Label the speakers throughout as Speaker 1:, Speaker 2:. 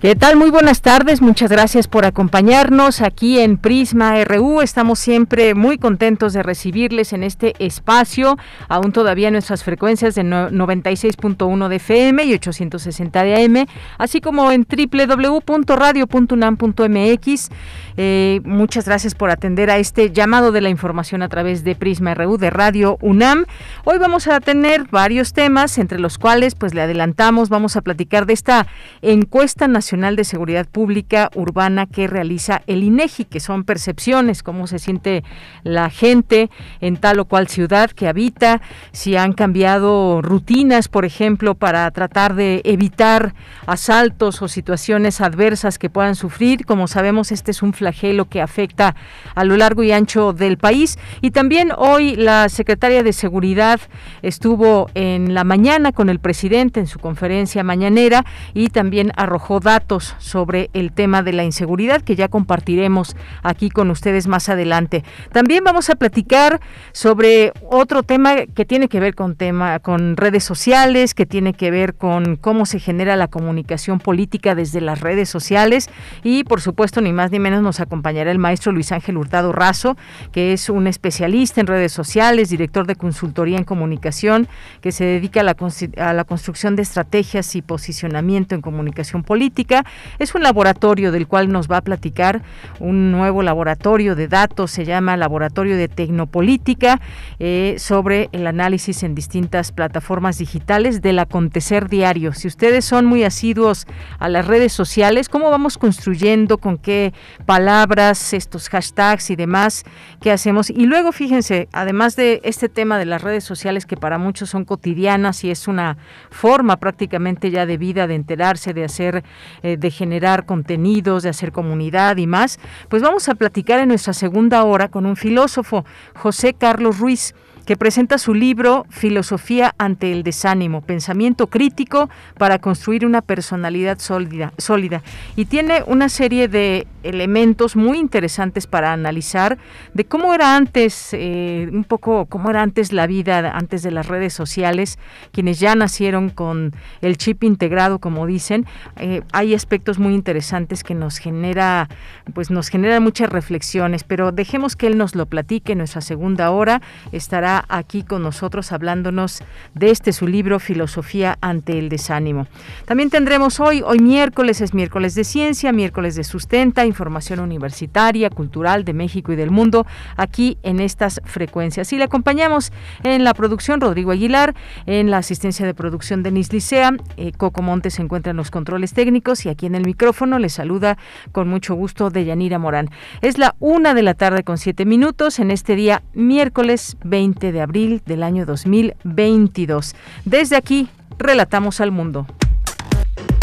Speaker 1: ¿Qué tal? Muy buenas tardes. Muchas gracias por acompañarnos aquí en Prisma RU. Estamos siempre muy contentos de recibirles en este espacio, aún todavía nuestras frecuencias de 96.1 de FM y 860 de AM, así como en www.radio.unam.mx. Eh, muchas gracias por atender a este llamado de la información a través de Prisma RU de Radio UNAM. Hoy vamos a tener varios temas, entre los cuales, pues le adelantamos, vamos a platicar de esta encuesta nacional de Seguridad Pública Urbana que realiza el INEGI, que son percepciones, cómo se siente la gente en tal o cual ciudad que habita, si han cambiado rutinas, por ejemplo, para tratar de evitar asaltos o situaciones adversas que puedan sufrir. Como sabemos, este es un flagelo que afecta a lo largo y ancho del país. Y también hoy la secretaria de Seguridad estuvo en la mañana con el presidente en su conferencia mañanera y también arrojó datos sobre el tema de la inseguridad que ya compartiremos aquí con ustedes más adelante. También vamos a platicar sobre otro tema que tiene que ver con tema con redes sociales, que tiene que ver con cómo se genera la comunicación política desde las redes sociales y por supuesto ni más ni menos nos acompañará el maestro Luis Ángel Hurtado Razo, que es un especialista en redes sociales, director de consultoría en comunicación, que se dedica a la, a la construcción de estrategias y posicionamiento en comunicación política es un laboratorio del cual nos va a platicar un nuevo laboratorio de datos, se llama Laboratorio de Tecnopolítica, eh, sobre el análisis en distintas plataformas digitales del acontecer diario. Si ustedes son muy asiduos a las redes sociales, ¿cómo vamos construyendo, con qué palabras, estos hashtags y demás, qué hacemos? Y luego, fíjense, además de este tema de las redes sociales que para muchos son cotidianas y es una forma prácticamente ya de vida, de enterarse, de hacer eh, de generar contenidos, de hacer comunidad y más, pues vamos a platicar en nuestra segunda hora con un filósofo, José Carlos Ruiz que presenta su libro Filosofía ante el desánimo, pensamiento crítico para construir una personalidad sólida, sólida. Y tiene una serie de elementos muy interesantes para analizar de cómo era antes, eh, un poco cómo era antes la vida, antes de las redes sociales, quienes ya nacieron con el chip integrado, como dicen. Eh, hay aspectos muy interesantes que nos genera, pues nos generan muchas reflexiones, pero dejemos que él nos lo platique en nuestra segunda hora. Estará aquí con nosotros hablándonos de este su libro Filosofía ante el desánimo. También tendremos hoy, hoy miércoles es miércoles de ciencia, miércoles de sustenta, información universitaria, cultural de México y del mundo, aquí en estas frecuencias. Y le acompañamos en la producción Rodrigo Aguilar, en la asistencia de producción Denis Licea, eh, Coco Montes se encuentra en los controles técnicos y aquí en el micrófono le saluda con mucho gusto Deyanira Morán. Es la una de la tarde con siete minutos en este día miércoles 20 de abril del año 2022. Desde aquí, relatamos al mundo.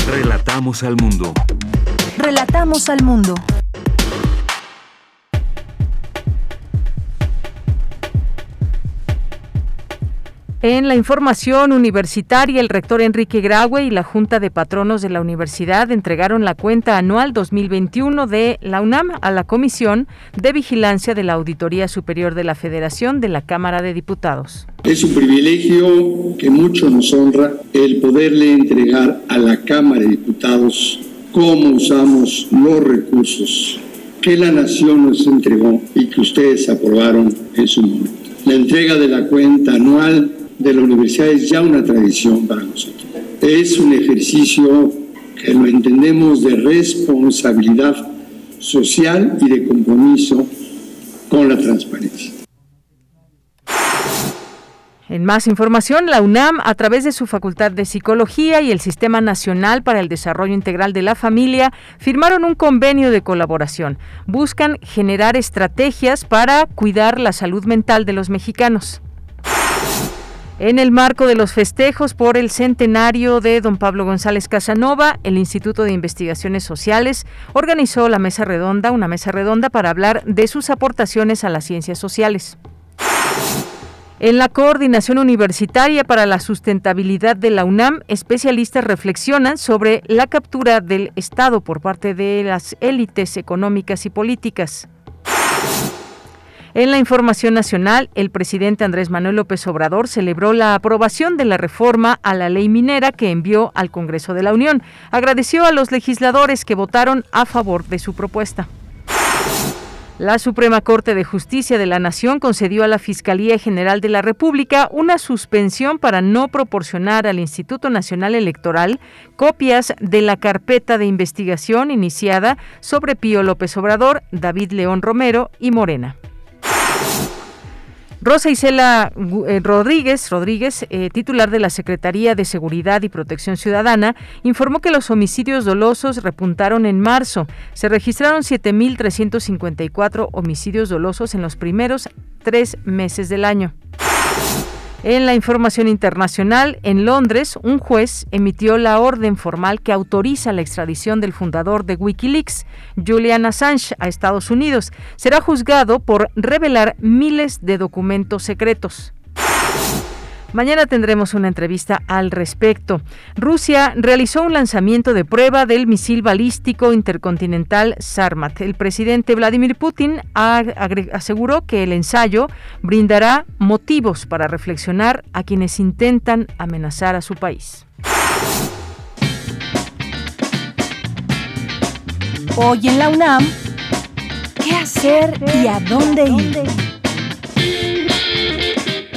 Speaker 2: Relatamos al mundo.
Speaker 3: Relatamos al mundo.
Speaker 1: En la información universitaria, el rector Enrique Graue y la Junta de Patronos de la Universidad entregaron la cuenta anual 2021 de la UNAM a la Comisión de Vigilancia de la Auditoría Superior de la Federación de la Cámara de Diputados.
Speaker 4: Es un privilegio que mucho nos honra el poderle entregar a la Cámara de Diputados cómo usamos los recursos que la nación nos entregó y que ustedes aprobaron en su momento. La entrega de la cuenta anual de la universidad es ya una tradición para nosotros. Es un ejercicio que lo entendemos de responsabilidad social y de compromiso con la transparencia.
Speaker 1: En más información, la UNAM, a través de su Facultad de Psicología y el Sistema Nacional para el Desarrollo Integral de la Familia, firmaron un convenio de colaboración. Buscan generar estrategias para cuidar la salud mental de los mexicanos. En el marco de los festejos por el centenario de don Pablo González Casanova, el Instituto de Investigaciones Sociales organizó la mesa redonda, una mesa redonda para hablar de sus aportaciones a las ciencias sociales. En la Coordinación Universitaria para la Sustentabilidad de la UNAM, especialistas reflexionan sobre la captura del Estado por parte de las élites económicas y políticas. En la información nacional, el presidente Andrés Manuel López Obrador celebró la aprobación de la reforma a la ley minera que envió al Congreso de la Unión. Agradeció a los legisladores que votaron a favor de su propuesta. La Suprema Corte de Justicia de la Nación concedió a la Fiscalía General de la República una suspensión para no proporcionar al Instituto Nacional Electoral copias de la carpeta de investigación iniciada sobre Pío López Obrador, David León Romero y Morena. Rosa Isela eh, Rodríguez, Rodríguez eh, titular de la Secretaría de Seguridad y Protección Ciudadana, informó que los homicidios dolosos repuntaron en marzo. Se registraron 7.354 homicidios dolosos en los primeros tres meses del año. En la información internacional, en Londres, un juez emitió la orden formal que autoriza la extradición del fundador de Wikileaks, Julian Assange, a Estados Unidos. Será juzgado por revelar miles de documentos secretos. Mañana tendremos una entrevista al respecto. Rusia realizó un lanzamiento de prueba del misil balístico intercontinental Sarmat. El presidente Vladimir Putin aseguró que el ensayo brindará motivos para reflexionar a quienes intentan amenazar a su país.
Speaker 3: Hoy en la UNAM, ¿qué hacer y a dónde ir?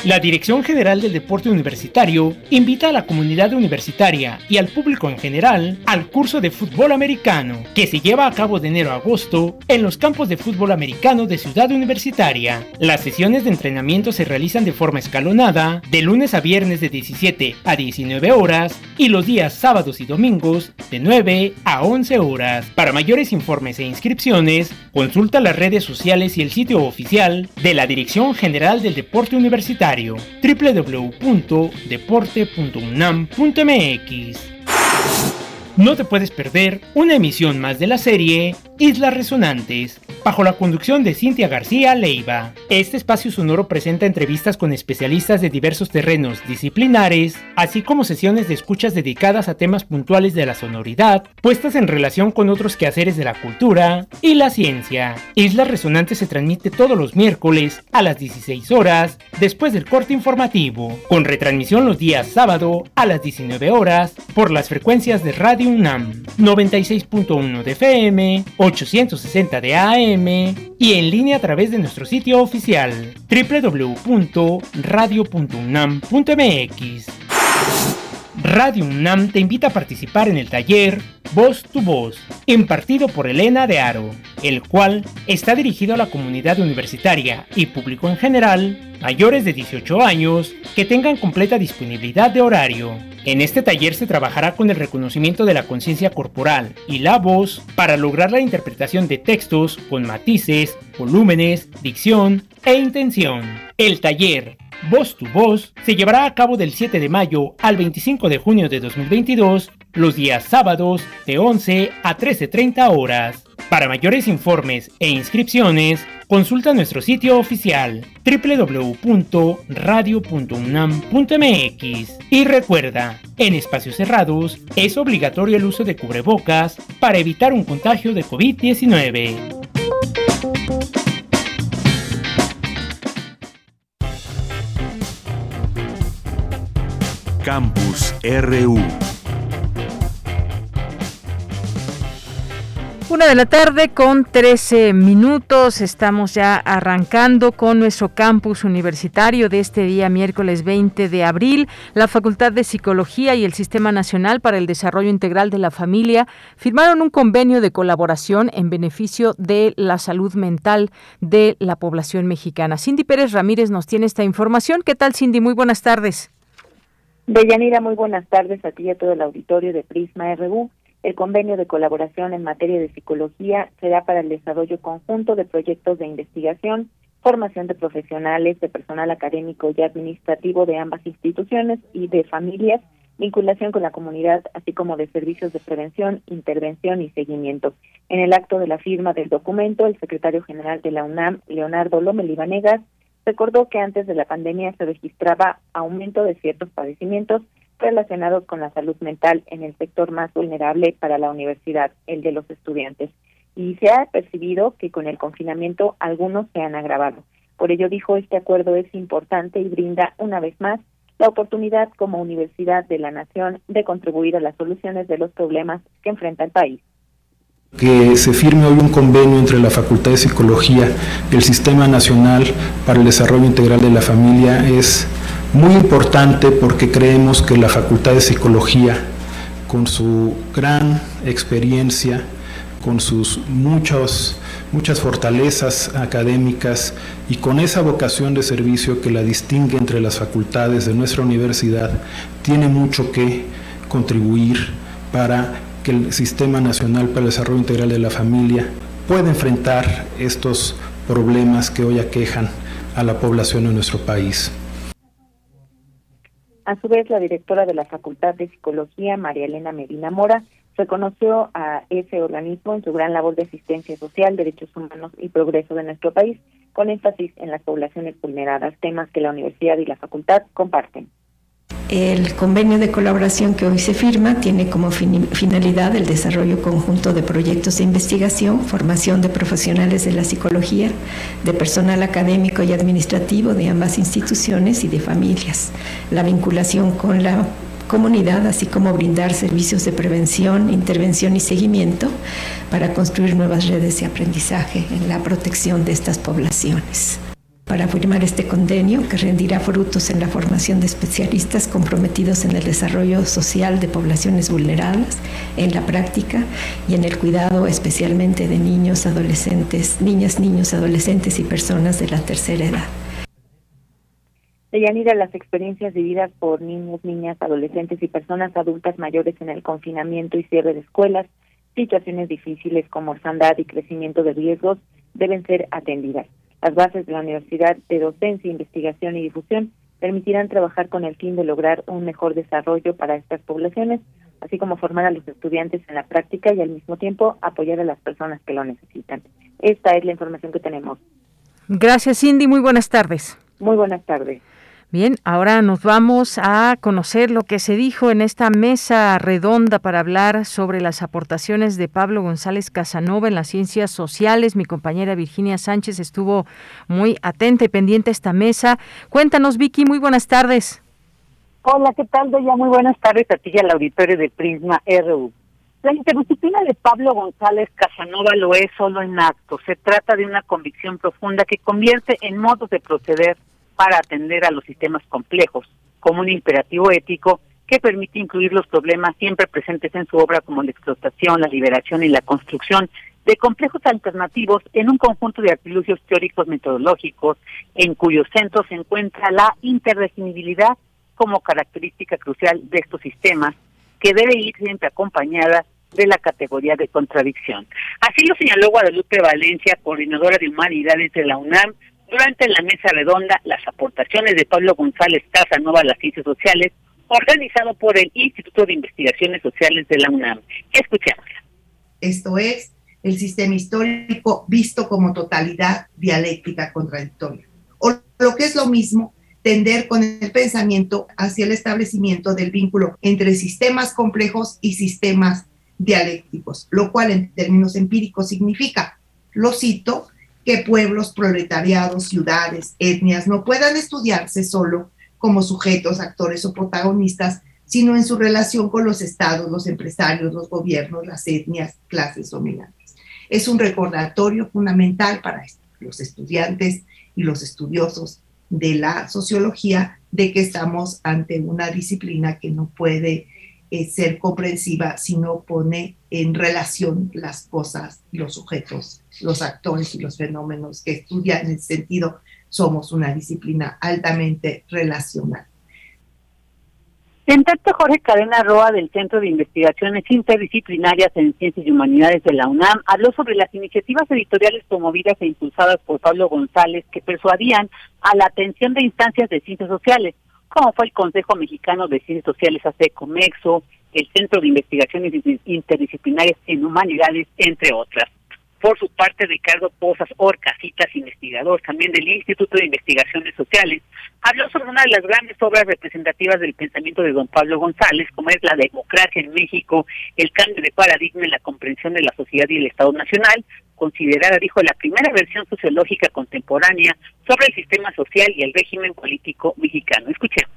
Speaker 5: La Dirección General del Deporte Universitario invita a la comunidad universitaria y al público en general al curso de fútbol americano que se lleva a cabo de enero a agosto en los campos de fútbol americano de Ciudad Universitaria. Las sesiones de entrenamiento se realizan de forma escalonada de lunes a viernes de 17 a 19 horas y los días sábados y domingos de 9 a 11 horas. Para mayores informes e inscripciones, consulta las redes sociales y el sitio oficial de la Dirección General del Deporte Universitario www.deporte.unam.mx. No te puedes perder una emisión más de la serie Islas Resonantes, bajo la conducción de Cintia García Leiva. Este espacio sonoro presenta entrevistas con especialistas de diversos terrenos disciplinares, así como sesiones de escuchas dedicadas a temas puntuales de la sonoridad, puestas en relación con otros quehaceres de la cultura y la ciencia. Islas Resonantes se transmite todos los miércoles a las 16 horas, después del corte informativo, con retransmisión los días sábado a las 19 horas por las frecuencias de Radio UNAM 96.1 de FM, 860 de AM y en línea a través de nuestro sitio oficial www.radio.unam.mx. Radio UNAM te invita a participar en el taller Voz tu Voz, impartido por Elena de Aro, el cual está dirigido a la comunidad universitaria y público en general, mayores de 18 años, que tengan completa disponibilidad de horario. En este taller se trabajará con el reconocimiento de la conciencia corporal y la voz para lograr la interpretación de textos con matices, volúmenes, dicción e intención. El taller Voz tu Voz se llevará a cabo del 7 de mayo al 25 de junio de 2022, los días sábados de 11 a 13.30 horas. Para mayores informes e inscripciones, consulta nuestro sitio oficial www.radio.unam.mx. Y recuerda, en espacios cerrados es obligatorio el uso de cubrebocas para evitar un contagio de COVID-19.
Speaker 2: Campus RU
Speaker 1: Una de la tarde con 13 minutos. Estamos ya arrancando con nuestro campus universitario de este día, miércoles 20 de abril. La Facultad de Psicología y el Sistema Nacional para el Desarrollo Integral de la Familia firmaron un convenio de colaboración en beneficio de la salud mental de la población mexicana. Cindy Pérez Ramírez nos tiene esta información. ¿Qué tal, Cindy? Muy buenas tardes.
Speaker 6: Deyanira, muy buenas tardes a ti y a todo el auditorio de Prisma RU. El convenio de colaboración en materia de psicología será para el desarrollo conjunto de proyectos de investigación, formación de profesionales, de personal académico y administrativo de ambas instituciones y de familias, vinculación con la comunidad, así como de servicios de prevención, intervención y seguimiento. En el acto de la firma del documento, el secretario general de la UNAM, Leonardo Lómez recordó que antes de la pandemia se registraba aumento de ciertos padecimientos relacionados con la salud mental en el sector más vulnerable para la universidad, el de los estudiantes. Y se ha percibido que con el confinamiento algunos se han agravado. Por ello dijo, este acuerdo es importante y brinda una vez más la oportunidad como Universidad de la Nación de contribuir a las soluciones de los problemas que enfrenta el país
Speaker 7: que se firme hoy un convenio entre la Facultad de Psicología y el Sistema Nacional para el Desarrollo Integral de la Familia es muy importante porque creemos que la Facultad de Psicología, con su gran experiencia, con sus muchas fortalezas académicas y con esa vocación de servicio que la distingue entre las facultades de nuestra universidad, tiene mucho que contribuir para el Sistema Nacional para el Desarrollo Integral de la Familia pueda enfrentar estos problemas que hoy aquejan a la población de nuestro país.
Speaker 6: A su vez, la directora de la Facultad de Psicología, María Elena Medina Mora, reconoció a ese organismo en su gran labor de asistencia social, derechos humanos y progreso de nuestro país, con énfasis en las poblaciones vulneradas, temas que la universidad y la facultad comparten.
Speaker 8: El convenio de colaboración que hoy se firma tiene como finalidad el desarrollo conjunto de proyectos de investigación, formación de profesionales de la psicología, de personal académico y administrativo de ambas instituciones y de familias, la vinculación con la comunidad, así como brindar servicios de prevención, intervención y seguimiento para construir nuevas redes de aprendizaje en la protección de estas poblaciones para firmar este convenio que rendirá frutos en la formación de especialistas comprometidos en el desarrollo social de poblaciones vulnerables, en la práctica y en el cuidado especialmente de niños, adolescentes, niñas, niños, adolescentes y personas de la tercera edad.
Speaker 6: Deyanira, las experiencias vividas por niños, niñas, adolescentes y personas adultas mayores en el confinamiento y cierre de escuelas, situaciones difíciles como orfandad y crecimiento de riesgos, deben ser atendidas. Las bases de la Universidad de Docencia, Investigación y Difusión permitirán trabajar con el fin de lograr un mejor desarrollo para estas poblaciones, así como formar a los estudiantes en la práctica y al mismo tiempo apoyar a las personas que lo necesitan. Esta es la información que tenemos.
Speaker 1: Gracias, Cindy. Muy buenas tardes.
Speaker 6: Muy buenas tardes.
Speaker 1: Bien, ahora nos vamos a conocer lo que se dijo en esta mesa redonda para hablar sobre las aportaciones de Pablo González Casanova en las ciencias sociales. Mi compañera Virginia Sánchez estuvo muy atenta y pendiente a esta mesa. Cuéntanos, Vicky, muy buenas tardes.
Speaker 9: Hola, ¿qué tal, Doya? Muy buenas tardes a ti y al auditorio de Prisma RU. La interdisciplina de Pablo González Casanova lo es solo en acto. Se trata de una convicción profunda que convierte en modos de proceder para atender a los sistemas complejos, como un imperativo ético que permite incluir los problemas siempre presentes en su obra como la explotación, la liberación y la construcción de complejos alternativos en un conjunto de artilugios teóricos metodológicos en cuyo centro se encuentra la interdefinibilidad como característica crucial de estos sistemas que debe ir siempre acompañada de la categoría de contradicción. Así lo señaló Guadalupe Valencia, coordinadora de humanidades de la UNAM, durante la mesa redonda las aportaciones de Pablo González Casanova a las ciencias sociales, organizado por el Instituto de Investigaciones Sociales de la UNAM. Escuchémosla.
Speaker 10: Esto es el sistema histórico visto como totalidad dialéctica contradictoria. O lo que es lo mismo, tender con el pensamiento hacia el establecimiento del vínculo entre sistemas complejos y sistemas dialécticos, lo cual en términos empíricos significa, lo cito, que pueblos, proletariados, ciudades, etnias no puedan estudiarse solo como sujetos, actores o protagonistas, sino en su relación con los estados, los empresarios, los gobiernos, las etnias, clases dominantes. es un recordatorio fundamental para los estudiantes y los estudiosos de la sociología de que estamos ante una disciplina que no puede eh, ser comprensiva si no pone en relación las cosas, los sujetos, los actores y los fenómenos que estudia. En ese sentido, somos una disciplina altamente relacional.
Speaker 9: En tanto, Jorge Cadena Roa del Centro de Investigaciones Interdisciplinarias en Ciencias y Humanidades de la UNAM habló sobre las iniciativas editoriales promovidas e impulsadas por Pablo González que persuadían a la atención de instancias de ciencias sociales, como fue el Consejo Mexicano de Ciencias Sociales ASECOMEXO, el Centro de Investigaciones Interdisciplinarias en Humanidades, entre otras. Por su parte, Ricardo Pozas Orcasitas, investigador también del Instituto de Investigaciones Sociales, habló sobre una de las grandes obras representativas del pensamiento de don Pablo González, como es la democracia en México, el cambio de paradigma en la comprensión de la sociedad y el Estado Nacional, considerada, dijo, la primera versión sociológica contemporánea sobre el sistema social y el régimen político mexicano. Escuchemos.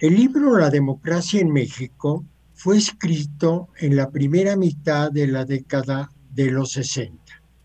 Speaker 11: El libro La democracia en México fue escrito en la primera mitad de la década de los 60.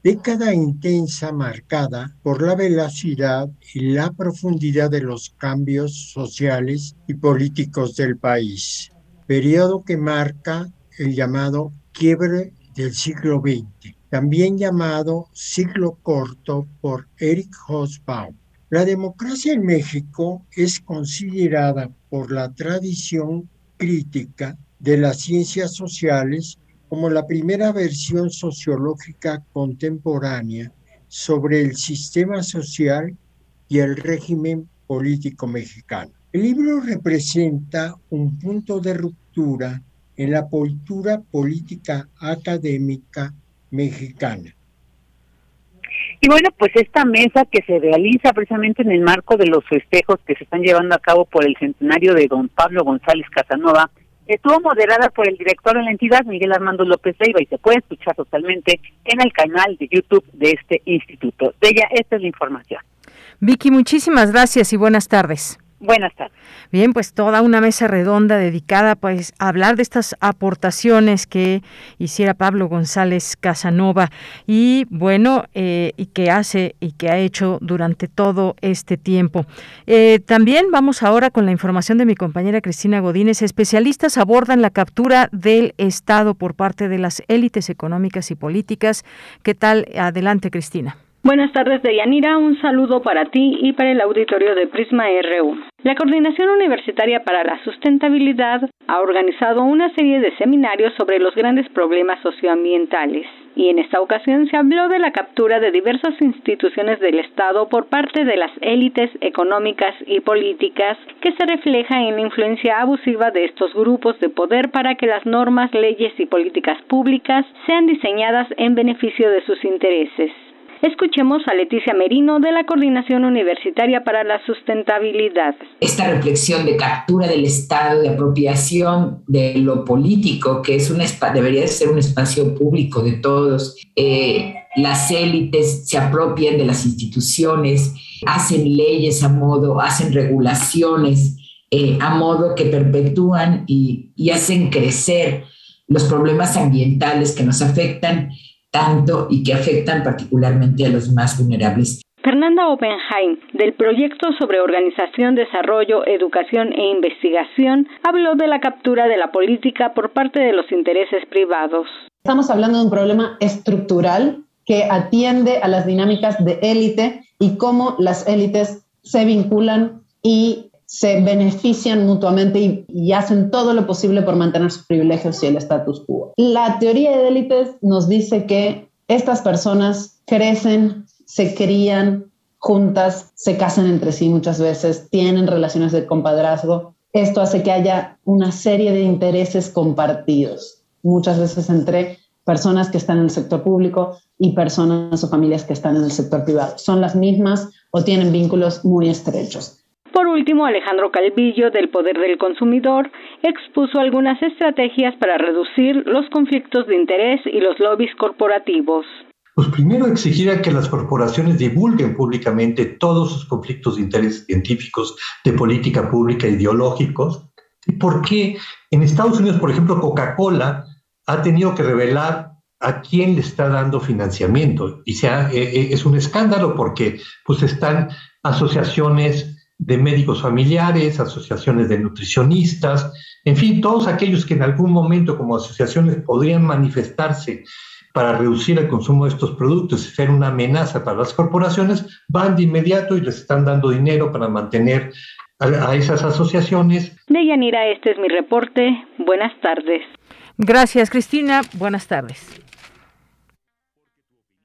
Speaker 11: Década intensa marcada por la velocidad y la profundidad de los cambios sociales y políticos del país. Periodo que marca el llamado quiebre del siglo XX, también llamado siglo corto por Eric Hobsbawm. La democracia en México es considerada por la tradición crítica de las ciencias sociales como la primera versión sociológica contemporánea sobre el sistema social y el régimen político mexicano. El libro representa un punto de ruptura en la cultura política académica mexicana.
Speaker 9: Y bueno, pues esta mesa que se realiza precisamente en el marco de los festejos que se están llevando a cabo por el centenario de don Pablo González Casanova, estuvo moderada por el director de la entidad, Miguel Armando López Leiva, y se puede escuchar totalmente en el canal de YouTube de este instituto. De ella, esta es la información.
Speaker 1: Vicky, muchísimas gracias y buenas tardes.
Speaker 9: Buenas tardes.
Speaker 1: Bien, pues toda una mesa redonda dedicada pues a hablar de estas aportaciones que hiciera Pablo González Casanova y bueno, eh, y que hace y que ha hecho durante todo este tiempo. Eh, también vamos ahora con la información de mi compañera Cristina Godínez. Especialistas abordan la captura del Estado por parte de las élites económicas y políticas. ¿Qué tal? Adelante, Cristina.
Speaker 12: Buenas tardes, Deyanira. Un saludo para ti y para el auditorio de Prisma RU. La Coordinación Universitaria para la Sustentabilidad ha organizado una serie de seminarios sobre los grandes problemas socioambientales y en esta ocasión se habló de la captura de diversas instituciones del Estado por parte de las élites económicas y políticas que se refleja en la influencia abusiva de estos grupos de poder para que las normas, leyes y políticas públicas sean diseñadas en beneficio de sus intereses. Escuchemos a Leticia Merino de la Coordinación Universitaria para la Sustentabilidad.
Speaker 13: Esta reflexión de captura del Estado, de apropiación de lo político, que es un debería ser un espacio público de todos. Eh, las élites se apropian de las instituciones, hacen leyes a modo, hacen regulaciones eh, a modo que perpetúan y, y hacen crecer los problemas ambientales que nos afectan tanto y que afectan particularmente a los más vulnerables.
Speaker 12: Fernanda Oppenheim, del proyecto sobre organización, desarrollo, educación e investigación, habló de la captura de la política por parte de los intereses privados.
Speaker 14: Estamos hablando de un problema estructural que atiende a las dinámicas de élite y cómo las élites se vinculan y se benefician mutuamente y, hacen todo lo posible por mantener sus privilegios y el status quo. La teoría de élites nos dice que estas personas crecen, se crían juntas, se casan entre sí muchas veces, tienen relaciones de compadrazgo. Esto hace que haya una serie de intereses compartidos, muchas veces entre personas que están en el sector público y personas o familias que están en el sector privado. Son las mismas o tienen vínculos muy estrechos.
Speaker 12: Por último, Alejandro Calvillo, del Poder del Consumidor, expuso algunas estrategias para reducir los conflictos de interés y los lobbies corporativos.
Speaker 15: Pues primero exigir a que las corporaciones divulguen públicamente todos sus conflictos de interés científicos, de política pública, ideológicos. ¿Y por qué en Estados Unidos, por ejemplo, Coca-Cola ha tenido que revelar a quién le está dando financiamiento. Y sea, eh, eh, es un escándalo porque pues están asociaciones de médicos familiares, asociaciones de nutricionistas, en fin, todos aquellos que en algún momento como asociaciones podrían manifestarse para reducir el consumo de estos productos y ser una amenaza para las corporaciones, van de inmediato y les están dando dinero para mantener a, esas asociaciones.
Speaker 12: Deyanira, este es mi reporte. Buenas tardes.
Speaker 1: Gracias, Cristina. Buenas tardes.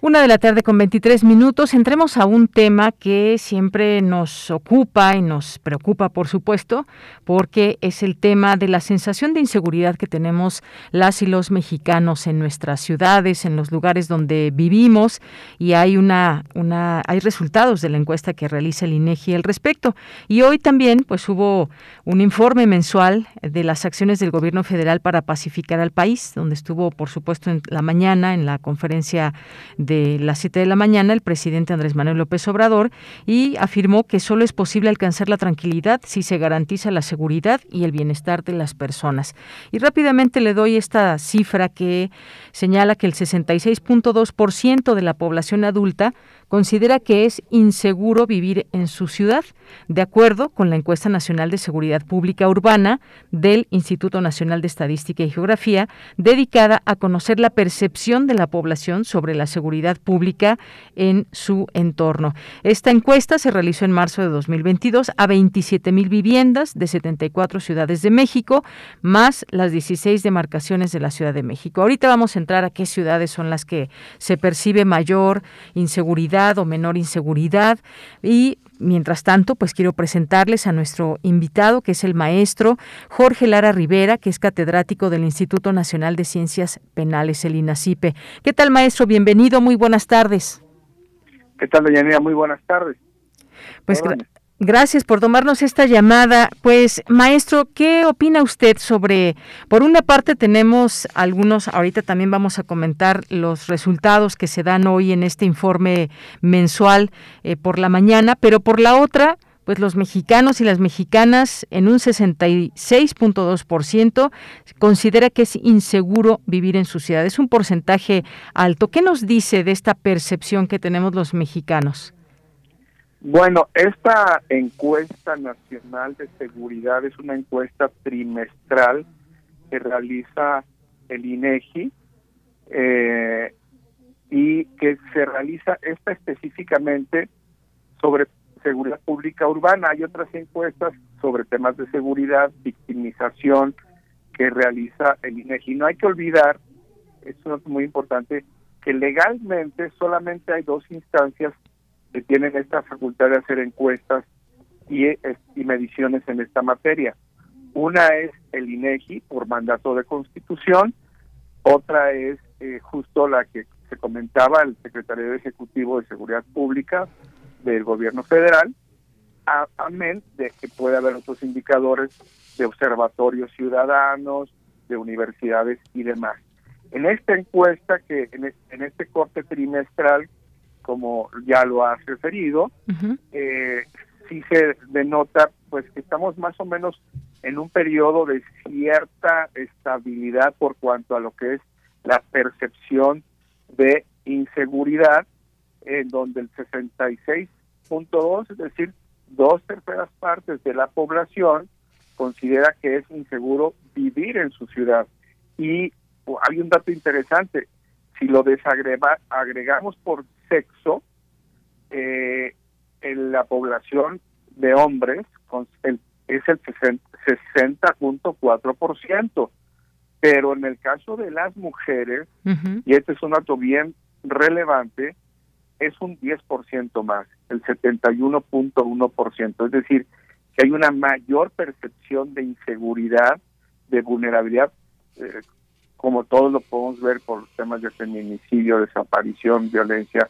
Speaker 1: Una de la tarde con 23 minutos. Entremos a un tema que siempre nos ocupa y nos preocupa, por supuesto, porque es el tema de la sensación de inseguridad que tenemos las y los mexicanos en nuestras ciudades, en los lugares donde vivimos, y hay una, una, hay resultados de la encuesta que realiza el INEGI al respecto. Y hoy también, pues, hubo un informe mensual de las acciones del Gobierno federal para pacificar al país, donde estuvo, por supuesto, en la mañana en la conferencia las 7 de la mañana el presidente Andrés Manuel López Obrador y afirmó que solo es posible alcanzar la tranquilidad si se garantiza la seguridad y el bienestar de las personas. Y rápidamente le doy esta cifra que señala que el 66.2% de la población adulta considera que es inseguro vivir en su ciudad, de acuerdo con la encuesta nacional de seguridad pública urbana del Instituto Nacional de Estadística y Geografía, dedicada a conocer la percepción de la población sobre la seguridad pública en su entorno. Esta encuesta se realizó en marzo de 2022 a 27 mil viviendas de 74 ciudades de México, más las 16 demarcaciones de la Ciudad de México. Ahorita vamos a entrar a qué ciudades son las que se percibe mayor inseguridad o menor inseguridad y Mientras tanto, pues quiero presentarles a nuestro invitado, que es el maestro Jorge Lara Rivera, que es catedrático del Instituto Nacional de Ciencias Penales, el INACIPE. ¿Qué tal, maestro? Bienvenido, muy buenas tardes.
Speaker 16: ¿Qué tal, Deyanira? Muy buenas tardes.
Speaker 1: Pues Gracias por tomarnos esta llamada. Pues, maestro, ¿qué opina usted sobre, por una parte tenemos algunos, ahorita también vamos a comentar los resultados que se dan hoy en este informe mensual eh, por la mañana, pero por la otra, pues los mexicanos y las mexicanas en un 66.2% considera que es inseguro vivir en su ciudad. Es un porcentaje alto. ¿Qué nos dice de esta percepción que tenemos los mexicanos?
Speaker 16: Bueno, esta encuesta nacional de seguridad es una encuesta trimestral que realiza el INEGI eh, y que se realiza esta específicamente sobre seguridad pública urbana. Hay otras encuestas sobre temas de seguridad, victimización que realiza el INEGI. No hay que olvidar, esto es muy importante, que legalmente solamente hay dos instancias que tienen esta facultad de hacer encuestas y, y mediciones en esta materia. Una es el INEGI por mandato de constitución, otra es eh, justo la que se comentaba el secretario ejecutivo de Seguridad Pública del gobierno federal, amén de que puede haber otros indicadores de observatorios ciudadanos, de universidades y demás. En esta encuesta que en este corte trimestral como ya lo has referido, eh, sí se denota pues que estamos más o menos en un periodo de cierta estabilidad por cuanto a lo que es la percepción de inseguridad, en donde el 66.2, es decir, dos terceras partes de la población considera que es inseguro vivir en su ciudad. Y oh, hay un dato interesante, si lo desagregamos por sexo, eh, en la población de hombres es el 60.4%, pero en el caso de las mujeres, y este es un dato bien relevante, es un 10% más, el 71.1%, es decir, que hay una mayor percepción de inseguridad, de vulnerabilidad, eh, como todos lo podemos ver por temas de feminicidio, desaparición, violencia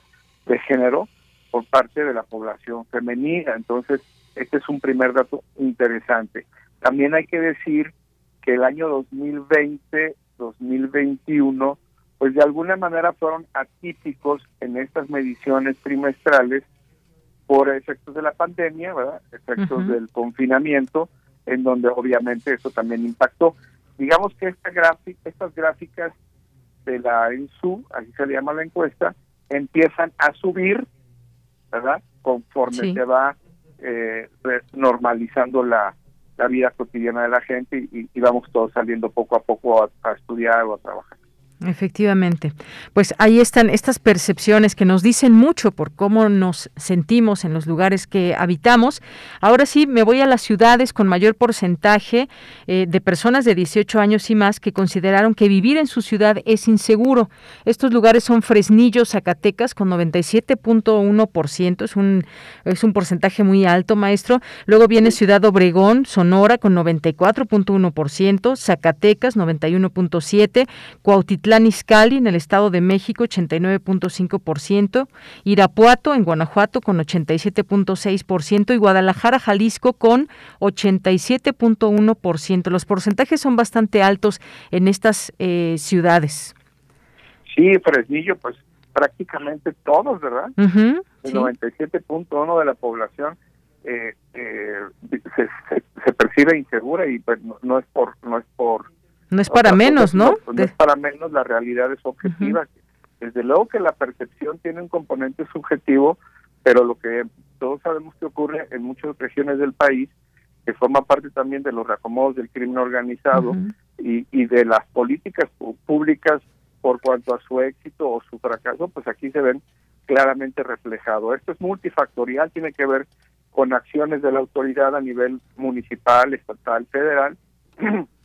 Speaker 16: de género por parte de la población femenina. Entonces, este es un primer dato interesante. También hay que decir que el año 2020-2021 pues de alguna manera fueron atípicos en estas mediciones trimestrales por efectos de la pandemia, ¿verdad? Efectos del confinamiento, en donde obviamente eso también impactó. Digamos que esta gráfica, estas gráficas de la ENSU, así se le llama la encuesta, empiezan a subir, ¿verdad? Conforme se va eh, normalizando la, vida cotidiana de la gente y, vamos todos saliendo poco a poco a estudiar o a trabajar.
Speaker 1: Efectivamente. Pues ahí están estas percepciones que nos dicen mucho por cómo nos sentimos en los lugares que habitamos. Ahora sí, me voy a las ciudades con mayor porcentaje eh, de personas de 18 años y más que consideraron que vivir en su ciudad es inseguro. Estos lugares son Fresnillo, Zacatecas, con 97.1%. Es un, es un porcentaje muy alto, maestro. Luego viene Ciudad Obregón, Sonora, con 94.1%. Zacatecas, 91.7%. Cuautitlán Izcalli en el Estado de México 89.5%, Irapuato en Guanajuato con 87.6% y Guadalajara, Jalisco con 87.1%. Los porcentajes son bastante altos en estas eh, ciudades.
Speaker 16: Sí, Fresnillo, pues prácticamente todos, ¿verdad? el 97.1 de la población eh, eh, se, percibe insegura y pues no es por no es por
Speaker 1: no es para menos, ¿no?
Speaker 16: No, es para menos, la realidad es objetiva. Desde luego que la percepción tiene un componente subjetivo, pero lo que todos sabemos que ocurre en muchas regiones del país, que forma parte también de los reacomodos del crimen organizado y, y de las políticas públicas por cuanto a su éxito o su fracaso, pues aquí se ven claramente reflejado. Esto es multifactorial, tiene que ver con acciones de la autoridad a nivel municipal, estatal, federal,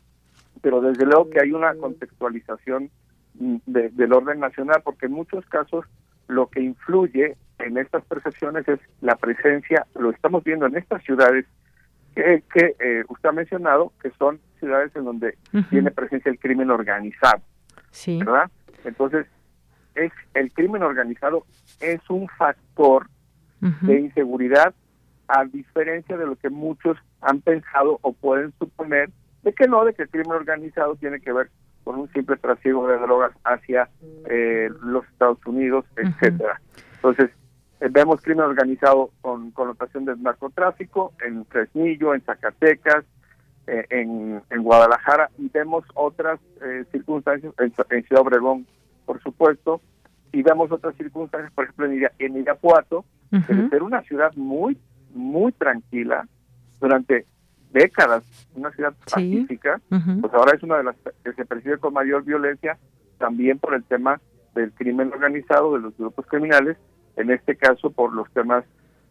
Speaker 16: pero desde luego que hay una contextualización mm, del orden nacional, porque en muchos casos lo que influye en estas percepciones es la presencia, lo estamos viendo en estas ciudades que, eh, usted ha mencionado, que son ciudades en donde tiene presencia el crimen organizado,
Speaker 1: sí.
Speaker 16: ¿verdad? Entonces, es el crimen organizado es un factor de inseguridad a diferencia de lo que muchos han pensado o pueden suponer de que no, de que el crimen organizado tiene que ver con un simple trasiego de drogas hacia eh, los Estados Unidos, etcétera. Entonces, eh, vemos crimen organizado con connotación de narcotráfico en Fresnillo, en Zacatecas, eh, en, en, Guadalajara, y vemos otras circunstancias en, Ciudad Obregón, por supuesto, y vemos otras circunstancias, por ejemplo, en, en Irapuato, de ser una ciudad muy, muy tranquila durante décadas una ciudad pacífica, pues ahora es una de las que se percibe con mayor violencia, también por el tema del crimen organizado, de los grupos criminales, en este caso por los temas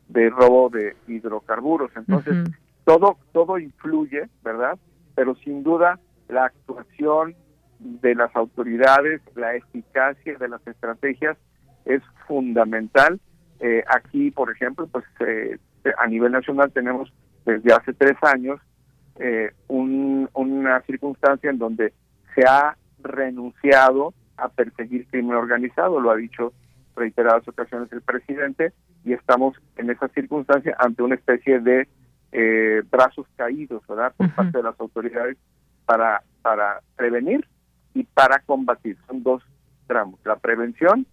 Speaker 16: de robo de hidrocarburos. Entonces, todo, todo influye, ¿verdad? Pero sin duda la actuación de las autoridades, la eficacia de las estrategias es fundamental. Eh, aquí, por ejemplo, pues eh, a nivel nacional tenemos desde hace tres años eh, una circunstancia en donde se ha renunciado a perseguir crimen organizado, lo ha dicho reiteradas ocasiones el presidente, y estamos en esa circunstancia ante una especie de eh, brazos caídos, ¿verdad?, por parte de las autoridades para, para prevenir y para combatir. Son dos tramos, la prevención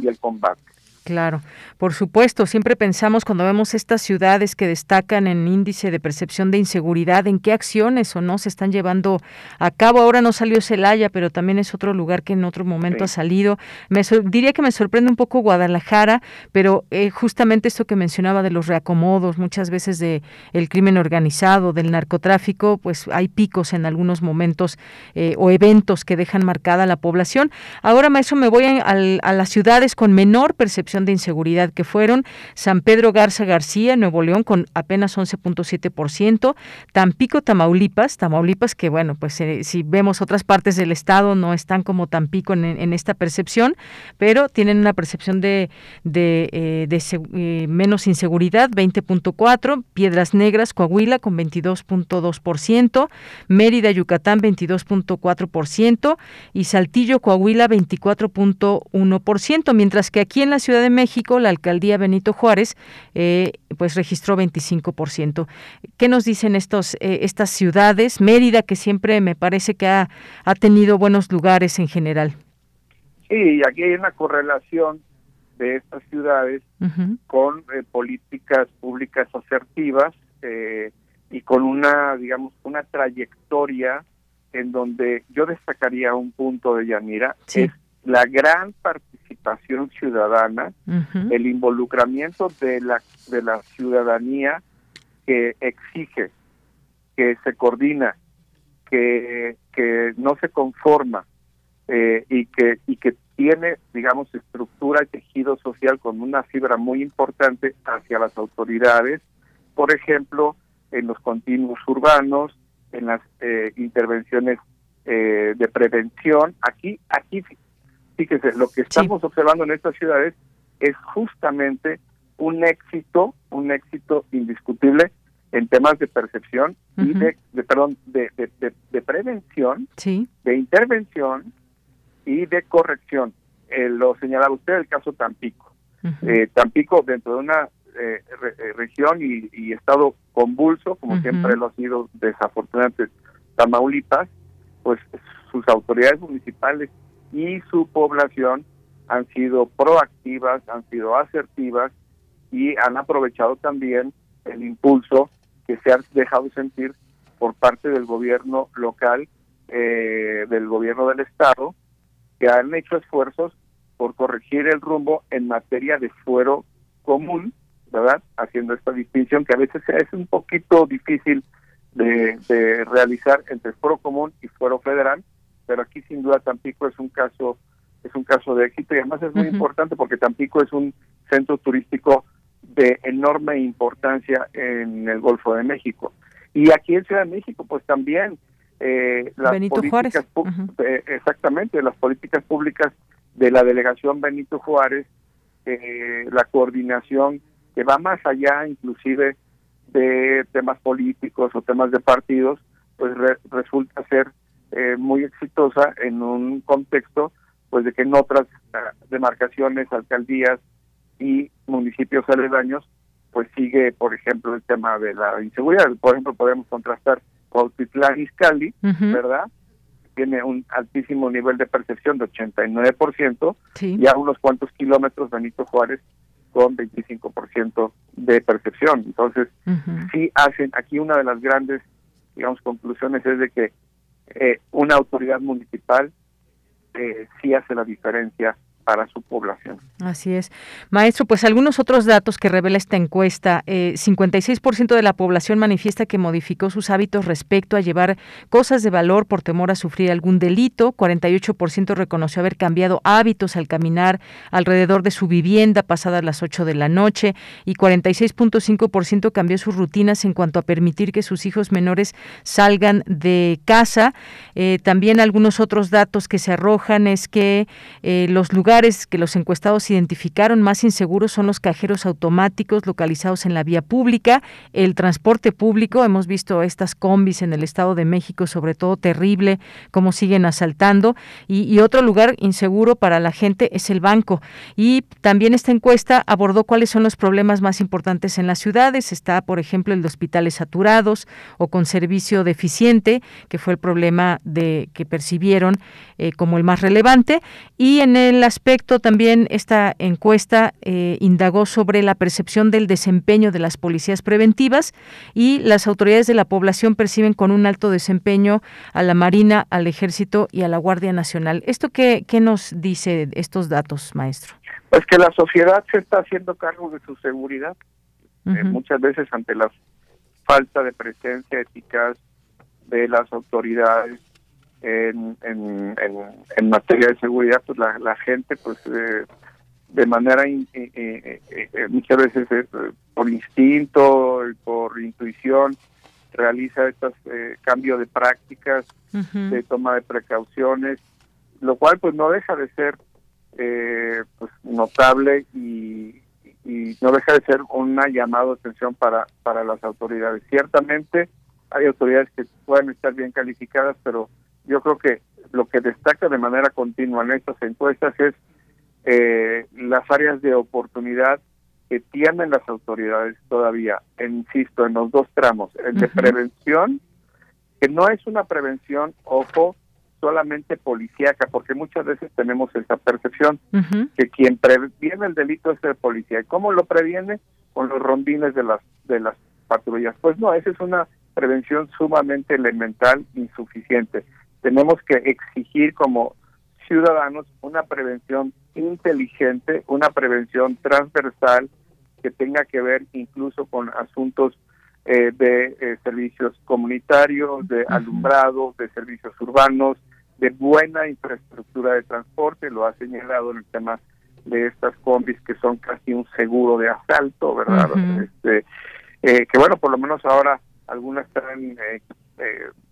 Speaker 16: y el combate.
Speaker 1: Claro, por supuesto, siempre pensamos cuando vemos estas ciudades que destacan en índice de percepción de inseguridad, en qué acciones o no se están llevando a cabo. Ahora no salió Celaya, pero también es otro lugar que en otro momento ha salido. Me diría que me sorprende un poco Guadalajara, pero eh, justamente esto que mencionaba de los reacomodos, muchas veces de el crimen organizado, del narcotráfico, pues hay picos en algunos momentos eh, o eventos que dejan marcada a la población. Ahora, maestro, me voy a, a las ciudades con menor percepción de inseguridad que fueron San Pedro Garza García, Nuevo León, con apenas 11.7%, Tampico, Tamaulipas, Tamaulipas que bueno, pues eh, si vemos otras partes del estado no están como Tampico en, esta percepción, pero tienen una percepción de, de, eh, eh, menos inseguridad, 20.4%, Piedras Negras, Coahuila con 22.2%, Mérida, Yucatán 22.4% y Saltillo, Coahuila 24.1%, mientras que aquí en la Ciudad de México, la alcaldía Benito Juárez, eh, pues registró 25%. ¿Qué nos dicen estos, eh, estas ciudades? Mérida, que siempre me parece que ha, ha tenido buenos lugares en general.
Speaker 16: Sí, aquí hay una correlación de estas ciudades con eh, políticas públicas asertivas eh, y con una, digamos, una trayectoria en donde yo destacaría un punto de Yanira, es la gran participación ciudadana, el involucramiento de la, de la ciudadanía que exige, que se coordina, que, que no se conforma eh, y, que, y que tiene, digamos, estructura y tejido social con una fibra muy importante hacia las autoridades, por ejemplo, en los continuos urbanos, en las eh, intervenciones eh, de prevención. Aquí, aquí, fíjese, lo que estamos observando en estas ciudades es justamente un éxito, un éxito indiscutible en temas de percepción y de, perdón, de, de, prevención, de intervención y de corrección. Eh, lo señalaba usted el caso Tampico. Eh, Tampico dentro de una eh, región y, estado convulso, como siempre lo ha sido desafortunadamente Tamaulipas, pues sus autoridades municipales y su población han sido proactivas, han sido asertivas y han aprovechado también el impulso que se ha dejado sentir por parte del gobierno local, del gobierno del estado, que han hecho esfuerzos por corregir el rumbo en materia de fuero común, ¿verdad? Haciendo esta distinción que a veces es un poquito difícil de, realizar entre fuero común y fuero federal, pero aquí sin duda Tampico es un caso es un caso de éxito y además es muy importante porque Tampico es un centro turístico de enorme importancia en el Golfo de México. Y aquí en Ciudad de México, pues también eh, las políticas, eh, exactamente, las políticas públicas de la delegación Benito Juárez, eh, la coordinación que va más allá inclusive de temas políticos o temas de partidos, pues resulta ser eh, muy exitosa en un contexto pues de que en otras ah, demarcaciones, alcaldías y municipios aledaños, pues sigue, por ejemplo, el tema de la inseguridad. Por ejemplo, podemos contrastar Cuautitlán Izcalli, ¿verdad? Tiene un altísimo nivel de percepción de 89% y a unos cuantos kilómetros Benito Juárez con 25% de percepción. Entonces, sí hacen, aquí una de las grandes, digamos, conclusiones es de que eh, una autoridad municipal eh, sí hace la diferencia para su población.
Speaker 1: Así es. Maestro, pues algunos otros datos que revela esta encuesta. Eh, 56% de la población manifiesta que modificó sus hábitos respecto a llevar cosas de valor por temor a sufrir algún delito. 48% reconoció haber cambiado hábitos al caminar alrededor de su vivienda pasadas las 8 de la noche y 46.5% cambió sus rutinas en cuanto a permitir que sus hijos menores salgan de casa. Eh, también algunos otros datos que se arrojan es que eh, los lugares que los encuestados identificaron más inseguros son los cajeros automáticos localizados en la vía pública, el transporte público, hemos visto estas combis en el Estado de México, sobre todo terrible, cómo siguen asaltando, y, otro lugar inseguro para la gente es el banco. Y también esta encuesta abordó cuáles son los problemas más importantes en las ciudades. Está, por ejemplo, el de hospitales saturados o con servicio deficiente, que fue el problema de que percibieron eh, como el más relevante. Y en el aspecto respecto, también esta encuesta eh, indagó sobre la percepción del desempeño de las policías preventivas y las autoridades de la población perciben con un alto desempeño a la Marina, al Ejército y a la Guardia Nacional. ¿Esto qué, qué nos dice estos datos, maestro?
Speaker 16: Pues que la sociedad se está haciendo cargo de su seguridad. Eh, muchas veces ante la falta de presencia eficaz de las autoridades en, en, en, materia de seguridad, pues la, la gente, pues eh, de manera eh, eh, muchas veces por instinto, por intuición, realiza estos cambios de prácticas, de toma de precauciones, lo cual pues no deja de ser pues notable y, y no deja de ser una llamada de atención para, para las autoridades. Ciertamente hay autoridades que pueden estar bien calificadas, pero yo creo que lo que destaca de manera continua en estas encuestas es eh, las áreas de oportunidad que tienen las autoridades todavía, insisto, en los dos tramos, el de prevención, que no es una prevención, ojo, solamente policíaca, porque muchas veces tenemos esa percepción que quien previene el delito es el policía. ¿Y cómo lo previene? Con los rondines de las de las patrullas. Pues no, esa es una prevención sumamente elemental, insuficiente. Tenemos que exigir como ciudadanos una prevención inteligente, una prevención transversal que tenga que ver incluso con asuntos eh, de eh, servicios comunitarios, de alumbrado, de servicios urbanos, de buena infraestructura de transporte, lo ha señalado en el tema de estas combis que son casi un seguro de asalto, ¿verdad? este, eh, que bueno, por lo menos ahora algunas traen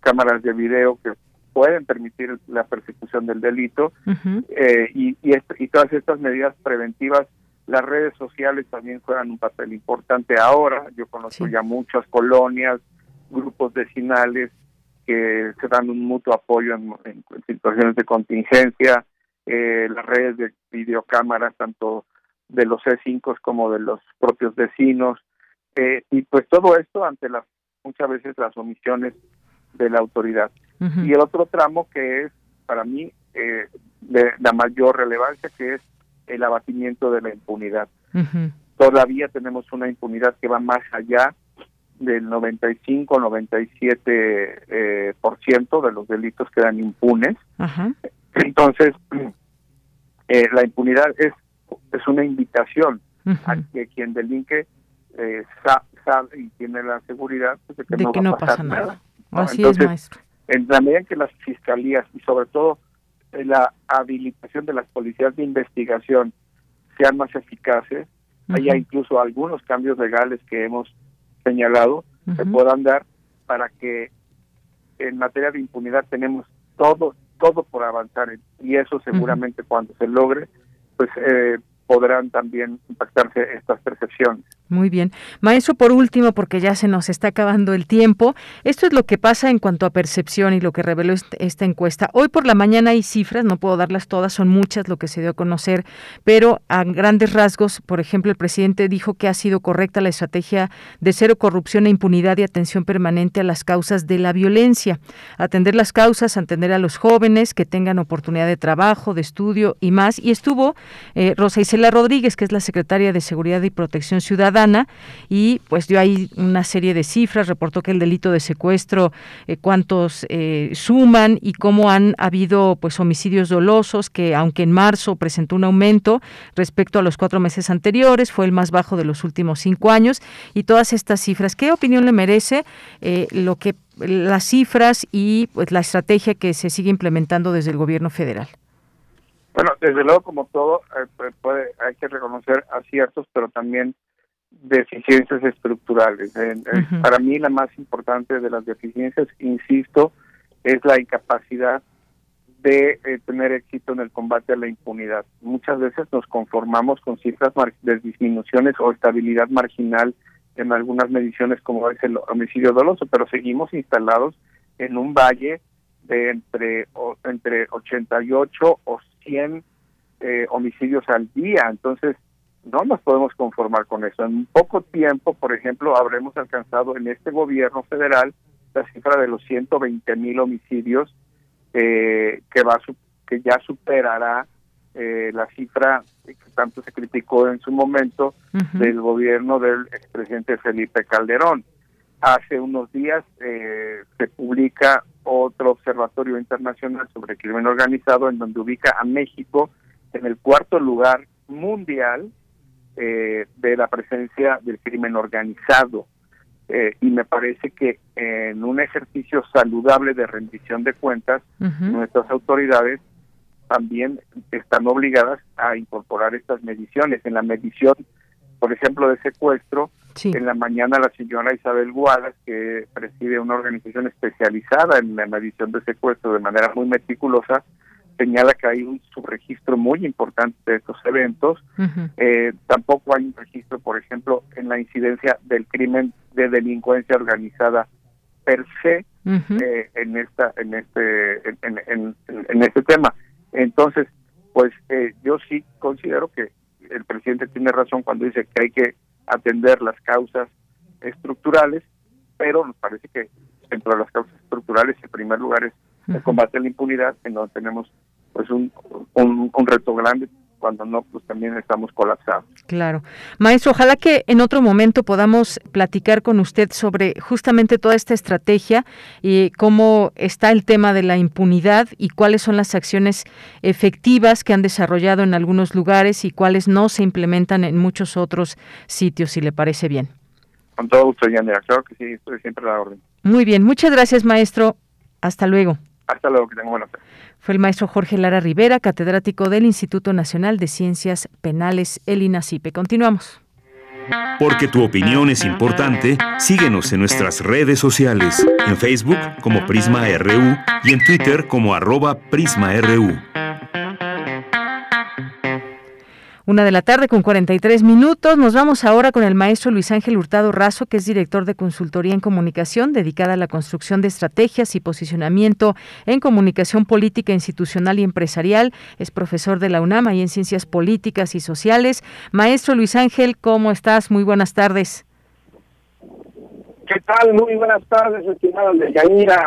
Speaker 16: cámaras de video que pueden permitir la persecución del delito y, y, y todas estas medidas preventivas las redes sociales también juegan un papel importante ahora. Yo conozco ya muchas colonias, grupos vecinales que se dan un mutuo apoyo en, situaciones de contingencia. Eh, las redes de videocámaras, tanto de los C5 como de los propios vecinos. Eh, y pues todo esto ante las muchas veces las omisiones de la autoridad. Y el otro tramo que es para mí eh, de la mayor relevancia, que es el abatimiento de la impunidad. Todavía tenemos una impunidad que va más allá del 95-97% eh, por ciento de los delitos quedan impunes. Entonces, eh, la impunidad es, es una invitación a que quien delinque eh, sabe y tiene la seguridad pues, de que no, pasa nada.
Speaker 1: Así es, maestro.
Speaker 16: En la medida en que las fiscalías y sobre todo la habilitación de las policías de investigación sean más eficaces, haya incluso algunos cambios legales que hemos señalado, se puedan dar para que en materia de impunidad tenemos todo, todo por avanzar y eso seguramente cuando se logre, pues eh, podrán también impactarse estas percepciones.
Speaker 1: Muy bien. Maestro, por último, porque ya se nos está acabando el tiempo, esto es lo que pasa en cuanto a percepción y lo que reveló esta encuesta. Hoy por la mañana hay cifras, no puedo darlas todas, son muchas lo que se dio a conocer, pero a grandes rasgos, por ejemplo, el presidente dijo que ha sido correcta la estrategia de cero corrupción e impunidad y atención permanente a las causas de la violencia. Atender las causas, atender a los jóvenes que tengan oportunidad de trabajo, de estudio y más. Y estuvo eh, Rosa Isela Rodríguez, que es la secretaria de Seguridad y Protección Ciudadana, y pues dio ahí una serie de cifras, reportó que el delito de secuestro, eh, cuántos eh, suman y cómo han habido pues homicidios dolosos, que aunque en marzo presentó un aumento respecto a los cuatro meses anteriores, fue el más bajo de los últimos cinco años y todas estas cifras. ¿Qué opinión le merece eh, lo que las cifras y pues la estrategia que se sigue implementando desde el gobierno federal?
Speaker 16: Bueno, desde luego, como todo, puede, hay que reconocer aciertos, pero también deficiencias estructurales. Para mí la más importante de las deficiencias, insisto, es la incapacidad de eh, tener éxito en el combate a la impunidad. Muchas veces nos conformamos con cifras de disminuciones o estabilidad marginal en algunas mediciones como es el homicidio doloso, pero seguimos instalados en un valle de entre, entre 88 o 100 eh, homicidios al día. Entonces, no nos podemos conformar con eso. En poco tiempo, por ejemplo, habremos alcanzado en este gobierno federal la cifra de los 120 mil homicidios eh, que va que ya superará eh, la cifra que tanto se criticó en su momento del gobierno del expresidente Felipe Calderón. Hace unos días eh, se publica otro observatorio internacional sobre crimen organizado en donde ubica a México en el cuarto lugar mundial eh, de la presencia del crimen organizado. Eh, y me parece que en un ejercicio saludable de rendición de cuentas, nuestras autoridades también están obligadas a incorporar estas mediciones. En la medición, por ejemplo, de secuestro, en la mañana la señora Isabel Guadas, que preside una organización especializada en la medición de secuestro de manera muy meticulosa, señala que hay un subregistro muy importante de estos eventos. Eh, tampoco hay un registro, por ejemplo, en la incidencia del crimen de delincuencia organizada per se eh, en esta en este en, en, este tema. Entonces, pues eh, yo sí considero que el presidente tiene razón cuando dice que hay que atender las causas estructurales, pero nos parece que dentro de las causas estructurales, en primer lugar, es de combate a la impunidad, en donde tenemos pues un, un, un reto grande cuando no, pues también estamos colapsados.
Speaker 1: Claro. Maestro, ojalá que en otro momento podamos platicar con usted sobre justamente toda esta estrategia y cómo está el tema de la impunidad y cuáles son las acciones efectivas que han desarrollado en algunos lugares y cuáles no se implementan en muchos otros sitios, si le parece bien.
Speaker 16: Con todo gusto, Yanira. Claro que sí, estoy siempre a la orden.
Speaker 1: Muy bien. Muchas gracias, maestro. Hasta luego.
Speaker 16: Hasta luego, que tenga buena tarde.
Speaker 1: Fue el maestro Jorge Lara Rivera, catedrático del Instituto Nacional de Ciencias Penales, el INACIPE. Continuamos.
Speaker 2: Porque tu opinión es importante, síguenos en nuestras redes sociales, en Facebook como Prisma RU y en Twitter como arroba PrismaRU.
Speaker 1: Una de la tarde con 43 minutos. Nos vamos ahora con el maestro Luis Ángel Hurtado Razo, que es director de consultoría en comunicación dedicada a la construcción de estrategias y posicionamiento en comunicación política, institucional y empresarial. Es profesor de la UNAM y en ciencias políticas y sociales. Maestro Luis Ángel, ¿cómo estás? Muy buenas tardes.
Speaker 17: ¿Qué tal? Muy buenas tardes, estimada de.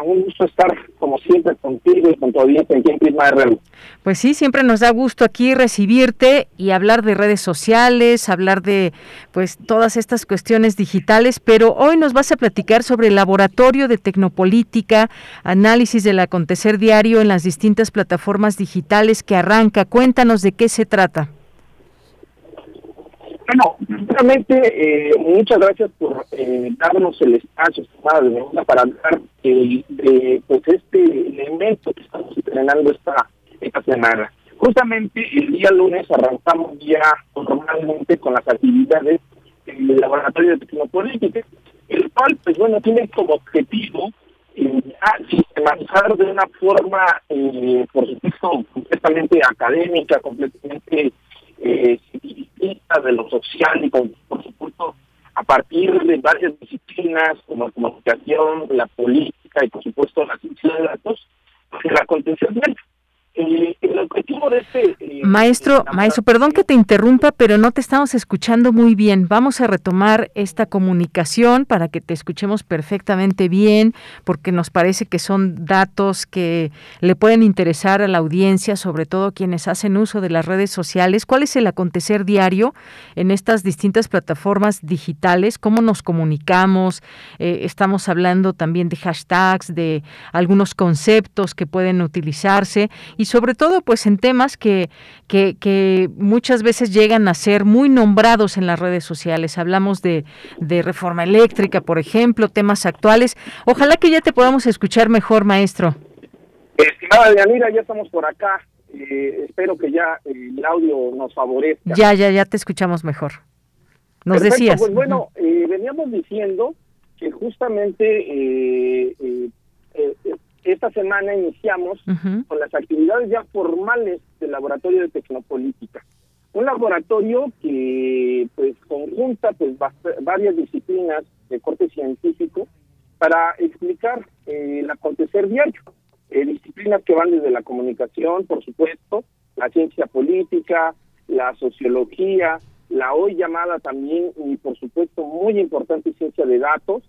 Speaker 17: Un gusto estar, como siempre, contigo y con tu audiencia aquí en Prisma RU.
Speaker 1: Pues sí, siempre nos da gusto aquí recibirte y hablar de redes sociales, hablar de pues todas estas cuestiones digitales, pero hoy nos vas a platicar sobre el laboratorio de tecnopolítica, análisis del acontecer diario en las distintas plataformas digitales que arranca. Cuéntanos de qué se trata.
Speaker 17: Bueno, realmente eh, muchas gracias por eh, darnos el espacio para hablar de pues este elemento que estamos estrenando esta, esta semana. Justamente el día lunes arrancamos ya normalmente con las actividades del Laboratorio de Tecnopolítica, el cual, pues bueno, tiene como objetivo eh, sistematizar de una forma, eh, por supuesto, completamente académica, completamente eh, de lo social y por supuesto a partir de varias disciplinas como la comunicación, la política y por supuesto la ciencia de datos, pues, la contención eh, el objetivo de este...
Speaker 1: Eh, maestro, maestro, perdón que te interrumpa, pero no te estamos escuchando muy bien. Vamos a retomar esta comunicación para que te escuchemos perfectamente bien, porque nos parece que son datos que le pueden interesar a la audiencia, sobre todo quienes hacen uso de las redes sociales. ¿Cuál es el acontecer diario en estas distintas plataformas digitales? ¿Cómo nos comunicamos? Eh, estamos hablando también de hashtags, de algunos conceptos que pueden utilizarse y y sobre todo pues en temas que, que, muchas veces llegan a ser muy nombrados en las redes sociales. Hablamos de, de reforma eléctrica, por ejemplo, temas actuales. Ojalá que ya te podamos escuchar mejor, maestro.
Speaker 17: Estimada Yanira, ya estamos por acá. Eh, espero que ya el audio nos favorezca.
Speaker 1: Ya, ya, ya te escuchamos mejor. Nos decías.
Speaker 17: Pues bueno, eh, veníamos diciendo que justamente eh, eh, eh esta semana iniciamos con las actividades ya formales del Laboratorio de Tecnopolítica. Un laboratorio que pues conjunta pues varias disciplinas de corte científico para explicar eh, el acontecer diario. Eh, disciplinas que van desde la comunicación, por supuesto, la ciencia política, la sociología, la hoy llamada también y por supuesto muy importante ciencia de datos,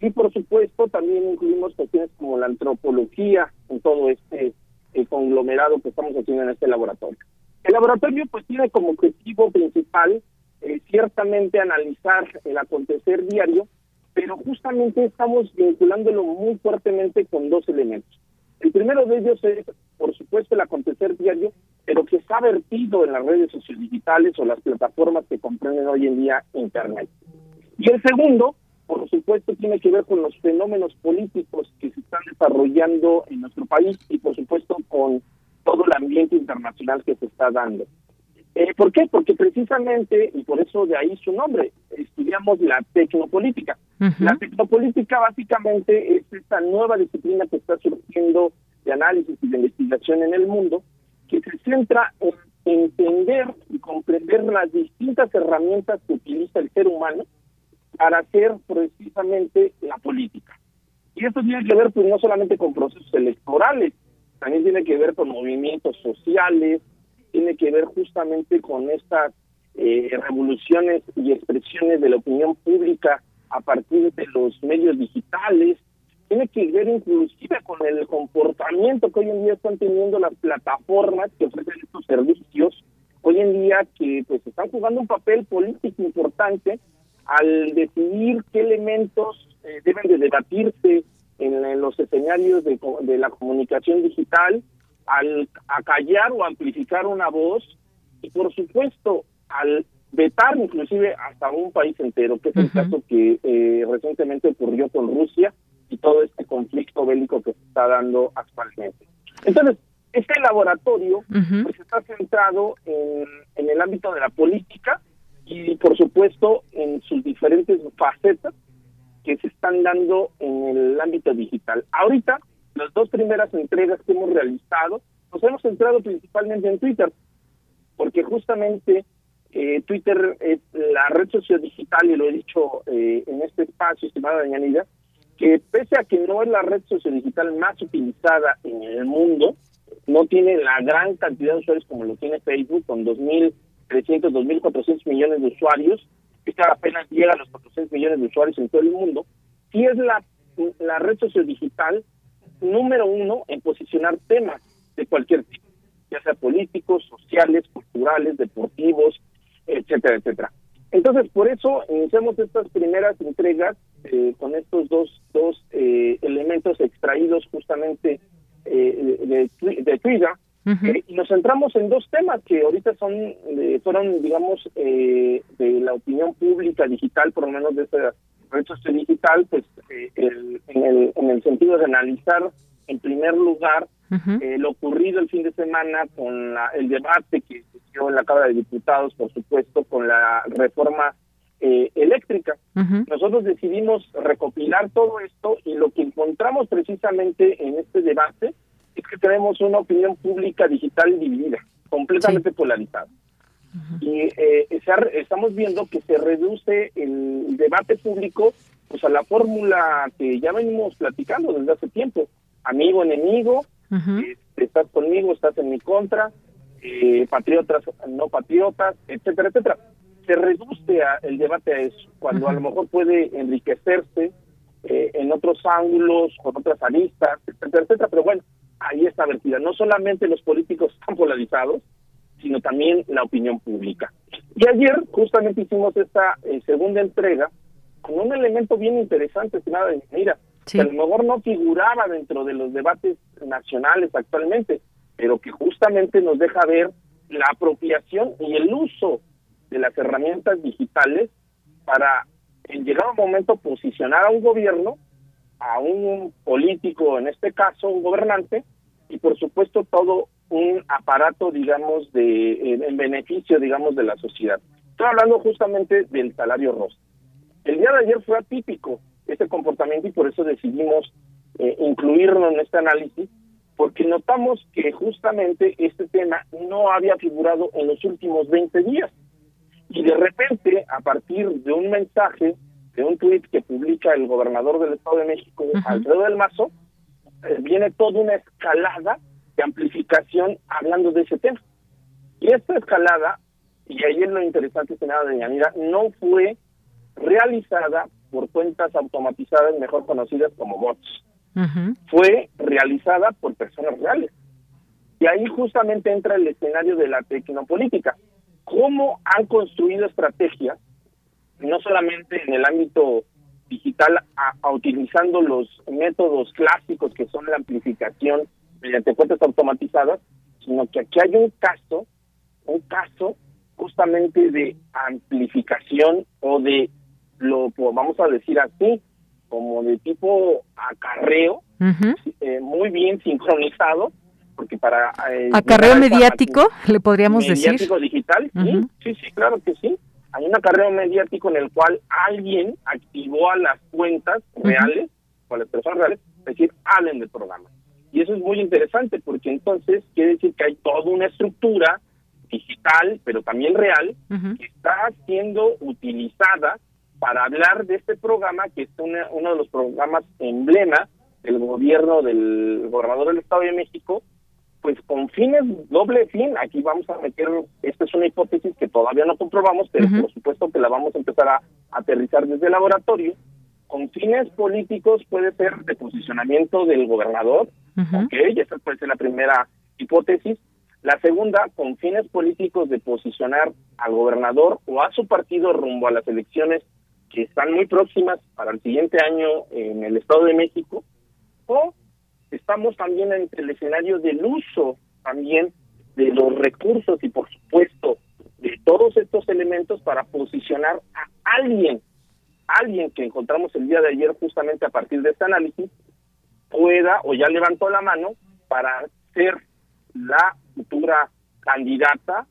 Speaker 17: y por supuesto también incluimos cuestiones como la antropología en todo este conglomerado que estamos haciendo en este laboratorio. El laboratorio pues tiene como objetivo principal eh, ciertamente analizar el acontecer diario, pero justamente estamos vinculándolo muy fuertemente con dos elementos. El primero de ellos es, por supuesto, el acontecer diario, pero que está vertido en las redes sociodigitales o las plataformas que comprenden hoy en día Internet. Y el segundo por supuesto, tiene que ver con los fenómenos políticos que se están desarrollando en nuestro país y, por supuesto, con todo el ambiente internacional que se está dando. Eh, ¿Por qué? Porque precisamente, y por eso de ahí su nombre, estudiamos la tecnopolítica. La tecnopolítica básicamente es esta nueva disciplina que está surgiendo de análisis y de investigación en el mundo, que se centra en entender y comprender las distintas herramientas que utiliza el ser humano para hacer precisamente la política. Y esto tiene que ver pues no solamente con procesos electorales, también tiene que ver con movimientos sociales, tiene que ver justamente con estas eh, revoluciones y expresiones de la opinión pública a partir de los medios digitales, tiene que ver inclusive con el comportamiento que hoy en día están teniendo las plataformas que ofrecen estos servicios, hoy en día que pues están jugando un papel político importante al decidir qué elementos eh, deben de debatirse en, los escenarios de, de, la comunicación digital, al acallar o amplificar una voz y por supuesto al vetar inclusive hasta un país entero, que es el caso que eh, recientemente ocurrió con Rusia y todo este conflicto bélico que se está dando actualmente. Entonces, este laboratorio pues está centrado en, en el ámbito de la política y por supuesto en sus diferentes facetas que se están dando en el ámbito digital. Ahorita, las dos primeras entregas que hemos realizado, nos hemos centrado principalmente en Twitter, porque justamente eh, Twitter es la red sociodigital, y lo he dicho eh, en este espacio, estimada Dañanida, que pese a que no es la red sociodigital más utilizada en el mundo, no tiene la gran cantidad de usuarios como lo tiene Facebook, con 2.300, 2.400 millones de usuarios, que apenas llega a los 400 millones de usuarios en todo el mundo, sí es la, la red sociodigital número uno en posicionar temas de cualquier tipo, ya sea políticos, sociales, culturales, deportivos, etcétera, etcétera. Entonces, por eso iniciamos estas primeras entregas eh, con estos dos, dos eh, elementos extraídos justamente eh, de, Twitter. Y nos centramos en dos temas que ahorita son fueron, digamos, de la opinión pública digital, por lo menos de esta red social digital, pues el, en, el, en el sentido de analizar, en primer lugar, lo ocurrido el fin de semana con el debate que en la Cámara de Diputados, por supuesto, con la reforma eh, eléctrica. Nosotros decidimos recopilar todo esto y lo que encontramos precisamente en este debate es que tenemos una opinión pública digital dividida, completamente polarizada. Y eh, estamos viendo que se reduce el debate público pues a la fórmula que ya venimos platicando desde hace tiempo, amigo, enemigo, este, estás conmigo, estás en mi contra, eh, patriotas, no patriotas, etcétera, etcétera. Se reduce el debate a eso, cuando a lo mejor puede enriquecerse eh, en otros ángulos, con otras aristas, etcétera, etcétera, pero bueno, ahí está vertida. No solamente los políticos están polarizados, sino también la opinión pública. Y ayer justamente hicimos esta eh, segunda entrega con un elemento bien interesante, estimada mira, que a lo mejor no figuraba dentro de los debates nacionales actualmente, pero que justamente nos deja ver la apropiación y el uso de las herramientas digitales para, en llegado momento, posicionar a un gobierno, a un político, en este caso, un gobernante, y por supuesto todo un aparato, digamos, de en, beneficio, digamos, de la sociedad. Estoy hablando justamente del salario rosa. El día de ayer fue atípico este comportamiento y por eso decidimos eh, incluirlo en este análisis, porque notamos que justamente este tema no había figurado en los últimos 20 días. Y de repente, a partir de un mensaje, de un tuit que publica el gobernador del Estado de México, Alfredo del Mazo, eh, viene toda una escalada de amplificación hablando de ese tema. Y esta escalada, y ahí es lo interesante, senada de Yanira, no fue realizada por cuentas automatizadas mejor conocidas como bots fue realizada por personas reales. Y ahí justamente entra el escenario de la tecnopolítica. ¿Cómo han construido estrategias, no solamente en el ámbito digital, a, utilizando los métodos clásicos que son la amplificación mediante cuentas automatizadas, sino que aquí hay un caso, un caso justamente de amplificación o de lo vamos a decir así, como de tipo acarreo, eh, muy bien sincronizado, porque para...
Speaker 1: Eh, ¿Acarreo mediático, le podríamos
Speaker 17: decir?
Speaker 1: Mediático
Speaker 17: digital, sí, sí, sí, claro que sí. Hay un acarreo mediático en el cual alguien activó a las cuentas reales, o a las personas reales, es decir, hablen del programa. Y eso es muy interesante, porque entonces quiere decir que hay toda una estructura digital, pero también real, que está siendo utilizada para hablar de este programa, que es uno de los programas emblema del gobierno del gobernador del Estado de México, pues con fines, doble fin, aquí vamos a meter, esta es una hipótesis que todavía no comprobamos, pero por supuesto que la vamos a empezar a, aterrizar desde el laboratorio, con fines políticos puede ser de posicionamiento del gobernador, ok, esa puede ser la primera hipótesis. La segunda, con fines políticos de posicionar al gobernador o a su partido rumbo a las elecciones que están muy próximas para el siguiente año en el Estado de México, o estamos también en el escenario del uso también de los recursos y por supuesto de todos estos elementos para posicionar a alguien, alguien que encontramos el día de ayer justamente a partir de este análisis, pueda o ya levantó la mano para ser la futura candidata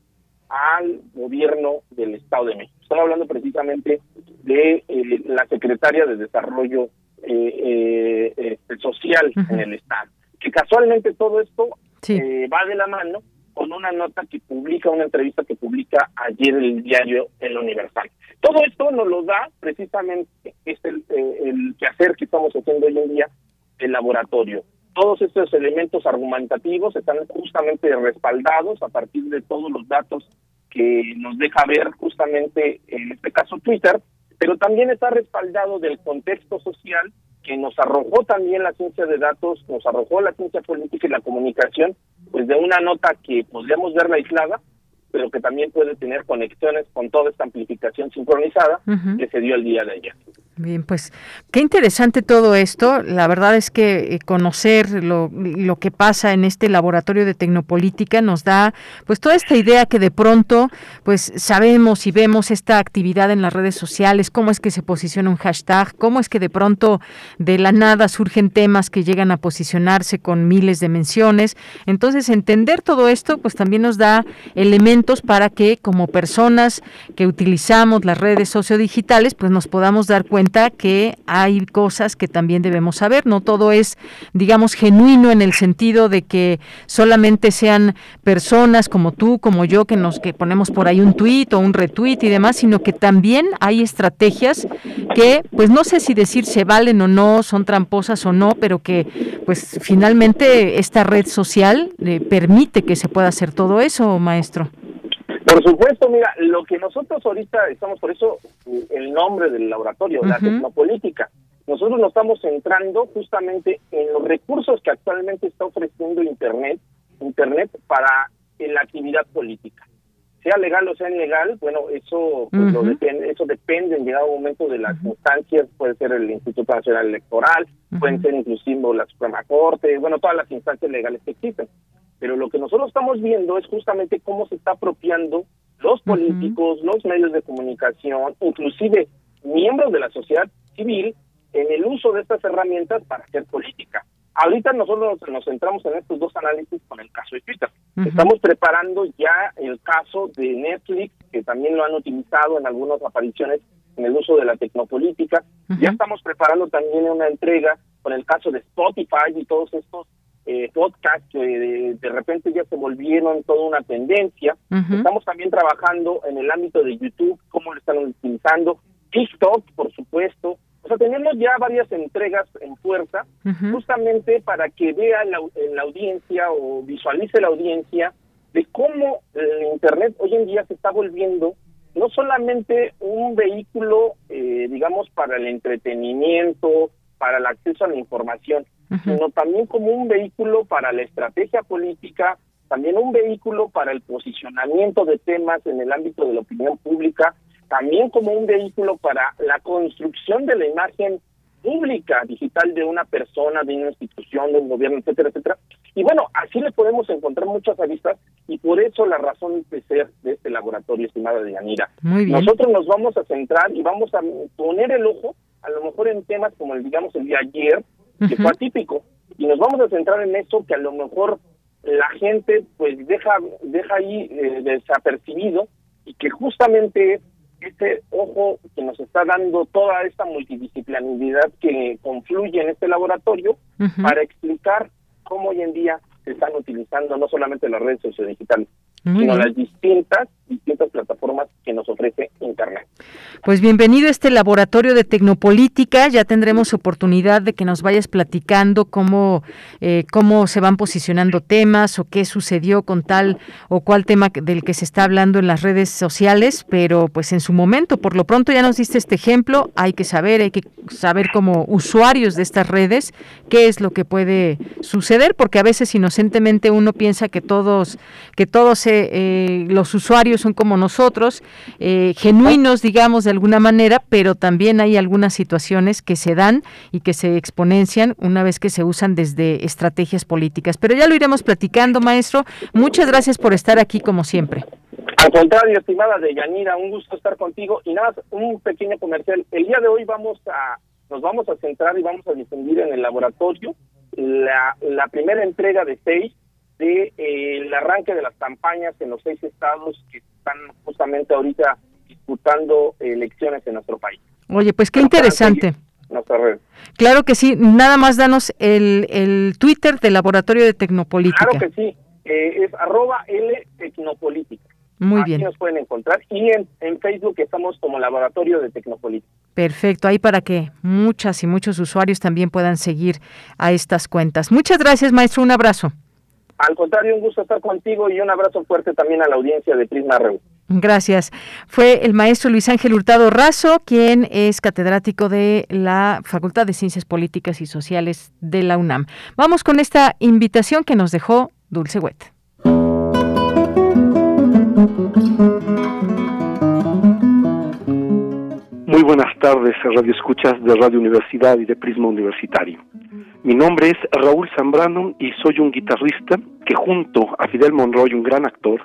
Speaker 17: al gobierno del Estado de México. Estamos hablando precisamente de eh, la secretaria de Desarrollo eh, eh, este, Social en el Estado. Que casualmente todo esto va de la mano con una nota que publica, una entrevista que publica ayer el diario El Universal. Todo esto nos lo da precisamente es el, el quehacer que estamos haciendo hoy en día el laboratorio. Todos estos elementos argumentativos están justamente respaldados a partir de todos los datos que nos deja ver justamente, en este caso Twitter, pero también está respaldado del contexto social que nos arrojó también la ciencia de datos, nos arrojó la ciencia política y la comunicación, pues de una nota que podríamos verla aislada, pero que también puede tener conexiones con toda esta amplificación sincronizada que se dio el día de ayer.
Speaker 1: Bien, pues qué interesante todo esto. La verdad es que eh, conocer lo, lo, que pasa en este laboratorio de tecnopolítica nos da pues toda esta idea que de pronto pues sabemos y vemos esta actividad en las redes sociales, cómo es que se posiciona un hashtag, cómo es que de pronto de la nada surgen temas que llegan a posicionarse con miles de menciones. Entonces, entender todo esto pues también nos da elementos para que como personas que utilizamos las redes sociodigitales pues nos podamos dar cuenta que hay cosas que también debemos saber. No todo es, digamos, genuino en el sentido de que solamente sean personas como tú, como yo, que nos que ponemos por ahí un tuit o un retweet y demás, sino que también hay estrategias que, pues no sé si decir se valen o no, son tramposas o no, pero que, pues finalmente esta red social eh, permite que se pueda hacer todo eso, maestro.
Speaker 17: Por supuesto, mira, lo que nosotros ahorita estamos, por eso el nombre del laboratorio, la tecnopolítica, nosotros nos estamos centrando justamente en los recursos que actualmente está ofreciendo Internet, Internet para la actividad política. Sea legal o sea ilegal, bueno, eso pues, lo depende, eso depende en llegado momento de las instancias, puede ser el Instituto Nacional Electoral, pueden ser inclusive la Suprema Corte, bueno, todas las instancias legales que existen. Pero lo que nosotros estamos viendo es justamente cómo se está apropiando los políticos, los medios de comunicación, inclusive miembros de la sociedad civil, en el uso de estas herramientas para hacer política. Ahorita nosotros nos centramos en estos dos análisis con el caso de Twitter. Estamos preparando ya el caso de Netflix, que también lo han utilizado en algunas apariciones en el uso de la tecnopolítica. Ya estamos preparando también una entrega con el caso de Spotify y todos estos eh, podcasts que de, repente ya se volvieron toda una tendencia. Estamos también trabajando en el ámbito de YouTube, cómo lo están utilizando, TikTok, por supuesto. O sea, tenemos ya varias entregas en fuerza, justamente para que vea la, la audiencia o visualice la audiencia de cómo el Internet hoy en día se está volviendo no solamente un vehículo, eh, digamos, para el entretenimiento, para el acceso a la información, sino también como un vehículo para la estrategia política, también un vehículo para el posicionamiento de temas en el ámbito de la opinión pública, también como un vehículo para la construcción de la imagen pública digital de una persona, de una institución, de un gobierno, etcétera, etcétera. Y bueno, así le podemos encontrar muchas aristas y por eso la razón de ser de este laboratorio, estimada Yanira. Nosotros nos vamos a centrar y vamos a poner el ojo, a lo mejor en temas como el, digamos, el de ayer, que fue atípico. Y nos vamos a centrar en eso que a lo mejor la gente pues deja, deja ahí eh, desapercibido y que justamente este ojo que nos está dando toda esta multidisciplinaridad que confluye en este laboratorio para explicar cómo hoy en día se están utilizando no solamente las redes sociodigitales, sino las distintas distintas plataformas que nos ofrece Internet.
Speaker 1: Pues bienvenido a este laboratorio de tecnopolítica. Ya tendremos oportunidad de que nos vayas platicando cómo, eh, cómo se van posicionando temas o qué sucedió con tal o cual tema del que se está hablando en las redes sociales, pero pues en su momento, por lo pronto ya nos diste este ejemplo, hay que saber, hay que saber como usuarios de estas redes qué es lo que puede suceder, porque a veces inocentemente uno piensa que todos, que todos eh, los usuarios son como nosotros, eh, genuinos, digamos, de alguna manera, pero también hay algunas situaciones que se dan y que se exponencian una vez que se usan desde estrategias políticas. Pero ya lo iremos platicando, maestro. Muchas gracias por estar aquí como siempre.
Speaker 17: Al contrario, estimada de Yanira, un gusto estar contigo y nada, un pequeño comercial. El día de hoy vamos a nos vamos a centrar y vamos a difundir en el laboratorio la, la primera entrega de seis de eh, el arranque de las campañas en los seis estados que están justamente ahorita disputando elecciones en nuestro país.
Speaker 1: Oye, pues qué interesante.
Speaker 17: red.
Speaker 1: Claro que sí, nada más danos el, el Twitter del Laboratorio de Tecnopolítica.
Speaker 17: Claro que sí, eh, es arroba L Tecnopolítica.
Speaker 1: Muy
Speaker 17: Aquí
Speaker 1: bien.
Speaker 17: nos pueden encontrar y en, en Facebook estamos como Laboratorio de Tecnopolítica.
Speaker 1: Perfecto, ahí para que muchas y muchos usuarios también puedan seguir a estas cuentas. Muchas gracias, maestro, un abrazo.
Speaker 17: Al contrario, un gusto estar contigo y un abrazo fuerte también a la audiencia de Prisma RU.
Speaker 1: Gracias. Fue el maestro Luis Ángel Hurtado Razo, quien es catedrático de la Facultad de Ciencias Políticas y Sociales de la UNAM. Vamos con esta invitación que nos dejó Dulce Wet.
Speaker 18: Buenas tardes, Radio Escuchas de Radio Universidad y de Prisma Universitario. Mi nombre es Raúl Zambrano y soy un guitarrista que junto a Fidel Monroy, un gran actor,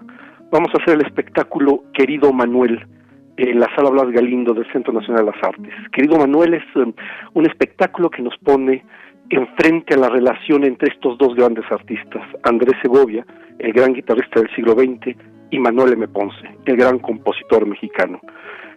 Speaker 18: vamos a hacer el espectáculo Querido Manuel en la Sala Blas Galindo del Centro Nacional de las Artes. Querido Manuel es um, un espectáculo que nos pone enfrente a la relación entre estos dos grandes artistas, Andrés Segovia, el gran guitarrista del siglo XX, y Manuel M. Ponce, el gran compositor mexicano.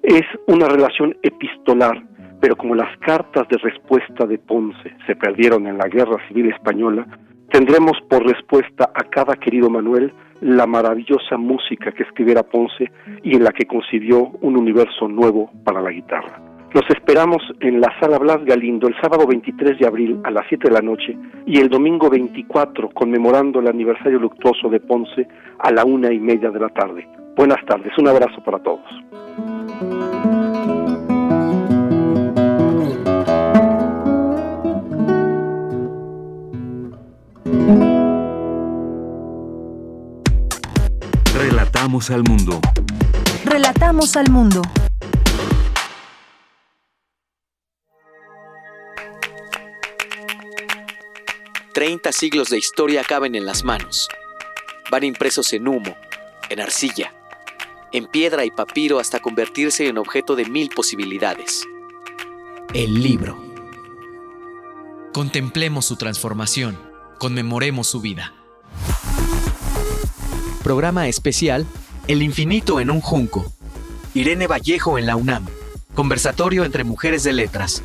Speaker 18: Es una relación epistolar, pero como las cartas de respuesta de Ponce se perdieron en la Guerra Civil Española, tendremos por respuesta a cada querido Manuel la maravillosa música que escribiera Ponce y en la que concibió un universo nuevo para la guitarra. Los esperamos en la Sala Blas Galindo el sábado 23 de abril a las 7 de la noche y el domingo 24 conmemorando el aniversario luctuoso de Ponce a la una y media de la tarde. Buenas tardes, un abrazo para todos.
Speaker 2: Relatamos al mundo.
Speaker 3: Relatamos al mundo.
Speaker 19: Treinta siglos de historia caben en las manos. Van impresos en humo, en arcilla, en piedra y papiro hasta convertirse en objeto de mil posibilidades.
Speaker 20: El libro. Contemplemos su transformación, conmemoremos su vida.
Speaker 19: Programa especial El infinito en un junco. Irene Vallejo en la UNAM. Conversatorio entre mujeres de letras.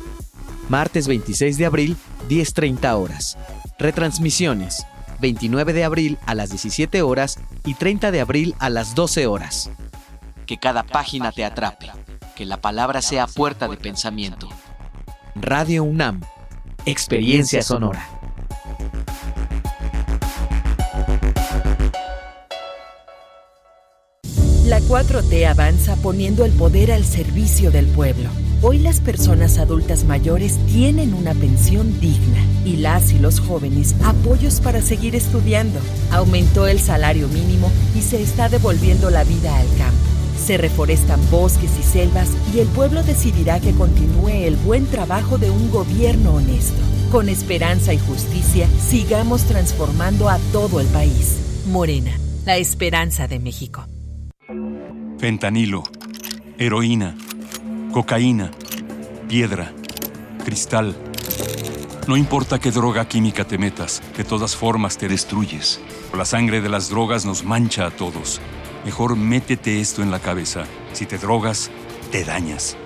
Speaker 19: Martes 26 de abril, 10.30 horas. Retransmisiones. 29 de abril a las 17 horas y 30 de abril a las 12 horas. Que cada página te atrape. Que la palabra sea puerta de pensamiento. Radio UNAM. Experiencia sonora.
Speaker 21: La 4T avanza poniendo el poder al servicio del pueblo. Hoy las personas adultas mayores tienen una pensión digna y las y los jóvenes apoyos para seguir estudiando. Aumentó el salario mínimo y se está devolviendo la vida al campo. Se reforestan bosques y selvas y el pueblo decidirá que continúe el buen trabajo de un gobierno honesto. Con esperanza y justicia, sigamos transformando a todo el país. Morena, la esperanza de México.
Speaker 22: Fentanilo, heroína, cocaína, piedra, cristal. No importa qué droga química te metas, de todas formas te destruyes. La sangre de las drogas nos mancha a todos. Mejor métete esto en la cabeza. Si te drogas, te dañas.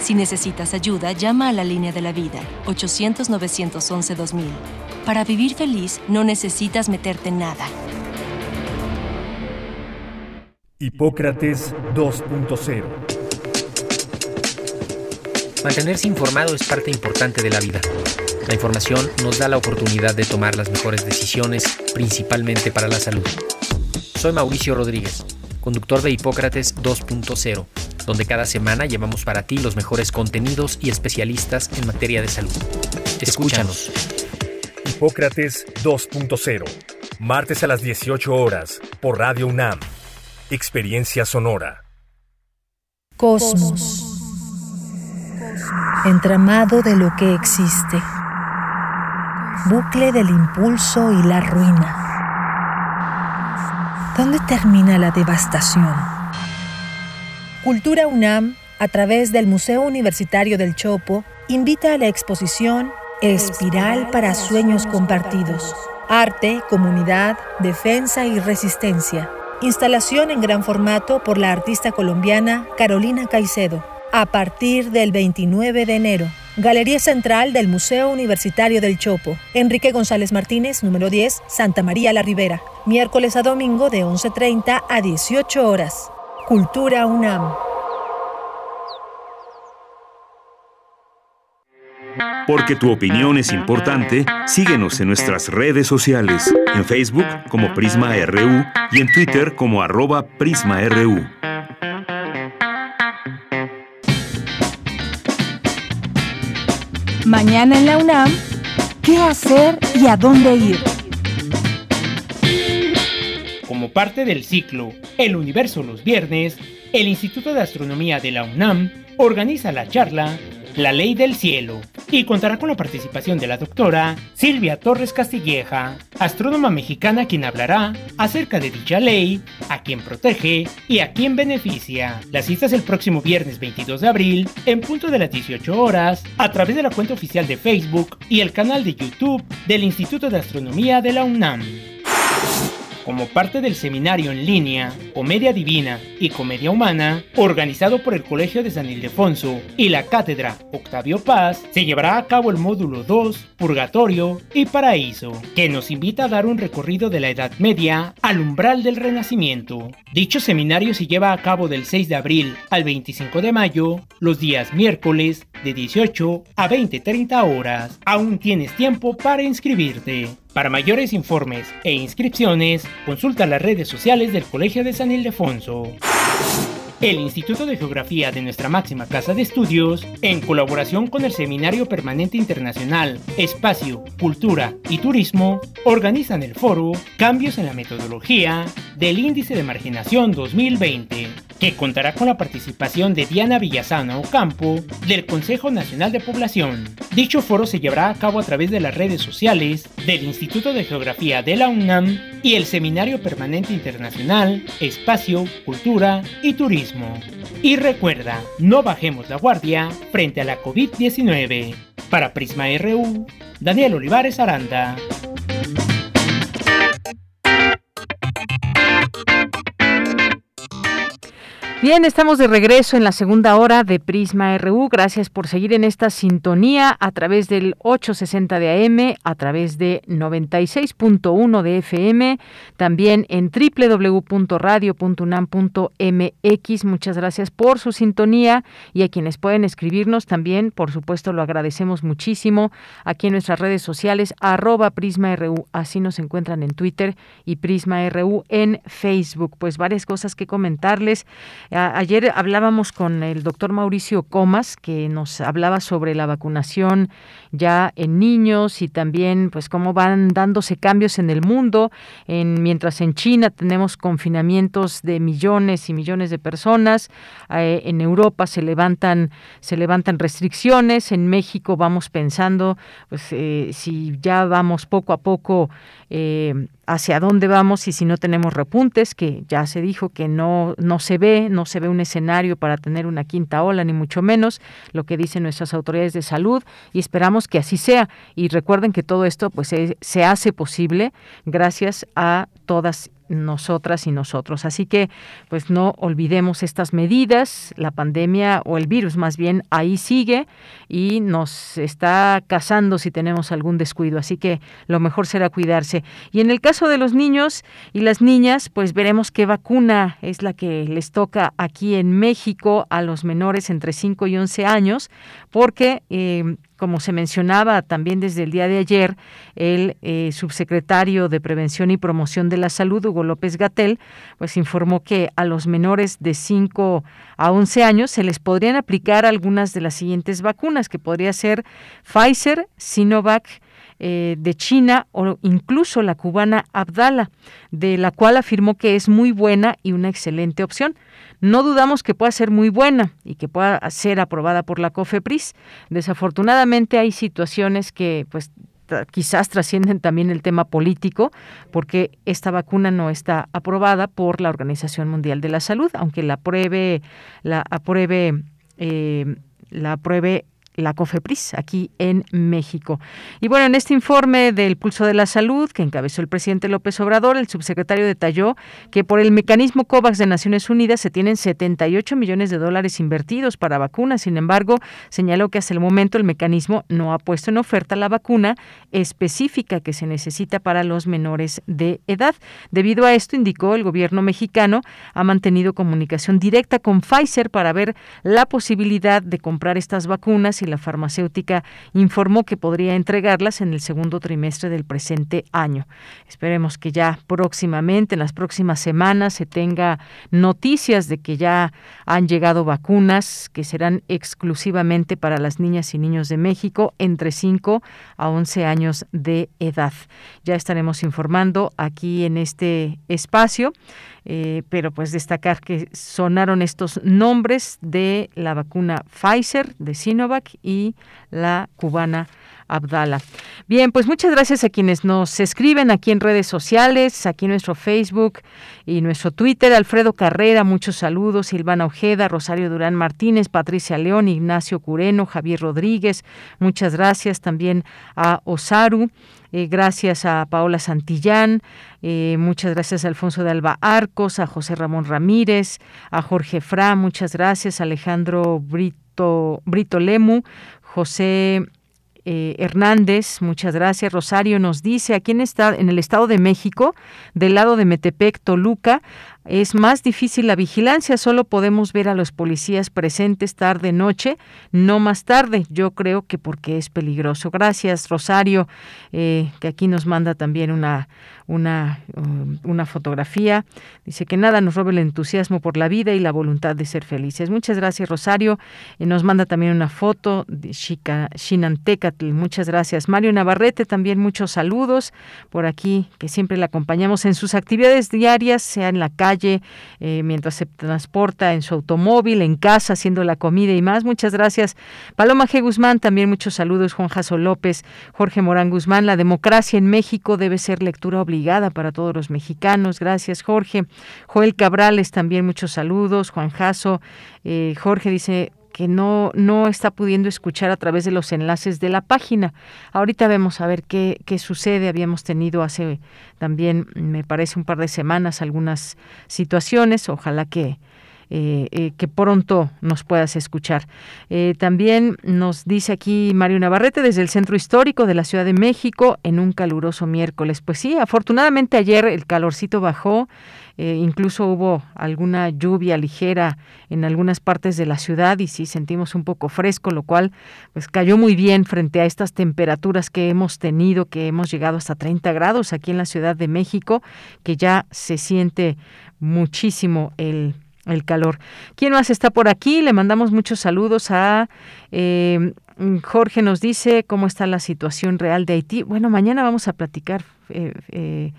Speaker 23: Si necesitas ayuda, llama a la línea de la vida, 800-911-2000. Para vivir feliz, no necesitas meterte en nada.
Speaker 24: Hipócrates 2.0
Speaker 25: Mantenerse informado es parte importante de la vida. La información nos da la oportunidad de tomar las mejores decisiones, principalmente para la salud. Soy Mauricio Rodríguez, conductor de Hipócrates 2.0, donde cada semana llevamos para ti los mejores contenidos y especialistas en materia de salud. Escúchanos.
Speaker 24: Hipócrates 2.0, martes a las 18 horas, por Radio UNAM. Experiencia sonora.
Speaker 3: Cosmos. Entramado de lo que existe. Bucle del impulso y la ruina. ¿Dónde termina la devastación? Cultura UNAM, a través del Museo Universitario del Chopo, invita a la exposición Espiral para Sueños Compartidos. Arte, comunidad, defensa y resistencia Instalación en gran formato por la artista colombiana Carolina Caicedo. A partir del 29 de enero. Galería Central del Museo Universitario del Chopo. Enrique González Martínez, número 10, Santa María la Ribera. Miércoles a domingo de 11.30 a 18 horas. Cultura UNAM.
Speaker 2: Porque tu opinión es importante, síguenos en nuestras redes sociales, en Facebook como Prisma RU y en Twitter como arroba PrismaRU.
Speaker 3: Mañana en la UNAM, ¿qué hacer y a dónde ir?
Speaker 5: Como parte del ciclo El Universo los Viernes, el Instituto de Astronomía de la UNAM organiza la charla La Ley del Cielo y contará con la participación de la doctora Silvia Torres Castilleja, astrónoma mexicana quien hablará acerca de dicha ley, a quien protege y a quien beneficia. La cita es el próximo viernes 22 de abril en punto de las 18 horas a través de la cuenta oficial de Facebook y el canal de YouTube del Instituto de Astronomía de la UNAM como parte del seminario en línea Comedia Divina y Comedia Humana, organizado por el Colegio de San Ildefonso y la Cátedra Octavio Paz, se llevará a cabo el módulo 2, Purgatorio y Paraíso, que nos invita a dar un recorrido de la Edad Media al umbral del Renacimiento. Dicho seminario se lleva a cabo del 6 de abril al 25 de mayo, los días miércoles de 18 a 20-30 horas. Aún tienes tiempo para inscribirte. Para mayores informes e inscripciones, consulta las redes sociales del Colegio de San Ildefonso. El Instituto de Geografía de nuestra máxima casa de estudios, en colaboración con el Seminario Permanente Internacional Espacio, Cultura y Turismo, organizan el foro Cambios en la Metodología del Índice de Marginación 2020 que contará con la participación de Diana Villasana Ocampo del Consejo Nacional de Población. Dicho foro se llevará a cabo a través de las redes sociales del Instituto de Geografía de la UNAM y el Seminario Permanente Internacional Espacio, Cultura y Turismo. Y recuerda, no bajemos la guardia frente a la COVID-19. Para Prisma RU, Daniel Olivares Aranda.
Speaker 1: Bien, estamos de regreso en la segunda hora de Prisma RU. Gracias por seguir en esta sintonía a través del 860 de AM, a través de 96.1 de FM, también en www.radio.unam.mx. Muchas gracias por su sintonía y a quienes pueden escribirnos también, por supuesto, lo agradecemos muchísimo. Aquí en nuestras redes sociales, arroba Prisma RU, así nos encuentran en Twitter y Prisma RU en Facebook. Pues varias cosas que comentarles. Ayer hablábamos con el doctor Mauricio Comas, que nos hablaba sobre la vacunación ya en niños y también pues cómo van dándose cambios en el mundo, en, mientras en China tenemos confinamientos de millones y millones de personas, eh, en Europa se levantan, se levantan restricciones, en México vamos pensando pues eh, si ya vamos poco a poco eh, hacia dónde vamos y si no tenemos repuntes, que ya se dijo que no, no se ve, no se ve un escenario para tener una quinta ola, ni mucho menos, lo que dicen nuestras autoridades de salud, y esperamos que así sea. Y recuerden que todo esto pues se, se hace posible gracias a todas nosotras y nosotros. Así que, pues no olvidemos estas medidas. La pandemia o el virus más bien ahí sigue y nos está cazando si tenemos algún descuido. Así que lo mejor será cuidarse. Y en el caso de los niños y las niñas, pues veremos qué vacuna es la que les toca aquí en México a los menores entre 5 y 11 años, porque eh, como se mencionaba también desde el día de ayer, el eh, subsecretario de Prevención y Promoción de la Salud, Hugo López Gatel, pues informó que a los menores de 5 a 11 años se les podrían aplicar algunas de las siguientes vacunas, que podría ser Pfizer, Sinovac, eh, de China o incluso la cubana Abdala, de la cual afirmó que es muy buena y una excelente opción. No dudamos que pueda ser muy buena y que pueda ser aprobada por la COFEPRIS. Desafortunadamente hay situaciones que pues quizás trascienden también el tema político, porque esta vacuna no está aprobada por la Organización Mundial de la Salud, aunque la apruebe, la apruebe, eh, la apruebe la COFEPRIS aquí en México. Y bueno, en este informe del Pulso de la Salud que encabezó el presidente López Obrador, el subsecretario detalló que por el mecanismo COVAX de Naciones Unidas se tienen 78 millones de dólares invertidos para vacunas. Sin embargo, señaló que hasta el momento el mecanismo no ha puesto en oferta la vacuna específica que se necesita para los menores de edad. Debido a esto, indicó el gobierno mexicano ha mantenido comunicación directa con Pfizer para ver la posibilidad de comprar estas vacunas y la farmacéutica informó que podría entregarlas en el segundo trimestre del presente año. Esperemos que ya próximamente, en las próximas semanas, se tenga noticias de que ya han llegado vacunas que serán exclusivamente para las niñas y niños de México entre 5 a 11 años de edad. Ya estaremos informando aquí en este espacio. Eh, pero pues destacar que sonaron estos nombres de la vacuna Pfizer, de Sinovac y la cubana Abdala. Bien, pues muchas gracias a quienes nos escriben aquí en redes sociales, aquí en nuestro Facebook y nuestro Twitter. Alfredo Carrera, muchos saludos. Silvana Ojeda, Rosario Durán Martínez, Patricia León, Ignacio Cureno, Javier Rodríguez. Muchas gracias también a Osaru. Eh, gracias a Paola Santillán, eh, muchas gracias a Alfonso de Alba Arcos, a José Ramón Ramírez, a Jorge Fra, muchas gracias, Alejandro Brito, Lemu, José eh, Hernández, muchas gracias. Rosario nos dice, aquí en, está, en el Estado de México, del lado de Metepec, Toluca, es más difícil la vigilancia, solo podemos ver a los policías presentes tarde noche, no más tarde. Yo creo que porque es peligroso. Gracias, Rosario, eh, que aquí nos manda también una, um, una focografía. Dice que nada nos robe el entusiasmo por la vida y la voluntad de ser felices. Muchas gracias, Rosario. y nos manda también una foto de Chica, Shinantecatl. Muchas gracias. Mario Navarrete, también muchos saludos por aquí, que siempre le acompañamos en sus actividades diarias, sea en la calle eh, mientras se transporta en su automóvil, en casa, haciendo la comida y más. Muchas gracias. Paloma G. Guzmán, también muchos saludos. Juan Jaso López, Jorge Morán Guzmán. La democracia en México debe ser lectura obligada para todos los mexicanos. Gracias, Jorge. Joel Cabrales, también muchos saludos. Juan Jaso. Eh, Jorge dice, que no, no está pudiendo escuchar a través de los enlaces de la página. Ahorita vemos a ver qué, qué sucede. Habíamos tenido hace también, me parece, un par de semanas algunas situaciones. Ojalá que, eh, eh, que pronto nos puedas escuchar. Eh, también nos dice aquí Mario Navarrete desde el Centro Histórico de la Ciudad de México en un caluroso miércoles. Pues sí, afortunadamente ayer el calorcito bajó. Incluso hubo alguna lluvia ligera en algunas partes de la ciudad y sí sentimos un poco fresco, lo cual pues cayó muy bien frente a estas temperaturas que hemos tenido, que hemos llegado hasta 30 grados aquí en la Ciudad de México, que ya se siente muchísimo el el calor. ¿Quién más está por aquí? Le mandamos muchos saludos a eh, Jorge nos dice cómo está la situación real de Haití. Bueno, mañana vamos a platicar eh, eh,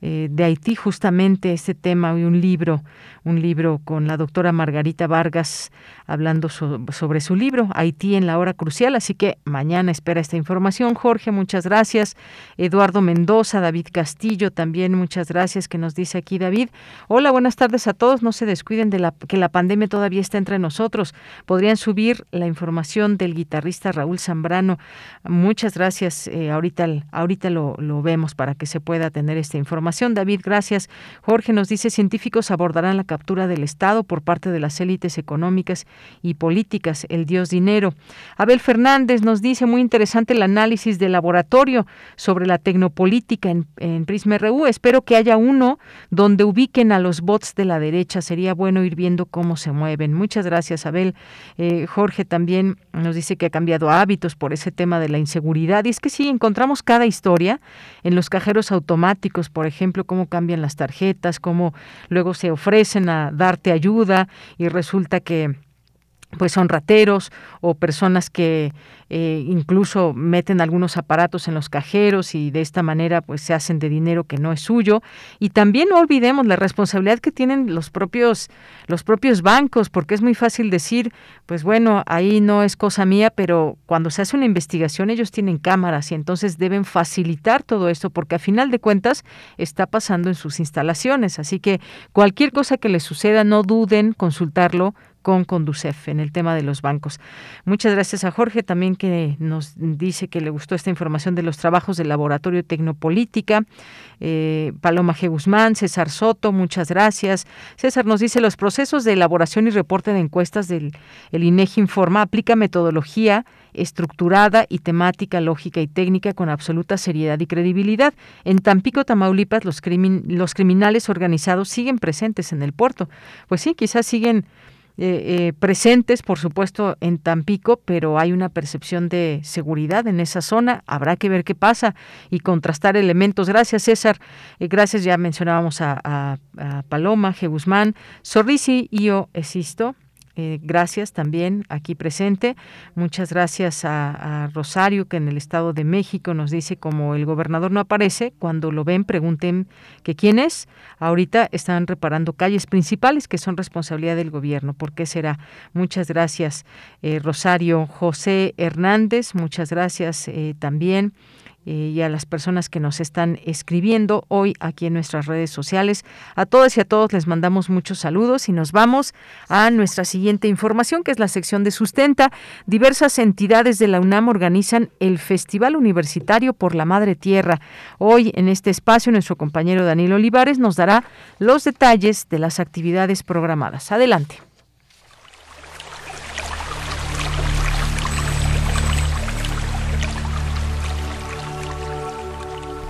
Speaker 1: de Haití, justamente este tema y un libro, un libro con la doctora Margarita Vargas hablando sobre su libro, Haití en la hora crucial. Así que mañana espera esta información. Jorge, muchas gracias. Eduardo Mendoza, David Castillo, también muchas gracias que nos dice aquí David. Hola, buenas tardes a todos. No se descuiden de la, que la pandemia todavía está entre nosotros. Podrían subir la información del guitarrista Raúl Zambrano. Muchas gracias. Eh, ahorita ahorita lo vemos para que se pueda tener esta información David, gracias. Jorge nos dice, científicos abordarán la captura del Estado por parte de las élites económicas y políticas, el dios dinero. Abel Fernández nos dice, muy interesante el análisis de laboratorio sobre la tecnopolítica en, en Prisma RU. Espero que haya uno donde ubiquen a los bots de la derecha. Sería bueno ir viendo cómo se mueven. Muchas gracias, Abel. Eh, Jorge también nos dice que ha cambiado hábitos por ese tema de la inseguridad. Y es que sí, encontramos cada historia en los cajeros automáticos, por ejemplo, cómo cambian las tarjetas, cómo luego se ofrecen a darte ayuda y resulta que pues son rateros o personas que eh, incluso meten algunos aparatos en los cajeros y de esta manera pues se hacen de dinero que no es suyo. Y también no olvidemos la responsabilidad que tienen los propios los propios bancos porque es muy fácil decir pues bueno ahí no es cosa mía pero cuando se hace una investigación ellos tienen cámaras y entonces deben facilitar todo esto porque a final de cuentas está pasando en sus instalaciones. Así que cualquier cosa que les suceda no duden consultarlo con Conducef en el tema de los bancos. Muchas gracias a Jorge también que nos dice que le gustó esta información de los trabajos del Laboratorio Tecnopolítica. Eh, Paloma G. Guzmán, César Soto, muchas gracias. César nos dice los procesos de elaboración y reporte de encuestas del el INEGI Informa aplica metodología estructurada y temática, lógica y técnica con absoluta seriedad y credibilidad. En Tampico, Tamaulipas, los, los criminales organizados siguen presentes en el puerto. Pues sí, quizás siguen eh, eh, presentes, por supuesto, en Tampico, pero hay una percepción de seguridad en esa zona. Habrá que ver qué pasa y contrastar elementos. Gracias, César. Eh, gracias, ya mencionábamos a, a, Paloma, G. Guzmán, Sorrisi y yo existo. Eh, gracias también aquí presente. Muchas gracias a, Rosario, que en el Estado de México nos dice como el gobernador no aparece, cuando lo ven pregunten que quién es. Ahorita están reparando calles principales que son responsabilidad del gobierno. ¿Por qué será? Muchas gracias, eh, Rosario. José Hernández, muchas gracias eh, también. Eh, y a las personas que nos están escribiendo hoy aquí en nuestras redes sociales. A todas y a todos les mandamos muchos saludos y nos vamos a nuestra siguiente información, que es la sección de sustenta. Diversas entidades de la UNAM organizan el Festival Universitario por la Madre Tierra. Hoy en este espacio nuestro compañero Daniel Olivares nos dará los detalles de las actividades programadas. Adelante.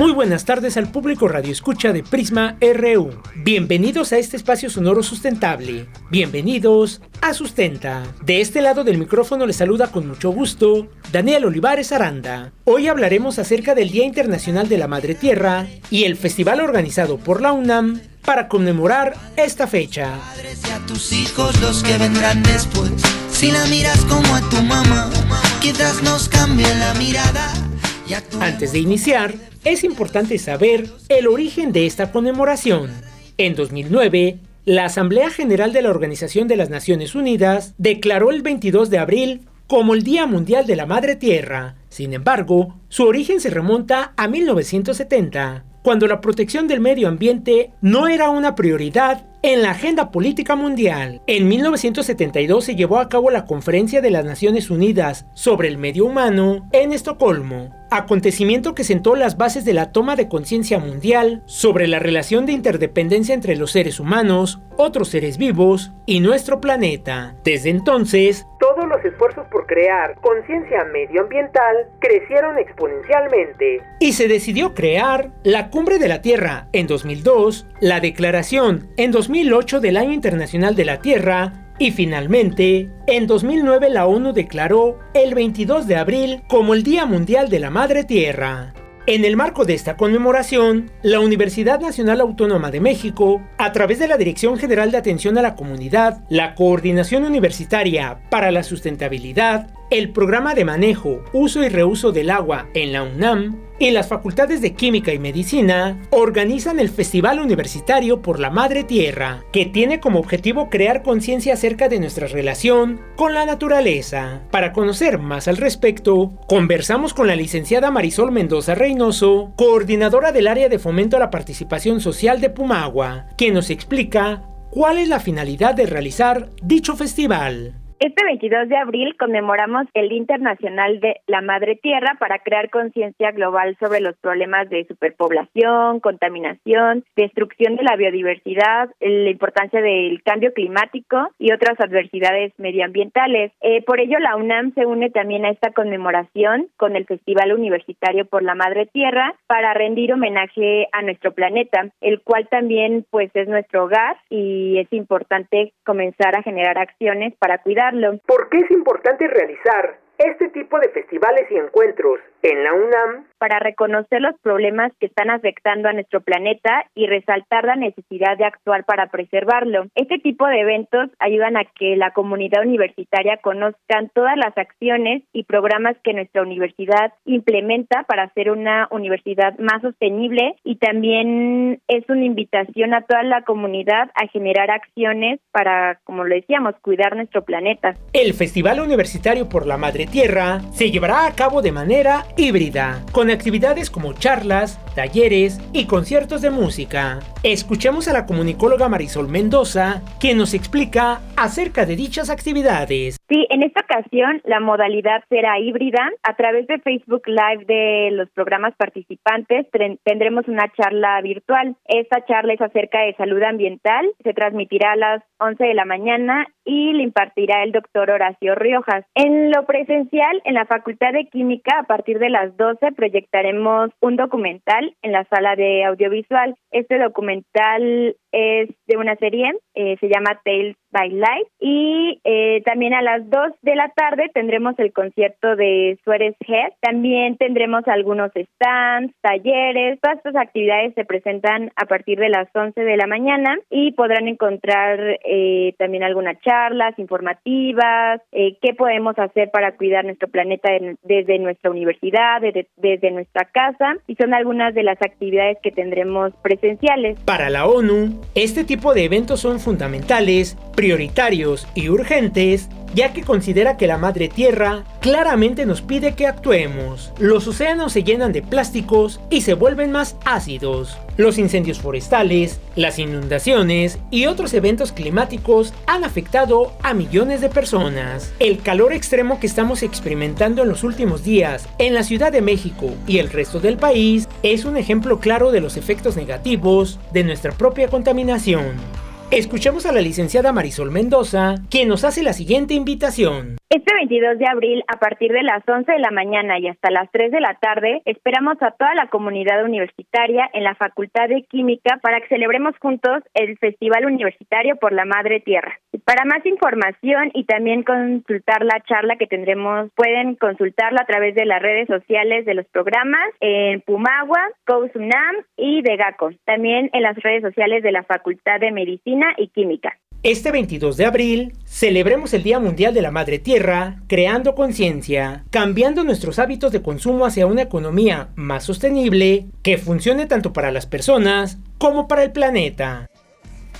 Speaker 5: Muy buenas tardes al público Radio Escucha de Prisma RU. Bienvenidos a este espacio sonoro sustentable. Bienvenidos a Sustenta. De este lado del micrófono les saluda con mucho gusto Daniel Olivares Aranda. Hoy hablaremos acerca del Día Internacional de la Madre Tierra y el festival organizado por la UNAM para conmemorar esta fecha.
Speaker 26: a tus hijos los que vendrán después. Si la miras como a tu.
Speaker 5: Antes de iniciar, es importante saber el origen de esta conmemoración. En 2009, la Asamblea General de la Organización de las Naciones Unidas declaró el 22 de abril como el Día Mundial de la Madre Tierra. Sin embargo, su origen se remonta a 1970, cuando la protección del medio ambiente no era una prioridad en la agenda política mundial. En 1972 se llevó a cabo la Conferencia de las Naciones Unidas sobre el Medio Humano en Estocolmo, acontecimiento que sentó las bases de la toma de conciencia mundial sobre la relación de interdependencia entre los seres humanos, otros seres vivos y nuestro planeta. Desde entonces, todos los esfuerzos por crear conciencia medioambiental crecieron exponencialmente y se decidió crear la Cumbre de la Tierra en 2002, la Declaración en 2008 del Año Internacional de la Tierra y finalmente, en 2009 la ONU declaró el 22 de abril como el Día Mundial de la Madre Tierra. En el marco de esta conmemoración, la Universidad Nacional Autónoma de México, a través de la Dirección General de Atención a la Comunidad, la Coordinación Universitaria para la Sustentabilidad, el programa de manejo, uso y reuso del agua en la UNAM y las facultades de Química y Medicina organizan el Festival Universitario por la Madre Tierra, que tiene como objetivo crear conciencia acerca de nuestra relación con la naturaleza. Para conocer más al respecto, conversamos con la licenciada Marisol Mendoza Reynoso, coordinadora del área de fomento a la participación social de Pumagua, quien nos explica cuál es la finalidad de realizar dicho festival.
Speaker 27: Este 22 de abril conmemoramos el Día Internacional de la Madre Tierra para crear conciencia global sobre los problemas de superpoblación, contaminación, destrucción de la biodiversidad, la importancia del cambio climático y otras adversidades medioambientales. Eh, por ello, la UNAM se une también a esta conmemoración con el Festival Universitario por la Madre Tierra para rendir homenaje a nuestro planeta, el cual también pues es nuestro hogar y es importante comenzar a generar acciones para cuidar
Speaker 5: ¿Por qué es importante realizar este tipo de festivales y encuentros en la UNAM
Speaker 27: para reconocer los problemas que están afectando a nuestro planeta y resaltar la necesidad de actuar para preservarlo. Este tipo de eventos ayudan a que la comunidad universitaria conozcan todas las acciones y programas que nuestra universidad implementa para ser una universidad más sostenible y también es una invitación a toda la comunidad a generar acciones para, como lo decíamos, cuidar nuestro planeta.
Speaker 5: El Festival Universitario por la Madre Tierra se llevará a cabo de manera híbrida, con actividades como charlas, talleres y conciertos de música. Escuchemos a la comunicóloga Marisol Mendoza, quien nos explica acerca de dichas actividades.
Speaker 27: Sí, en esta ocasión la modalidad será híbrida. A través de Facebook Live de los programas participantes tendremos una charla virtual. Esta charla es acerca de salud ambiental. Se transmitirá a las 11 de la mañana y le impartirá el doctor Horacio Riojas. En lo presencial, en la Facultad de Química, a partir de las 12 proyectaremos un documental en la sala de audiovisual. Este documental es de una serie, eh, se llama Tales by Light y eh, también a las 2 de la tarde tendremos el concierto de Suárez Head. También tendremos algunos stands, talleres, todas estas actividades se presentan a partir de las 11 de la mañana y podrán encontrar eh, también algunas charlas informativas, qué podemos hacer para cuidar nuestro planeta desde nuestra universidad, desde, desde nuestra casa y son algunas de las actividades que tendremos presenciales.
Speaker 5: Para la ONU, este tipo de eventos son fundamentales, prioritarios y urgentes, ya que considera que la Madre Tierra claramente nos pide que actuemos. Los océanos se llenan de plásticos y se vuelven más ácidos. Los incendios forestales, las inundaciones y otros eventos climáticos han afectado a millones de personas. El calor extremo que estamos experimentando en los últimos días en la Ciudad de México y el resto del país es un ejemplo claro de los efectos negativos de nuestra propia contaminación. Escuchemos a la licenciada Marisol Mendoza, quien nos hace la siguiente invitación.
Speaker 27: Este 22 de abril, a partir de las 11 de la mañana y hasta las 3 de la tarde, esperamos a toda la comunidad universitaria en la Facultad de Química para que celebremos juntos el Festival Universitario por la Madre Tierra. Para más información y también consultar la charla que tendremos, pueden consultarla a través de las redes sociales de los programas en Pumagua, COUSUNAM y de GACO. También en las redes sociales de la Facultad de Medicina y Química.
Speaker 5: Este 22 de abril celebremos el Día Mundial de la Madre Tierra, creando conciencia, cambiando nuestros hábitos de consumo hacia una economía más sostenible que funcione tanto para las personas como para el planeta.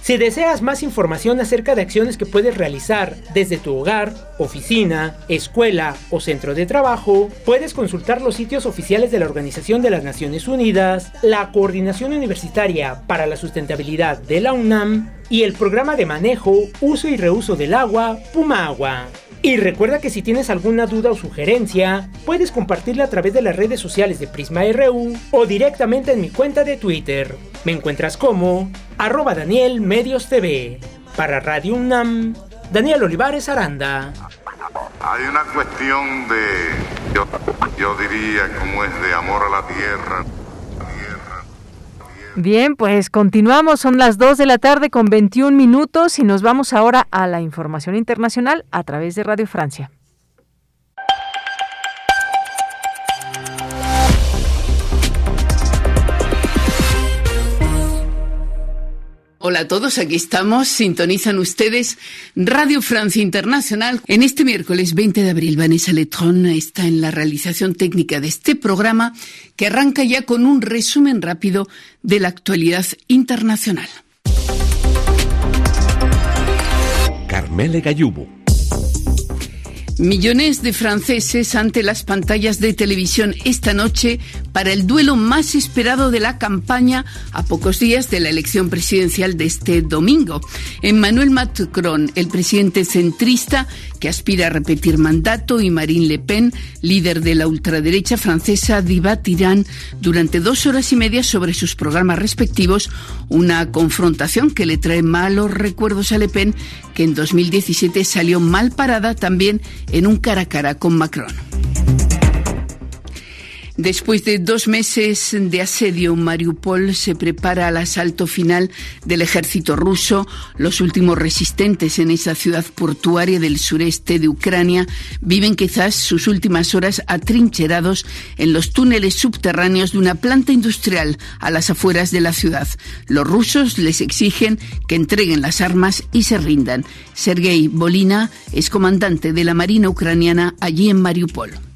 Speaker 5: Si deseas más información acerca de acciones que puedes realizar desde tu hogar, oficina, escuela o centro de trabajo, puedes consultar los sitios oficiales de la Organización de las Naciones Unidas, la Coordinación Universitaria para la Sustentabilidad de la UNAM y el Programa de Manejo, Uso y Reuso del Agua, Pumagua. Y recuerda que si tienes alguna duda o sugerencia, puedes compartirla a través de las redes sociales de Prisma RU o directamente en mi cuenta de Twitter. Me encuentras como arroba Daniel Medios TV. Para Radio UNAM, Daniel Olivares Aranda.
Speaker 28: Hay una cuestión de, yo, yo diría, como es de amor a la tierra.
Speaker 1: Bien, pues continuamos, son las 2 de la tarde con 21 minutos y nos vamos ahora a la información internacional a través de Radio Francia.
Speaker 29: Hola. A todos, aquí estamos. Sintonizan ustedes Radio Francia Internacional. En este miércoles 20 de abril, Vanessa Letrón está en la realización técnica de este programa que arranca ya con un resumen rápido de la actualidad internacional.
Speaker 30: Carmele Gallubo.
Speaker 29: Millones de franceses ante las pantallas de televisión esta noche para el duelo más esperado de la campaña a pocos días de la elección presidencial de este domingo. Emmanuel Macron, el presidente centrista que aspira a repetir mandato, y Marine Le Pen, líder de la ultraderecha francesa, debatirán durante dos horas y media sobre sus programas respectivos, una confrontación que le trae malos recuerdos a Le Pen, que en 2017 salió mal parada también en un cara a cara con Macron. Después de dos meses de asedio, Mariupol se prepara al asalto final del ejército ruso. Los últimos resistentes en esa ciudad portuaria del sureste de Ucrania viven quizás sus últimas horas atrincherados en los túneles subterráneos de una planta industrial a las afueras de la ciudad. Los rusos les exigen que entreguen las armas y se rindan. Sergei Bolina es comandante de la Marina ucraniana allí en Mariupol.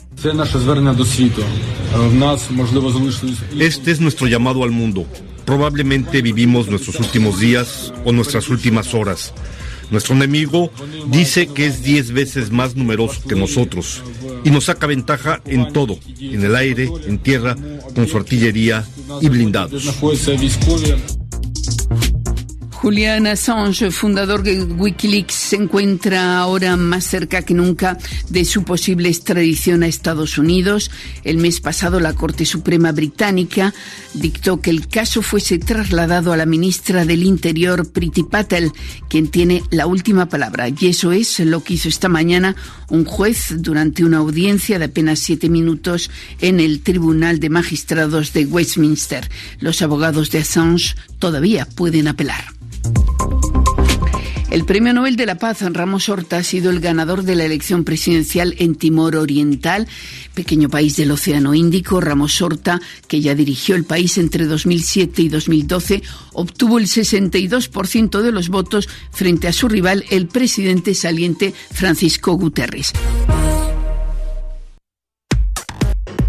Speaker 31: Este es nuestro llamado al mundo. Probablemente vivimos nuestros últimos días o nuestras últimas horas. Nuestro enemigo dice que es diez veces más numeroso que nosotros y nos saca ventaja en todo, en el aire, en tierra, con su artillería y blindados.
Speaker 29: Julian Assange, fundador de Wikileaks, se encuentra ahora más cerca que nunca de su posible extradición a Estados Unidos. El mes pasado, la Corte Suprema Británica dictó que el caso fuese trasladado a la ministra del Interior, Priti Patel, quien tiene la última palabra. Y eso es lo que hizo esta mañana un juez durante una audiencia de apenas siete minutos en el Tribunal de Magistrados de Westminster. Los abogados de Assange todavía pueden apelar. El Premio Nobel de la Paz, Ramos Horta, ha sido el ganador de la elección presidencial en Timor Oriental, pequeño país del Océano Índico. Ramos Horta, que ya dirigió el país entre 2007 y 2012, obtuvo el 62% de los votos frente a su rival, el presidente saliente Francisco Guterres.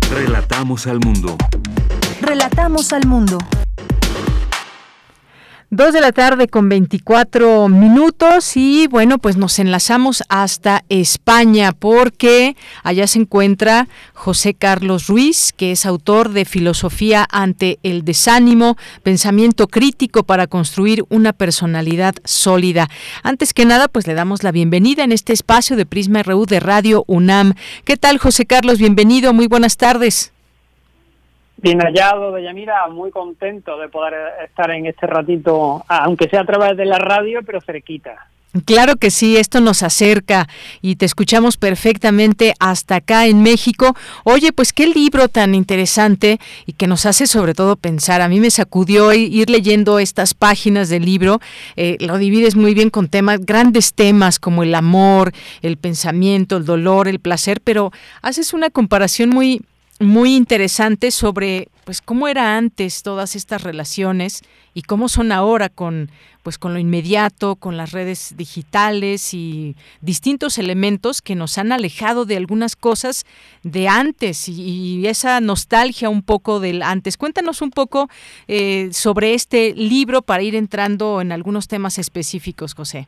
Speaker 2: Relatamos al mundo.
Speaker 3: Relatamos al mundo.
Speaker 1: Dos de la tarde con 24 minutos y bueno, pues nos enlazamos hasta España porque allá se encuentra José Carlos Ruiz, que es autor de Filosofía ante el desánimo, pensamiento crítico para construir una personalidad sólida. Antes que nada, pues le damos la bienvenida en este espacio de Prisma RU de Radio UNAM. ¿Qué tal, José Carlos? Bienvenido, muy buenas tardes.
Speaker 32: Bien hallado, Bellamira, muy contento de poder estar en este ratito, aunque sea a través de la radio, pero cerquita.
Speaker 1: Claro que sí, esto nos acerca y te escuchamos perfectamente hasta acá en México. Oye, pues qué libro tan interesante y que nos hace sobre todo pensar. A mí me sacudió ir leyendo estas páginas del libro. Eh, lo divides muy bien con temas, grandes temas como el amor, el pensamiento, el dolor, el placer, pero haces una comparación muy muy interesante sobre pues cómo era antes todas estas relaciones y cómo son ahora con pues con lo inmediato, con las redes digitales y distintos elementos que nos han alejado de algunas cosas de antes y, esa nostalgia un poco del antes. Cuéntanos un poco eh, sobre este libro para ir entrando en algunos temas específicos, José.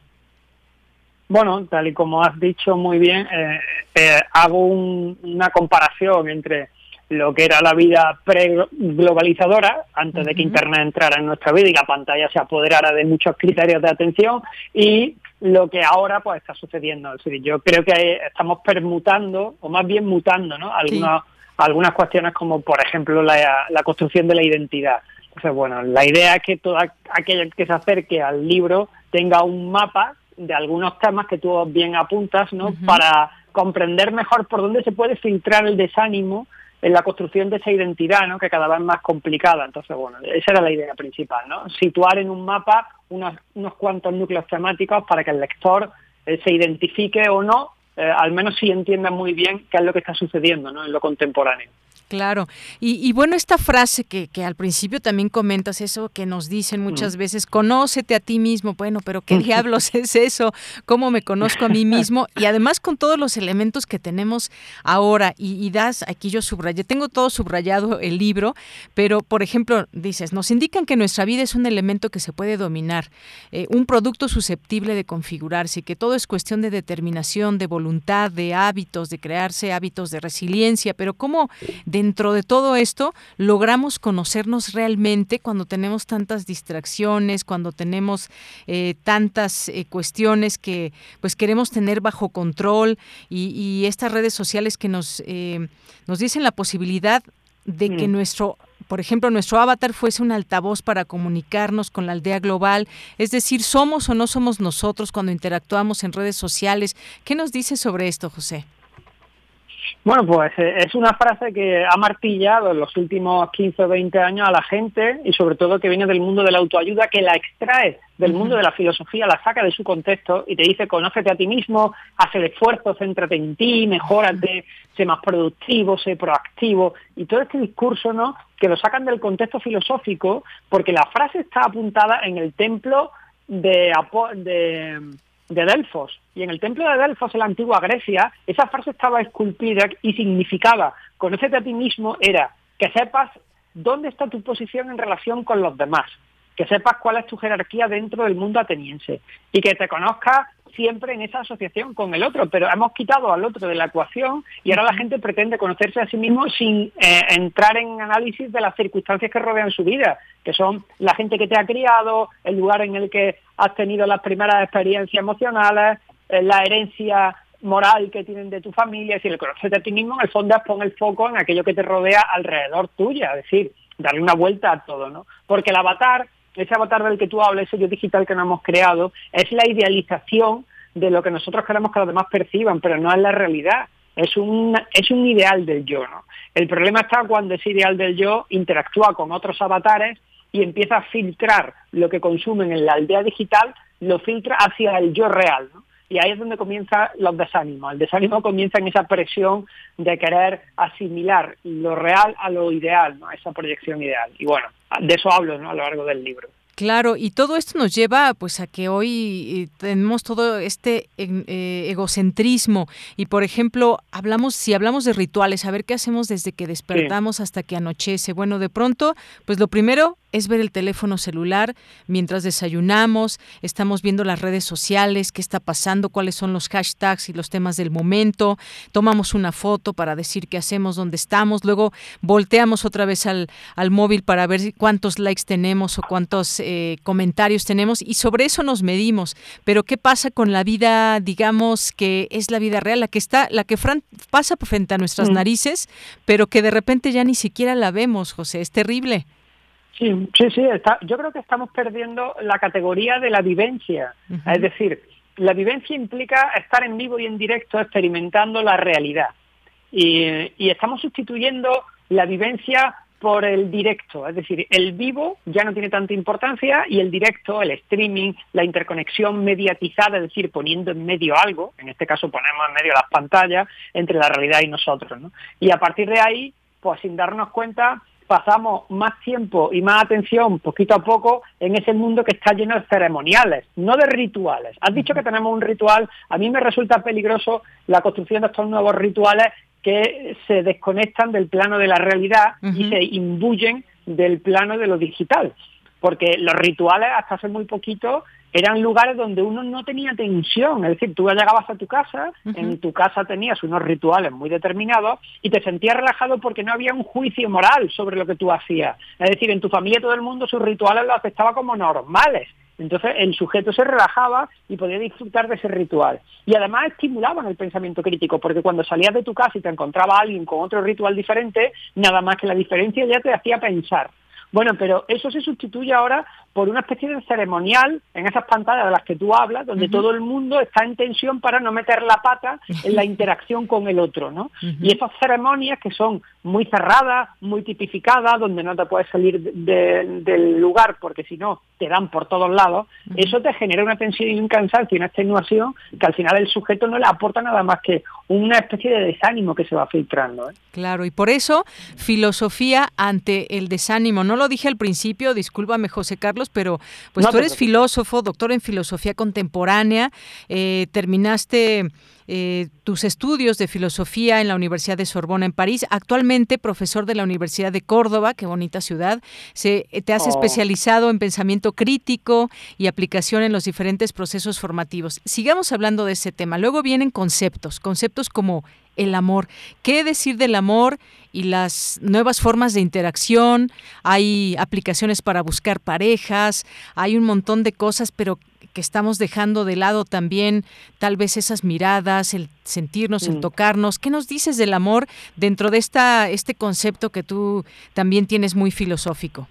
Speaker 32: Bueno, tal y como has dicho muy bien, eh, eh, hago una comparación entre lo que era la vida pre-globalizadora, antes de que Internet entrara en nuestra vida y la pantalla se apoderara de muchos criterios de atención, y lo que ahora pues está sucediendo. yo creo que estamos permutando, o más bien mutando, ¿no? Algunas, algunas cuestiones como, por ejemplo, la, la construcción de la identidad. Entonces, bueno, la idea es que todo aquel que se acerque al libro tenga un mapa de algunos temas que tú bien apuntas, ¿no? Para comprender mejor por dónde se puede filtrar el desánimo en la construcción de esa identidad, ¿no? que cada vez es más complicada. Entonces, bueno, esa era la idea principal, ¿no? Situar en un mapa unos, unos cuantos núcleos temáticos para que el lector eh, se identifique o no eh, al menos sí entiendan muy bien qué es lo que está sucediendo ¿no? en lo contemporáneo.
Speaker 1: Claro, y, bueno, esta frase que, que, al principio también comentas, eso que nos dicen muchas veces, conócete a ti mismo, bueno, pero ¿qué diablos es eso? ¿Cómo me conozco a mí mismo? Y además con todos los elementos que tenemos ahora, y, das, aquí yo subrayé, tengo todo subrayado el libro, pero por ejemplo, dices, nos indican que nuestra vida es un elemento que se puede dominar, eh, un producto susceptible de configurarse, que todo es cuestión de determinación, de voluntad, de hábitos, de crearse hábitos de resiliencia, pero ¿cómo dentro de todo esto logramos conocernos realmente cuando tenemos tantas distracciones, cuando tenemos eh, tantas eh, cuestiones que pues queremos tener bajo control y, estas redes sociales que nos, eh, nos dicen la posibilidad de que mm. nuestro por ejemplo, nuestro avatar fuese un altavoz para comunicarnos con la aldea global, es decir, somos o no somos nosotros cuando interactuamos en redes sociales. ¿Qué nos dice sobre esto, José?
Speaker 32: Bueno, pues eh, es una frase que ha martillado en los últimos 15 o 20 años a la gente y sobre todo que viene del mundo de la autoayuda, que la extrae del mundo de la filosofía, la saca de su contexto y te dice conócete a ti mismo, haz el esfuerzo, céntrate en ti, mejórate, sé más productivo, sé proactivo y todo este discurso, ¿no? Que lo sacan del contexto filosófico porque la frase está apuntada en el templo de, de de Delfos. Y en el templo de Delfos, en la antigua Grecia, esa frase estaba esculpida y significaba, conócete a ti mismo, era que sepas dónde está tu posición en relación con los demás, que sepas cuál es tu jerarquía dentro del mundo ateniense y que te conozcas siempre en esa asociación con el otro, pero hemos quitado al otro de la ecuación y ahora la gente pretende conocerse a sí mismo sin eh, entrar en análisis de las circunstancias que rodean su vida, que son la gente que te ha criado, el lugar en el que has tenido las primeras experiencias emocionales, la herencia moral que tienen de tu familia, si el conocerte a ti mismo, en el fondo es poner el foco en aquello que te rodea alrededor tuya, es decir, darle una vuelta a todo, ¿no? Porque el avatar ese avatar del que tú hablas, ese yo digital que nos hemos creado, es la idealización de lo que nosotros queremos que los demás perciban, pero no es la realidad. Es un, es un ideal del yo, ¿no? El problema está cuando ese ideal del yo interactúa con otros avatares y empieza a filtrar lo que consumen en la aldea digital, lo filtra hacia el yo real, ¿no? Y ahí es donde comienza los desánimos. El desánimo comienza en esa presión de querer asimilar lo real a lo ideal, ¿no? esa proyección ideal. Y bueno, de eso hablo ¿no? a lo largo del libro.
Speaker 1: Claro, y todo esto nos lleva pues a que hoy eh, tenemos todo este eh, egocentrismo y por ejemplo, hablamos si hablamos de rituales, a ver qué hacemos desde que despertamos hasta que anochece. Bueno, de pronto, pues lo primero es ver el teléfono celular mientras desayunamos, estamos viendo las redes sociales, qué está pasando, cuáles son los hashtags y los temas del momento, tomamos una foto para decir qué hacemos, dónde estamos, luego volteamos otra vez al, al móvil para ver cuántos likes tenemos o cuántos eh, comentarios tenemos y sobre eso nos medimos. Pero ¿qué pasa con la vida, digamos, que es la vida real, la que está, la que pasa frente a nuestras mm. narices, pero que de repente ya ni siquiera la vemos, José? Es terrible.
Speaker 32: Sí, sí, sí. yo creo que estamos perdiendo la categoría de la vivencia. Es decir, la vivencia implica estar en vivo y en directo experimentando la realidad. Y, y estamos sustituyendo la vivencia por el directo, es decir, el vivo ya no tiene tanta importancia y el directo, el streaming, la interconexión mediatizada, es decir, poniendo en medio algo, en este caso ponemos en medio las pantallas, entre la realidad y nosotros. ¿no? Y a partir de ahí, pues sin darnos cuenta, pasamos más tiempo y más atención poquito a poco en ese mundo que está lleno de ceremoniales, no de rituales. Has dicho que tenemos un ritual, a mí me resulta peligroso la construcción de estos nuevos rituales que se desconectan del plano de la realidad y se imbuyen del plano de lo digital. Porque los rituales hasta hace muy poquito eran lugares donde uno no tenía tensión, es decir, tú llegabas a tu casa, en tu casa tenías unos rituales muy determinados y te sentías relajado porque no había un juicio moral sobre lo que tú hacías. Es decir, en tu familia todo el mundo sus rituales los aceptaba como normales. Entonces el sujeto se relajaba y podía disfrutar de ese ritual. Y además estimulaban el pensamiento crítico, porque cuando salías de tu casa y te encontraba alguien con otro ritual diferente, nada más que la diferencia ya te hacía pensar. Bueno, pero eso se sustituye ahora por una especie de ceremonial en esas pantallas de las que tú hablas, donde todo el mundo está en tensión para no meter la pata en la interacción con el otro, ¿no? Y esas ceremonias que son muy cerradas, muy tipificadas, donde no te puedes salir del lugar porque si no te dan por todos lados, eso te genera una tensión y un cansancio y una extenuación que al final el sujeto no le aporta nada más que una especie de desánimo que se va filtrando. ¿eh?
Speaker 1: Claro, y por eso filosofía ante el desánimo. No lo dije al principio, discúlpame José Carlos, pero pues tú eres filósofo, doctor en filosofía contemporánea, eh, terminaste eh, tus estudios de filosofía en la Universidad de Sorbona en París, actualmente profesor de la Universidad de Córdoba, qué bonita ciudad, se, eh, te has oh. especializado en pensamiento crítico y aplicación en los diferentes procesos formativos. Sigamos hablando de ese tema. Luego vienen conceptos, conceptos como el amor. ¿Qué decir del amor y las nuevas formas de interacción? Hay aplicaciones para buscar parejas, hay un montón de cosas, pero que estamos dejando de lado también tal vez esas miradas, el sentirnos, el mm. tocarnos. ¿Qué nos dices del amor dentro de esta este concepto que tú también tienes muy filosófico?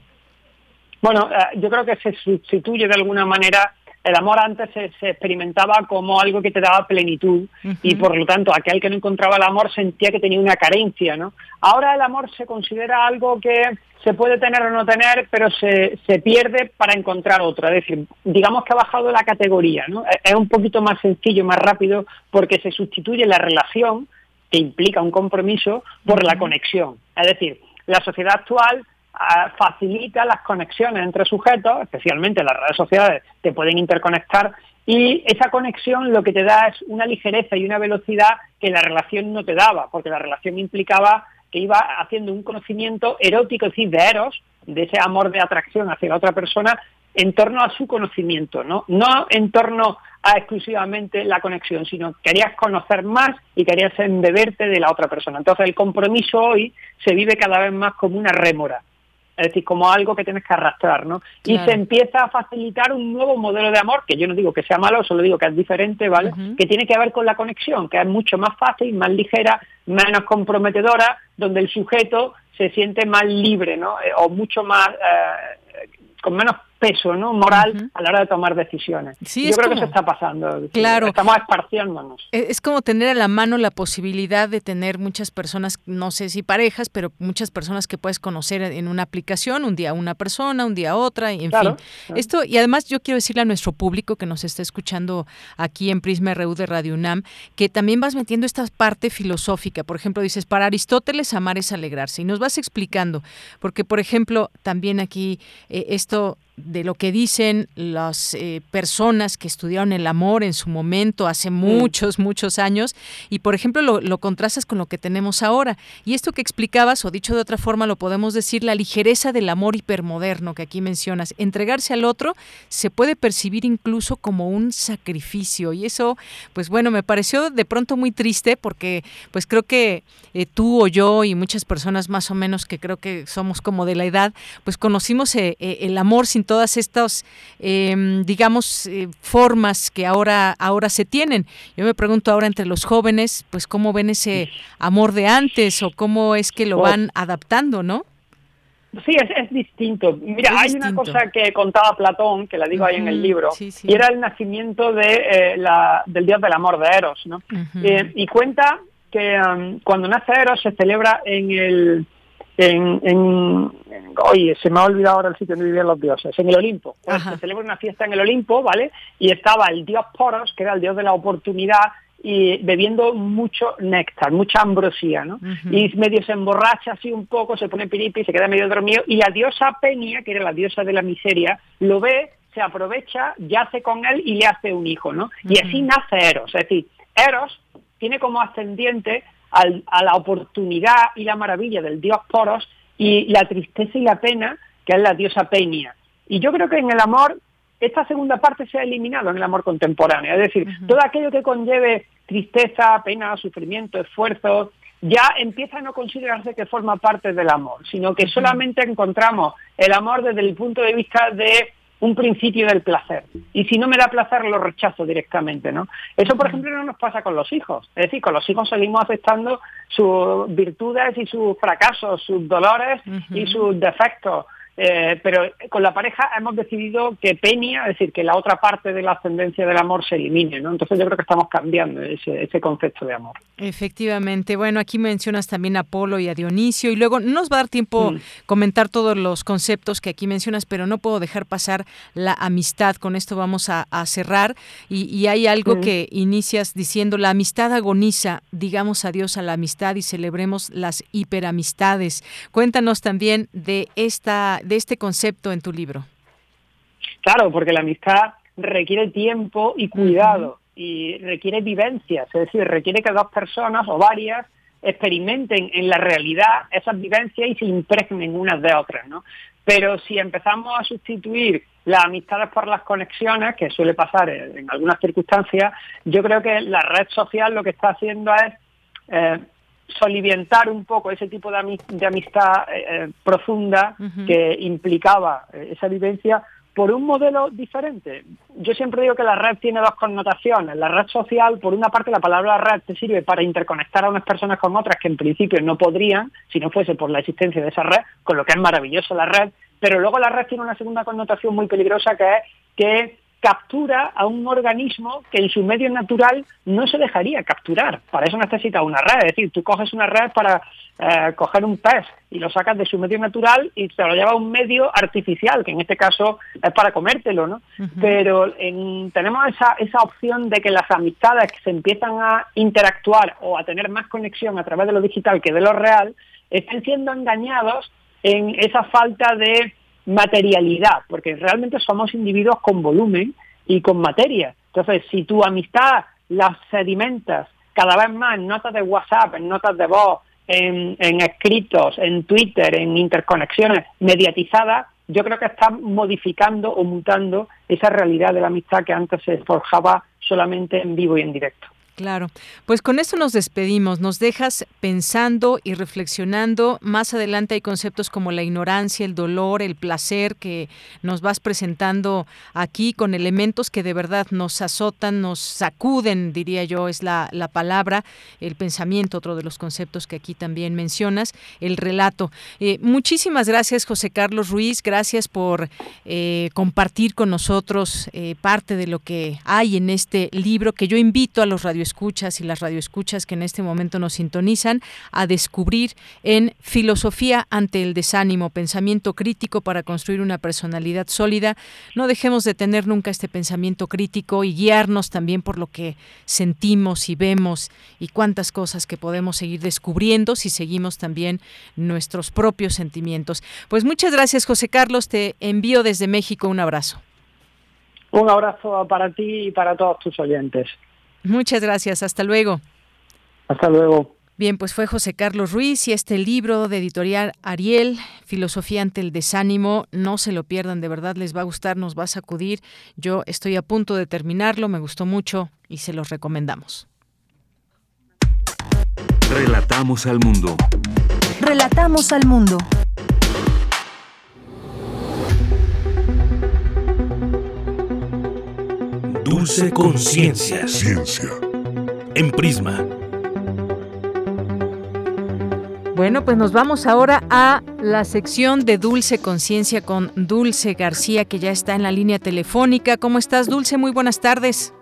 Speaker 32: Bueno, eh, yo creo que se sustituye de alguna manera el amor antes se, experimentaba como algo que te daba plenitud y por lo tanto aquel que no encontraba el amor sentía que tenía una carencia, ¿no? Ahora el amor se considera algo que se puede tener o no tener, pero se, se pierde para encontrar otro. Es decir, digamos que ha bajado la categoría, ¿no? Es un poquito más sencillo, más rápido, porque se sustituye la relación, que implica un compromiso, por la conexión. Es decir, la sociedad actual facilita las conexiones entre sujetos, especialmente las redes sociales te pueden interconectar y esa conexión lo que te da es una ligereza y una velocidad que la relación no te daba, porque la relación implicaba que iba haciendo un conocimiento erótico, es decir, de eros, de ese amor de atracción hacia la otra persona, en torno a su conocimiento, ¿no? No en torno a exclusivamente la conexión, sino querías conocer más y querías embeberte de la otra persona. Entonces el compromiso hoy se vive cada vez más como una rémora es decir, como algo que tienes que arrastrar, ¿no? Y se empieza a facilitar un nuevo modelo de amor, que yo no digo que sea malo, solo digo que es diferente, ¿vale? Que tiene que ver con la conexión, que es mucho más fácil, más ligera, menos comprometedora, donde el sujeto se siente más libre, ¿no? Eh, o mucho más, eh, con menos peso no moral a la hora de tomar decisiones. Yo creo que eso está pasando.
Speaker 1: Claro.
Speaker 32: Estamos esparciéndonos.
Speaker 1: E, es como tener a la mano la posibilidad de tener muchas personas, no sé si parejas, pero muchas personas que puedes conocer en una aplicación, un día una persona, un día otra, y en fin. Esto, y además yo quiero decirle a nuestro público que nos está escuchando aquí en Prisma RU de Radio UNAM, que también vas metiendo esta parte filosófica. Por ejemplo, dices, para Aristóteles amar es alegrarse. Y nos vas explicando, porque por ejemplo, también aquí eh, esto de lo que dicen las eh, personas que estudiaron el amor en su momento, hace mm. muchos, muchos años, y por ejemplo lo, lo, contrastas con lo que tenemos ahora. Y esto que explicabas, o dicho de otra forma, lo podemos decir, la ligereza del amor hipermoderno que aquí mencionas. Entregarse al otro se puede percibir incluso como un sacrificio. Y eso, pues bueno, me pareció de pronto muy triste porque pues creo que eh, tú o yo y muchas personas más o menos que creo que somos como de la edad, pues conocimos eh, el amor sin todas estas, em, digamos, eh, formas que ahora, ahora se tienen. Yo me pregunto ahora entre los jóvenes, pues cómo ven ese amor de antes o cómo es que lo van adaptando, ¿no?
Speaker 32: Sí, es, distinto. Mira, hay una cosa que contaba Platón, que la digo ahí en el libro, y era el nacimiento de, eh, la, del dios del amor de Eros, ¿no? Eh, y cuenta que um, cuando nace Eros se celebra en el en, en, oye, se me ha olvidado ahora el sitio donde vivían los dioses, en el Olimpo. Pues se celebra una fiesta en el Olimpo, ¿vale? Y estaba el dios Poros, que era el dios de la oportunidad, y bebiendo mucho néctar, mucha ambrosía, ¿no? Y medio se emborracha así un poco, se pone piripi, se queda medio dormido, y la diosa Peña, que era la diosa de la miseria, lo ve, se aprovecha, yace con él y le hace un hijo, ¿no? Y así nace Eros, es decir, Eros tiene como ascendiente a la oportunidad y la maravilla del dios Poros y la tristeza y la pena que es la diosa Peña. Y yo creo que en el amor, esta segunda parte se ha eliminado en el amor contemporáneo. Es decir, todo aquello que conlleve tristeza, pena, sufrimiento, esfuerzo, ya empieza a no considerarse que forma parte del amor, sino que solamente encontramos el amor desde el punto de vista de un principio del placer. Y si no me da placer, lo rechazo directamente, ¿no? Eso, por ejemplo, no nos pasa con los hijos. Es decir, con los hijos seguimos aceptando sus virtudes y sus fracasos, sus dolores y sus defectos. Eh, pero con la pareja hemos decidido que Peña, es decir, que la otra parte de la ascendencia del amor se elimine, ¿no? Entonces yo creo que estamos cambiando ese, ese concepto de amor.
Speaker 1: Efectivamente. Bueno, aquí mencionas también a Apolo y a Dionisio y luego no nos va a dar tiempo mm. comentar todos los conceptos que aquí mencionas, pero no puedo dejar pasar la amistad. Con esto vamos a, cerrar y, hay algo mm. que inicias diciendo, la amistad agoniza, digamos adiós a la amistad y celebremos las hiperamistades. Cuéntanos también de esta de este concepto en tu libro?
Speaker 32: Claro, porque la amistad requiere tiempo y cuidado y requiere vivencias, es decir, requiere que dos personas o varias experimenten en la realidad esas vivencias y se impregnen unas de otras, ¿no? Pero si empezamos a sustituir las amistades por las conexiones, que suele pasar en, algunas circunstancias, yo creo que la red social lo que está haciendo es eh, solivientar un poco ese tipo de, amistad eh, eh, profunda que implicaba eh, esa vivencia por un modelo diferente. Yo siempre digo que la red tiene dos connotaciones. La red social, por una parte, la palabra red te sirve para interconectar a unas personas con otras que en principio no podrían si no fuese por la existencia de esa red, con lo que es maravilloso la red, pero luego la red tiene una segunda connotación muy peligrosa que es que captura a un organismo que en su medio natural no se dejaría capturar. Para eso necesita una red. Es decir, tú coges una red para eh, coger un pez y lo sacas de su medio natural y te lo lleva a un medio artificial, que en este caso es para comértelo, ¿no? Pero tenemos esa, esa opción de que las amistades que se empiezan a interactuar o a tener más conexión a través de lo digital que de lo real, estén siendo engañados en esa falta de materialidad, porque realmente somos individuos con volumen y con materia. Entonces, si tu amistad la sedimentas cada vez más en notas de WhatsApp, en notas de voz, en, en escritos, en Twitter, en interconexiones mediatizadas, yo creo que está modificando o mutando esa realidad de la amistad que antes se forjaba solamente en vivo y en directo.
Speaker 1: Claro, pues con esto nos despedimos, nos dejas pensando y reflexionando. Más adelante hay conceptos como la ignorancia, el dolor, el placer que nos vas presentando aquí con elementos que de verdad nos azotan, nos sacuden, diría yo, es la, la palabra, el pensamiento, otro de los conceptos que aquí también mencionas, el relato. Eh, muchísimas gracias, José Carlos Ruiz, gracias por eh, compartir con nosotros eh, parte de lo que hay en este libro que yo invito a los radios escuchas y las radioescuchas que en este momento nos sintonizan a descubrir en Filosofía ante el desánimo, pensamiento crítico para construir una personalidad sólida. No dejemos de tener nunca este pensamiento crítico y guiarnos también por lo que sentimos y vemos y cuántas cosas que podemos seguir descubriendo si seguimos también nuestros propios sentimientos. Pues muchas gracias José Carlos, te envío desde México un abrazo.
Speaker 32: Un abrazo para ti y para todos tus oyentes.
Speaker 1: Muchas gracias. Hasta luego.
Speaker 32: Hasta luego.
Speaker 1: Bien, pues fue José Carlos Ruiz y este libro de editorial Ariel, Filosofía ante el desánimo, no se lo pierdan, de verdad les va a gustar, nos va a sacudir. Yo estoy a punto de terminarlo, me gustó mucho y se los recomendamos.
Speaker 2: Relatamos al mundo.
Speaker 3: Relatamos al mundo.
Speaker 2: Dulce Conciencia. Ciencia. En Prisma.
Speaker 1: Bueno, pues nos vamos ahora a la sección de Dulce Conciencia con Dulce García, que ya está en la línea telefónica. ¿Cómo estás, Dulce? Muy buenas tardes.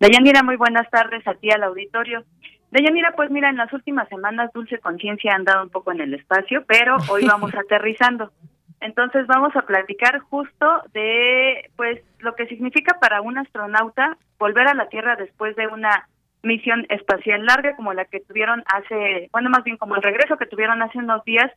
Speaker 33: Dayanira, muy buenas tardes a ti al auditorio. Dayanira, pues mira, en las últimas semanas Dulce Conciencia ha andado un poco en el espacio, pero hoy vamos aterrizando. Entonces vamos a platicar justo de pues lo que significa para un astronauta volver a la Tierra después de una misión espacial larga como la que tuvieron hace, bueno, más bien como el regreso que tuvieron hace unos días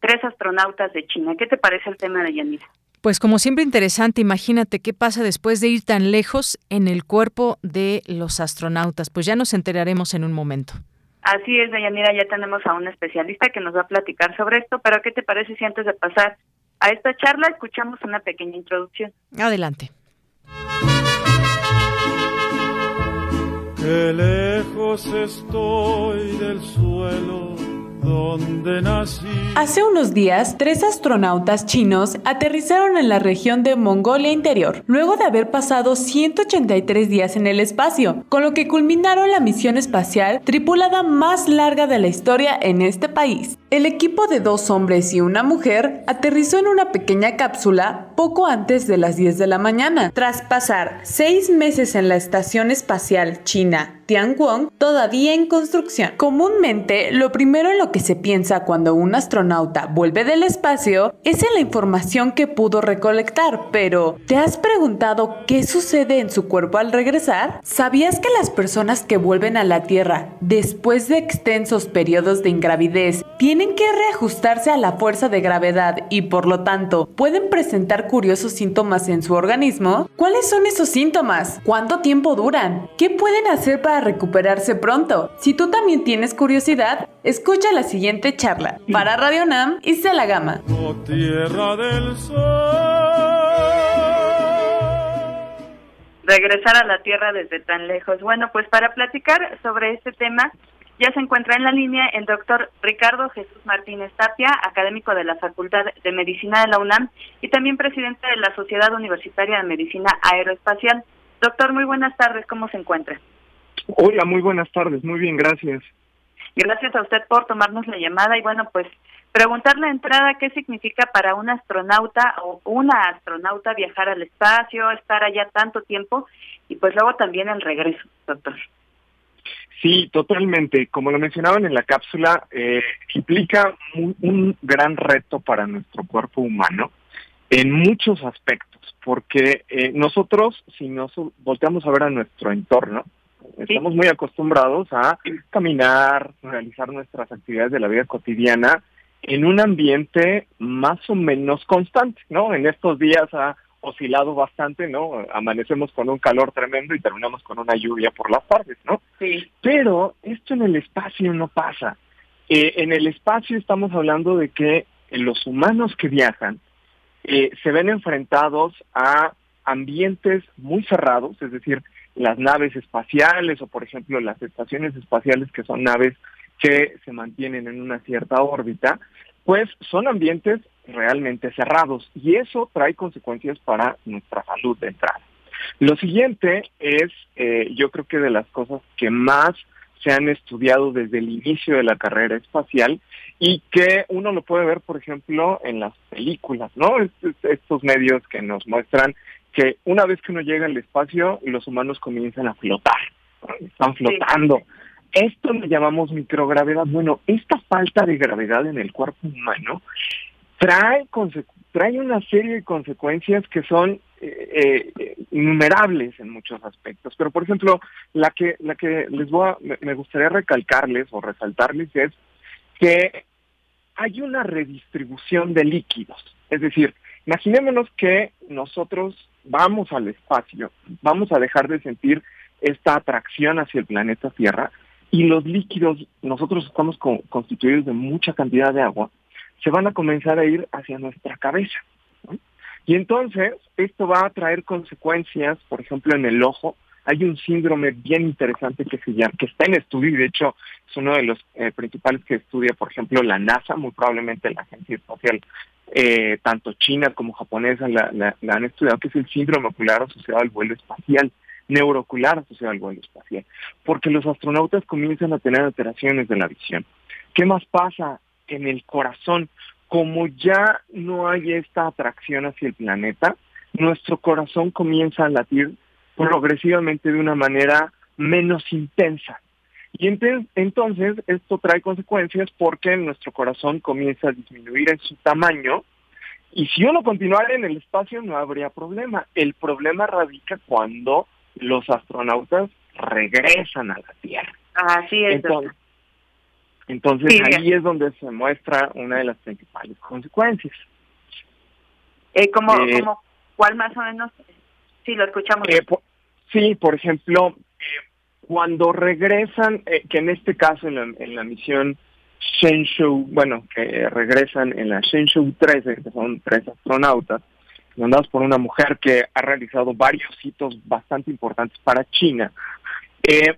Speaker 33: tres astronautas de China. ¿Qué te parece el tema de Yanira?
Speaker 1: Pues como siempre interesante, imagínate qué pasa después de ir tan lejos en el cuerpo de los astronautas. Pues ya nos enteraremos en un momento.
Speaker 33: Así es, Yanira, ya tenemos a un especialista que nos va a platicar sobre esto, pero ¿qué te parece si antes de pasar a esta charla escuchamos una pequeña introducción.
Speaker 1: Adelante.
Speaker 34: Qué lejos estoy del suelo
Speaker 35: Hace unos días, tres astronautas chinos aterrizaron en la región de Mongolia Interior, luego de haber pasado 183 días en el espacio, con lo que culminaron la misión espacial tripulada más larga de la historia en este país. El equipo de dos hombres y una mujer aterrizó en una pequeña cápsula poco antes de las 10 de la mañana, tras pasar seis meses en la Estación Espacial China Tiangong todavía en construcción. Comúnmente, lo primero en lo que se piensa cuando un astronauta vuelve del espacio es en la información que pudo recolectar, pero ¿te has preguntado qué sucede en su cuerpo al regresar? ¿Sabías que las personas que vuelven a la Tierra después de extensos periodos de ingravidez tienen que reajustarse a la fuerza de gravedad y por lo tanto pueden presentar curiosos síntomas en su organismo? ¿Cuáles son esos síntomas? ¿Cuánto tiempo duran? ¿Qué pueden hacer para recuperarse pronto. Si tú también tienes curiosidad, escucha la siguiente charla para Radio Nam y la Gama.
Speaker 34: tierra del
Speaker 33: Regresar a la Tierra desde tan lejos. Bueno, pues para platicar sobre este tema, ya se encuentra en la línea el doctor Ricardo Jesús Martínez Tapia, académico de la Facultad de Medicina de la UNAM y también presidente de la Sociedad Universitaria de Medicina Aeroespacial. Doctor, muy buenas tardes, ¿cómo se encuentra?
Speaker 16: Hola, muy buenas tardes, muy bien, gracias.
Speaker 33: Gracias a usted por tomarnos la llamada y bueno, pues preguntarle la entrada qué significa para un astronauta o una astronauta viajar al espacio, estar allá tanto tiempo y pues luego también el regreso, doctor.
Speaker 16: Sí, totalmente. Como lo mencionaban en la cápsula, eh, implica un, gran reto para nuestro cuerpo humano en muchos aspectos, porque eh, nosotros, si nos volteamos a ver a nuestro entorno, Estamos muy acostumbrados a caminar, realizar nuestras actividades de la vida cotidiana en un ambiente más o menos constante, ¿no? En estos días ha oscilado bastante, ¿no? Amanecemos con un calor tremendo y terminamos con una lluvia por las tardes, ¿no?
Speaker 33: Sí.
Speaker 16: Pero esto en el espacio no pasa. Eh, en el espacio estamos hablando de que los humanos que viajan eh, se ven enfrentados a ambientes muy cerrados, es decir, las naves espaciales o por ejemplo las estaciones espaciales que son naves que se mantienen en una cierta órbita, pues son ambientes realmente cerrados y eso trae consecuencias para nuestra salud de entrada. Lo siguiente es, eh, yo creo que de las cosas que más se han estudiado desde el inicio de la carrera espacial y que uno lo puede ver, por ejemplo, en las películas, ¿no? Estos medios que nos muestran que una vez que uno llega al espacio, los humanos comienzan a flotar, están flotando. Esto lo llamamos microgravedad. Bueno, esta falta de gravedad en el cuerpo humano trae, trae una serie de consecuencias que son eh, eh, innumerables en muchos aspectos. Pero, por ejemplo, la que, la que les voy a, me gustaría recalcarles o resaltarles es que hay una redistribución de líquidos. Es decir, imaginémonos que nosotros vamos al espacio, vamos a dejar de sentir esta atracción hacia el planeta Tierra y los líquidos, nosotros estamos constituidos de mucha cantidad de agua, se van a comenzar a ir hacia nuestra cabeza. Y entonces esto va a traer consecuencias, por ejemplo, en el ojo. Hay un síndrome bien interesante que se llama, que está en estudio y de hecho es uno de los eh, principales que estudia, por ejemplo, la NASA, muy probablemente la Agencia Espacial eh, tanto China como japonesa la, la, han estudiado, que es el síndrome ocular asociado al vuelo espacial, neuroocular asociado al vuelo espacial, porque los astronautas comienzan a tener alteraciones de la visión. ¿Qué más pasa en el corazón? Como ya no hay esta atracción hacia el planeta, nuestro corazón comienza a latir progresivamente de una manera menos intensa. Y entonces esto trae consecuencias porque nuestro corazón comienza a disminuir en su tamaño y si uno continuara en el espacio no habría problema. El problema radica cuando los astronautas regresan a la Tierra.
Speaker 33: Así es.
Speaker 16: Entonces, ahí es donde se muestra una de las principales consecuencias.
Speaker 33: Eh, como, eh, ¿Cuál más o menos? Sí, lo escuchamos.
Speaker 16: Eh, sí, por ejemplo, cuando regresan, eh, que en este caso en la, misión Shenzhou, bueno, que regresan en la Shenzhou 13, que son tres astronautas, mandados por una mujer que ha realizado varios hitos bastante importantes para China. Eh,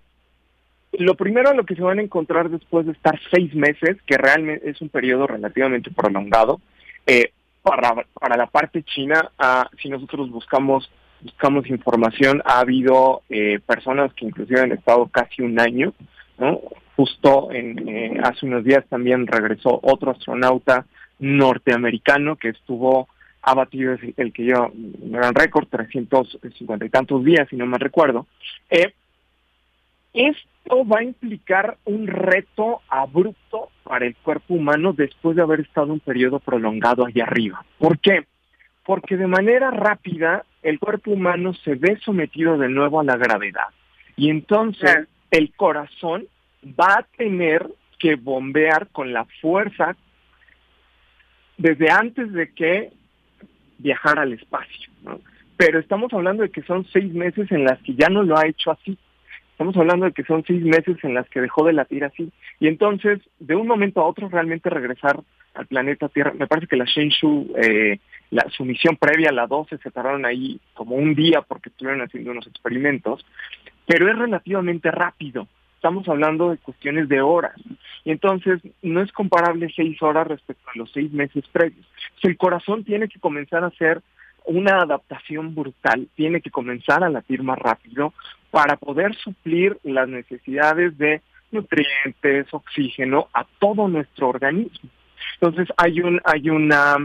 Speaker 16: lo primero a lo que se van a encontrar después de estar seis meses, que realmente es un periodo relativamente prolongado, eh, para, para la parte china, ah, si nosotros buscamos buscamos información, ha habido eh, personas que inclusive han estado casi un año, ¿no? justo en, eh, hace unos días también regresó otro astronauta norteamericano que estuvo ha batido el, que yo un gran récord, 350 y tantos días, si no me recuerdo. Eh, esto va a implicar un reto abrupto para el cuerpo humano después de haber estado un periodo prolongado allá arriba. ¿Por qué? Porque de manera rápida el cuerpo humano se ve sometido de nuevo a la gravedad y entonces el corazón va a tener que bombear con la fuerza desde antes de que viajar al espacio. Pero estamos hablando de que son seis meses en las que ya no lo ha hecho así. Estamos hablando de que son seis meses en las que dejó de latir así. Y entonces, de un momento a otro, realmente regresar al planeta Tierra. Me parece que la Shenzhou, eh, la, su misión previa, la 12, se tardaron ahí como un día porque estuvieron haciendo unos experimentos. Pero es relativamente rápido estamos hablando de cuestiones de horas. Y entonces no es comparable seis horas respecto a los seis meses previos. el corazón tiene que comenzar a hacer una adaptación brutal, tiene que comenzar a latir más rápido para poder suplir las necesidades de nutrientes, oxígeno a todo nuestro organismo. Entonces hay un hay una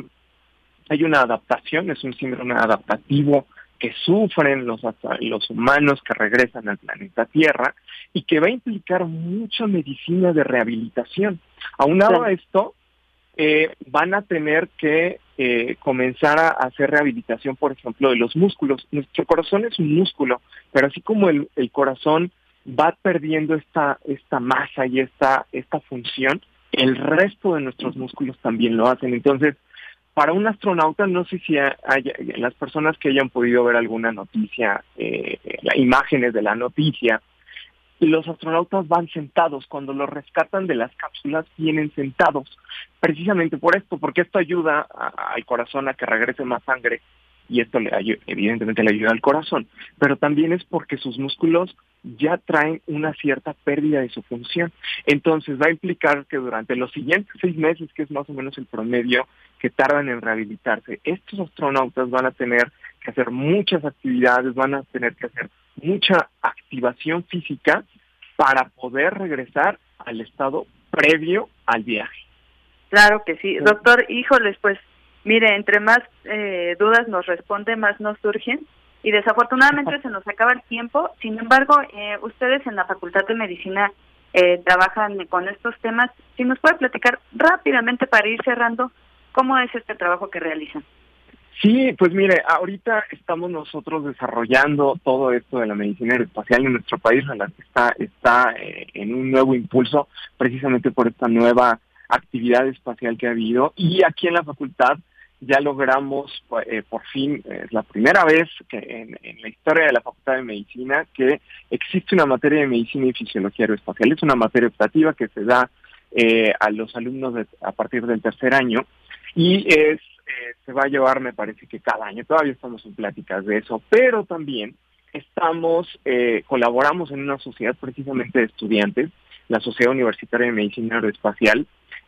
Speaker 16: hay una adaptación, es un síndrome adaptativo que sufren los, los humanos que regresan al planeta Tierra y que va a implicar mucha medicina de rehabilitación. Aunado a esto, eh, van a tener que eh, comenzar a hacer rehabilitación, por ejemplo, de los músculos. Nuestro corazón es un músculo, pero así como el, el corazón va perdiendo esta, esta masa y esta, esta función, el resto de nuestros músculos también lo hacen. Entonces, para un astronauta, no sé si hay, las personas que hayan podido ver alguna noticia, eh, imágenes de la noticia, los astronautas van sentados, cuando los rescatan de las cápsulas vienen sentados, precisamente por esto, porque esto ayuda al corazón a que regrese más sangre y esto le evidentemente le ayuda al corazón, pero también es porque sus músculos ya traen una cierta pérdida de su función. Entonces va a implicar que durante los siguientes seis meses, que es más o menos el promedio que tardan en rehabilitarse, estos astronautas van a tener que hacer muchas actividades, van a tener que hacer mucha activación física para poder regresar al estado previo al viaje.
Speaker 33: Claro que sí. Doctor, híjoles, pues mire, entre más eh, dudas nos responde, más nos surgen y desafortunadamente se nos acaba el tiempo. Sin embargo, eh, ustedes en la Facultad de Medicina eh, trabajan con estos temas. Si nos puede platicar rápidamente para ir cerrando, ¿cómo es este trabajo que realizan?
Speaker 16: Sí, pues mire, ahorita estamos nosotros desarrollando todo esto de la medicina aeroespacial en nuestro país, está, está eh, en un nuevo impulso precisamente por esta nueva actividad espacial que ha habido y aquí en la facultad ya logramos eh, por fin, es la primera vez que en, la historia de la Facultad de Medicina que existe una materia de medicina y fisiología aeroespacial. Es una materia optativa que se da eh, a los alumnos a partir del tercer año y es eh, se va a llevar, me parece que cada año. Todavía estamos en pláticas de eso, pero también estamos, colaboramos en una sociedad precisamente de estudiantes, la Sociedad Universitaria de Medicina Aeroespacial,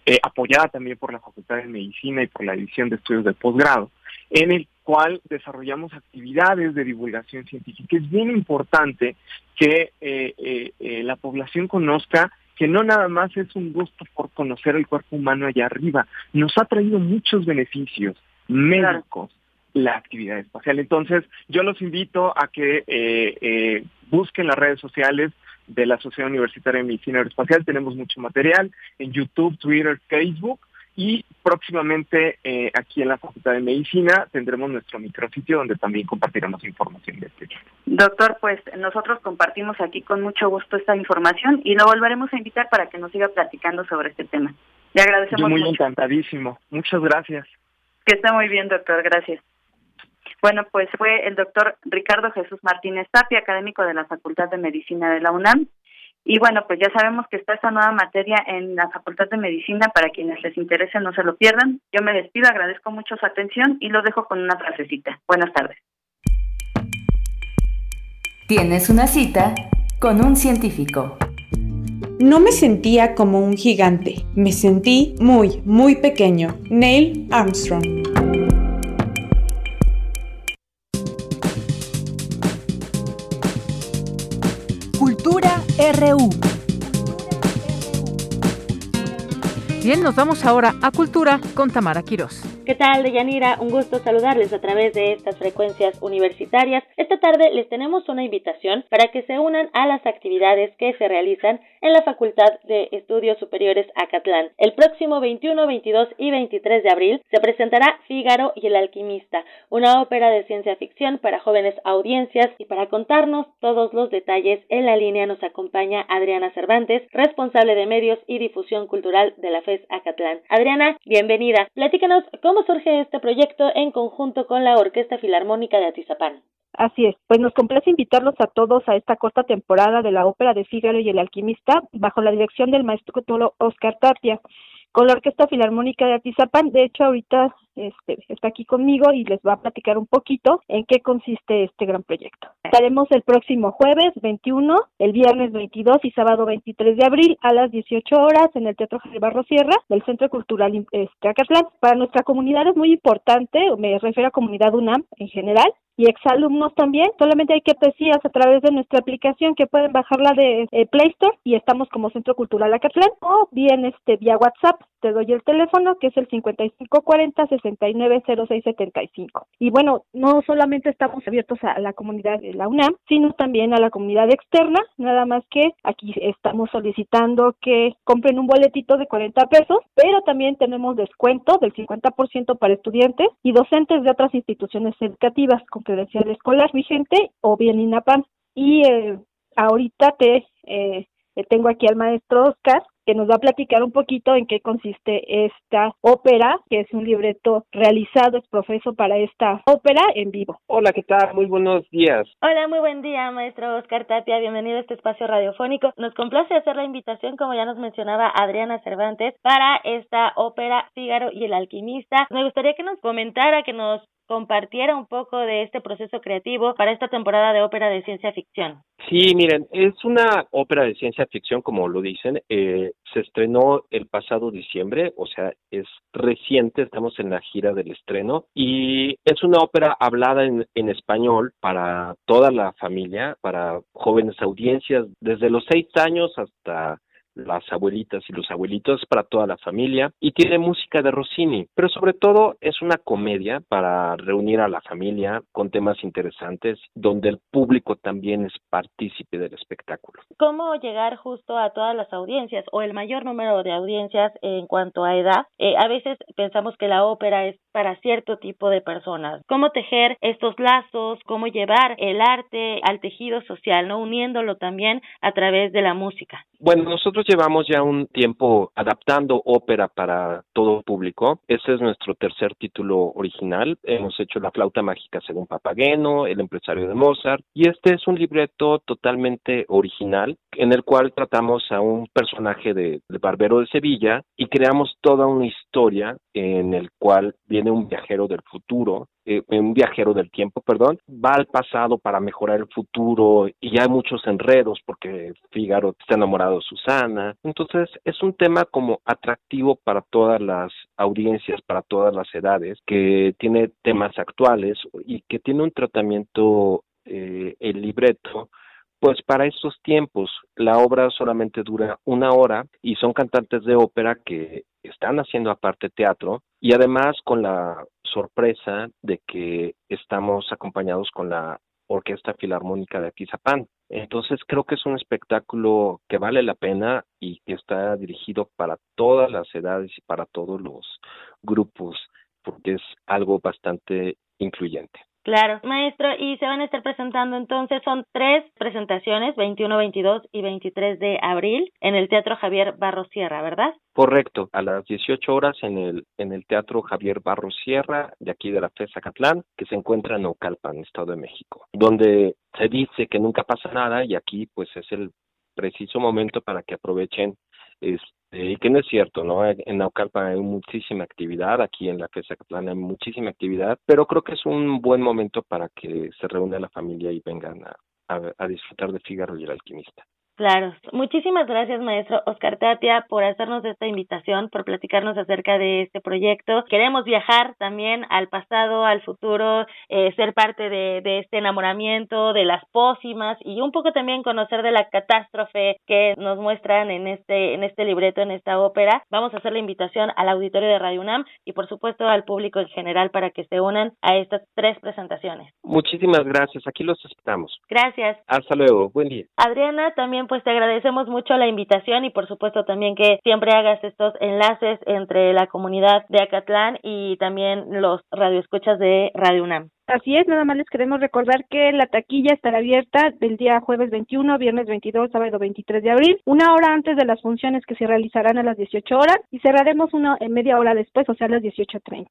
Speaker 16: eh, apoyada también por la Facultad de Medicina y por la División de Estudios de Posgrado, en el cual desarrollamos actividades de divulgación científica. Es bien importante que eh, eh, la población conozca que no nada más es un gusto por conocer el cuerpo humano allá arriba, nos ha traído muchos beneficios médicos la actividad espacial. Entonces, yo los invito a que busquen las redes sociales de la Sociedad Universitaria de Medicina Aeroespacial. Tenemos mucho material en YouTube, Twitter, Facebook y próximamente eh, aquí en la Facultad de Medicina tendremos nuestro micrositio donde también compartiremos información de este
Speaker 33: Doctor, pues nosotros compartimos aquí con mucho gusto esta información y lo volveremos a invitar para que nos siga platicando sobre este tema. Le agradecemos
Speaker 16: Yo muy encantadísimo. Muchas gracias.
Speaker 33: Que esté muy bien, doctor. Gracias. Bueno, pues fue el doctor Ricardo Jesús Martínez Tapia, académico de la Facultad de Medicina de la UNAM. Y bueno, pues ya sabemos que está esta nueva materia en la Facultad de Medicina, para quienes les interese no se lo pierdan. Yo me despido, agradezco mucho su atención y lo dejo con una frasecita. Buenas tardes.
Speaker 36: Tienes una cita con un científico.
Speaker 37: No me sentía como un gigante, me sentí muy, muy pequeño. Neil Armstrong.
Speaker 1: Bien, nos vamos ahora a Cultura con Tamara Quirós.
Speaker 38: ¿Qué tal, Deyanira? Un gusto saludarles a través de estas frecuencias universitarias. Esta tarde les tenemos una invitación para que se unan a las actividades que se realizan en la Facultad de Estudios Superiores Acatlán. El próximo 21, 22 y 23 de abril se presentará Fígaro y el alquimista, una ópera de ciencia ficción para jóvenes audiencias y para contarnos todos los detalles en la línea nos acompaña Adriana Cervantes, responsable de medios y difusión cultural de la FES Acatlán. Adriana, bienvenida. Platícanos cómo surge este proyecto en conjunto con la Orquesta Filarmónica de Atizapán.
Speaker 39: Así es, pues nos complace invitarlos a todos a esta corta temporada de la ópera de Fígaro y el alquimista bajo la dirección del maestro Tolo Oscar Tapia con la Orquesta Filarmónica de Atizapán. De hecho, ahorita este, está aquí conmigo y les va a platicar un poquito en qué consiste este gran proyecto. Estaremos el próximo jueves 21, el viernes 22 y sábado 23 de abril a las 18 horas en el Teatro Javier Barro Sierra del Centro Cultural este. Para nuestra comunidad es muy importante, me refiero a comunidad UNAM en general, y exalumnos también. Solamente hay que decías a través de nuestra aplicación que pueden bajarla de eh, Play Store y estamos como Centro Cultural Acatlán o bien este vía WhatsApp. Te doy el teléfono que es el 5540 690675. Y bueno, no solamente estamos abiertos a la comunidad de la UNAM, sino también a la comunidad externa, nada más que aquí estamos solicitando que compren un boletito de 40 pesos, pero también tenemos descuento del 50% para estudiantes y docentes de otras instituciones educativas con credencial escolar vigente o bien INAPAN. Y eh, ahorita te eh, tengo aquí al maestro Oscar que nos va a platicar un poquito en qué consiste esta ópera, que es un libreto realizado, es profeso para esta ópera en vivo.
Speaker 40: Hola, ¿qué tal? Muy buenos días.
Speaker 38: Hola, muy buen día, maestro Oscar Tapia. Bienvenido a este espacio radiofónico. Nos complace hacer la invitación, como ya nos mencionaba Adriana Cervantes, para esta ópera Fígaro y el alquimista. Me gustaría que nos comentara, que nos compartiera un poco de este proceso creativo para esta temporada de ópera de ciencia ficción.
Speaker 40: Sí, miren, es una ópera de ciencia ficción, como lo dicen. Eh, se estrenó el pasado diciembre, o sea, es reciente, estamos en la gira del estreno, y es una ópera hablada en, en español para toda la familia, para jóvenes audiencias, desde los seis años hasta las abuelitas y los abuelitos para toda la familia y tiene música de Rossini, pero sobre todo es una comedia para reunir a la familia con temas interesantes donde el público también es partícipe del espectáculo.
Speaker 38: ¿Cómo llegar justo a todas las audiencias o el mayor número de audiencias en cuanto a edad? Eh, a veces pensamos que la ópera es para cierto tipo de personas. ¿Cómo tejer estos lazos? ¿Cómo llevar el arte al tejido social, no uniéndolo también a través de la música?
Speaker 40: Bueno, nosotros llevamos ya un tiempo adaptando ópera para todo público. Ese es nuestro tercer título original. Hemos hecho La flauta mágica según Papageno, El empresario de Mozart, y este es un libreto totalmente original en el cual tratamos a un personaje de, de Barbero de Sevilla y creamos toda una historia en el cual viene un viajero del futuro eh, un viajero del tiempo, perdón, va al pasado para mejorar el futuro y ya hay muchos enredos porque Fígaro está enamorado de Susana. Entonces es un tema como atractivo para todas las audiencias, para todas las edades, que tiene temas actuales y que tiene un tratamiento, eh, el libreto, pues para estos tiempos la obra solamente dura una hora y son cantantes de ópera que están haciendo aparte teatro y además con la sorpresa de que estamos acompañados con la Orquesta Filarmónica de Aquizapán. Entonces creo que es un espectáculo que vale la pena y que está dirigido para todas las edades y para todos los grupos, porque es algo bastante incluyente.
Speaker 38: Claro, maestro, y se van a estar presentando entonces, son tres presentaciones, 21, 22 y 23 de abril, en el Teatro Javier Barros Sierra, ¿verdad?
Speaker 40: Correcto, a las 18 horas en el, en el Teatro Javier Barros Sierra, de aquí de la FESA Catlán, que se encuentra en Ocalpan, Estado de México, donde se dice que nunca pasa nada y aquí pues es el preciso momento para que aprovechen este, y que no es cierto, ¿no? En Naucalpan hay muchísima actividad, aquí en la FESA Catlán hay muchísima actividad, pero creo que es un buen momento para que se reúna la familia y vengan a, a, disfrutar de Fígaro y el alquimista.
Speaker 38: Claro. Muchísimas gracias, maestro Oscar Tapia, por hacernos esta invitación, por platicarnos acerca de este proyecto. Queremos viajar también al pasado, al futuro, eh, ser parte de, de este enamoramiento, de las pócimas y un poco también conocer de la catástrofe que nos muestran en este, en este libreto, en esta ópera. Vamos a hacer la invitación al auditorio de Radio UNAM y por supuesto al público en general para que se unan a estas tres presentaciones.
Speaker 40: Muchísimas gracias, aquí los esperamos.
Speaker 38: Gracias.
Speaker 40: Hasta luego, buen día.
Speaker 38: Adriana, también pues te agradecemos mucho la invitación y por supuesto también que siempre hagas estos enlaces entre la comunidad de Acatlán y también los radioescuchas de Radio UNAM.
Speaker 39: Así es, nada más les queremos recordar que la taquilla estará abierta del día jueves 21, viernes 22, sábado 23 de abril, una hora antes de las funciones que se realizarán a las 18 horas y cerraremos una en media hora después, o sea, a las 18.30.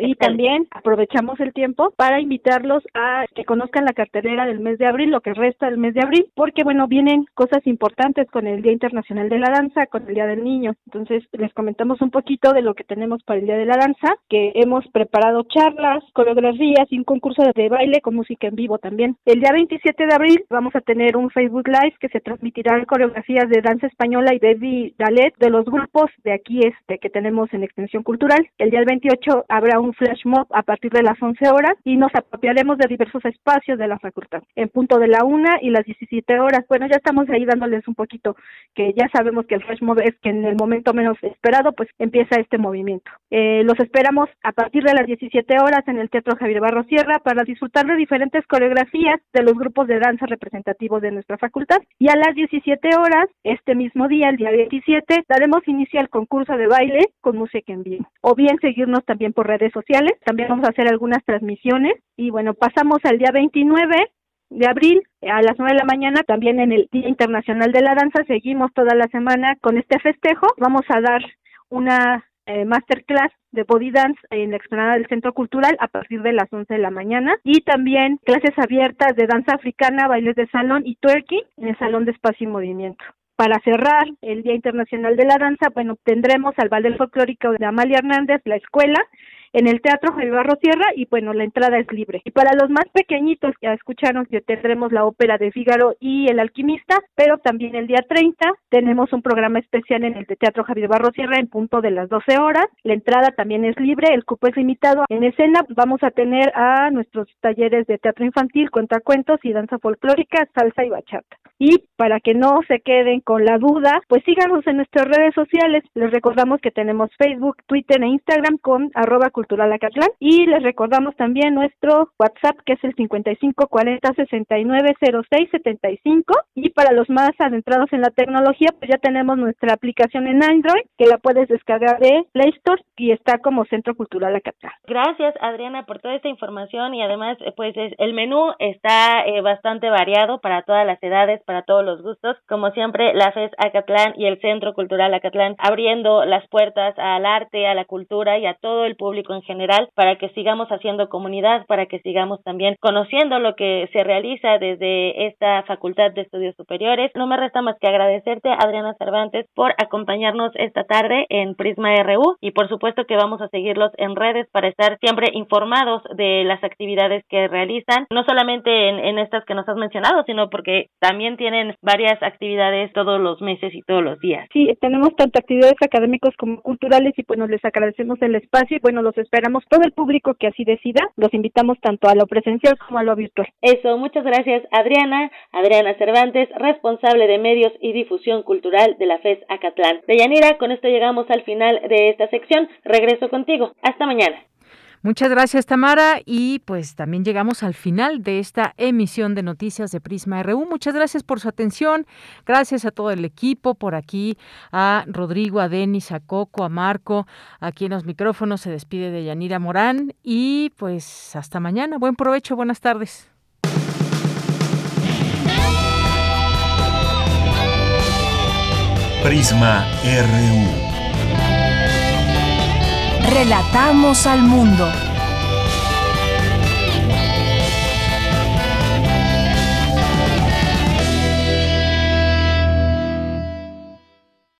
Speaker 39: Y también aprovechamos el tiempo para invitarlos a que conozcan la cartelera del mes de abril, lo que resta del mes de abril, porque bueno, vienen cosas importantes con el Día Internacional de la Danza, con el Día del Niño. Entonces, les comentamos un poquito de lo que tenemos para el Día de la Danza, que hemos preparado charlas, coreografías y un curso de baile con música en vivo también. El día 27 de abril vamos a tener un Facebook Live que se transmitirá en coreografías de danza española y baby ballet de los grupos de aquí este que tenemos en Extensión Cultural. El día 28 habrá un flash mob a partir de las 11 horas y nos apropiaremos de diversos espacios de la facultad. En punto de la una y las 17 horas. Bueno, ya estamos ahí dándoles un poquito que ya sabemos que el flash mob es que en el momento menos esperado pues empieza este movimiento. Eh, los esperamos a partir de las 17 horas en el Teatro Javier Barro Sierra para disfrutar de diferentes coreografías de los grupos de danza representativos de nuestra facultad. Y a las 17 horas, este mismo día, el día 27, daremos inicio al concurso de baile con música en vivo. O bien seguirnos también por redes sociales, también vamos a hacer algunas transmisiones. Y bueno, pasamos al día 29 de abril a las 9 de la mañana, también en el Día Internacional de la Danza, seguimos toda la semana con este festejo. Vamos a dar una eh, masterclass de body dance en la explanada del Centro Cultural a partir de las 11 de la mañana y también clases abiertas de danza africana, bailes de salón y twerking en el Salón de Espacio y Movimiento. Para cerrar el Día Internacional de la Danza, bueno, tendremos al ballet folclórico de Amalia Hernández, la escuela, en el Teatro Javier Barro Sierra y bueno, la entrada es libre. Y para los más pequeñitos, ya escucharon que tendremos la ópera de Fígaro y El Alquimista, pero también el día 30 tenemos un programa especial en el Teatro Javier Barro Sierra en punto de las 12 horas. La entrada también es libre, el cupo es limitado. En escena vamos a tener a nuestros talleres de teatro infantil, cuentacuentos y danza folclórica, salsa y bachata. Y para que no se queden con la duda, pues síganos en nuestras redes sociales. Les recordamos que tenemos Facebook, Twitter e Instagram con arroba cultural Acatlán. Y les recordamos también nuestro WhatsApp que es el 5540 690675. Y para los más adentrados en la tecnología, pues ya tenemos nuestra aplicación en Android que la puedes descargar de Play Store y está como Centro Cultural Acatlán.
Speaker 38: Gracias Adriana por toda esta información y además pues el menú está eh, bastante variado para todas las edades para todos los gustos. Como siempre, la FES Acatlán y el Centro Cultural Acatlán abriendo las puertas al arte, a la cultura y a todo el público en general para que sigamos haciendo comunidad, para que sigamos también conociendo lo que se realiza desde esta Facultad de Estudios Superiores. No me resta más que agradecerte, Adriana Cervantes, por acompañarnos esta tarde en Prisma RU y por supuesto que vamos a seguirlos en redes para estar siempre informados de las actividades que realizan, no solamente en, en estas que nos has mencionado, sino porque también tienen varias actividades todos los meses y todos los días.
Speaker 39: Sí, tenemos tanto actividades académicas como culturales y bueno, les agradecemos el espacio y bueno, los esperamos todo el público que así decida, los invitamos tanto a lo presencial como a lo virtual.
Speaker 38: Eso, muchas gracias Adriana, Adriana Cervantes, responsable de medios y difusión cultural de la FES Acatlán. Deyanira, con esto llegamos al final de esta sección, regreso contigo, hasta mañana.
Speaker 1: Muchas gracias, Tamara. Y pues también llegamos al final de esta emisión de noticias de Prisma RU. Muchas gracias por su atención. Gracias a todo el equipo por aquí, a Rodrigo, a Denis, a Coco, a Marco. Aquí en los micrófonos se despide de Yanira Morán. Y pues hasta mañana. Buen provecho, buenas tardes.
Speaker 2: Prisma RU.
Speaker 3: Relatamos al mundo.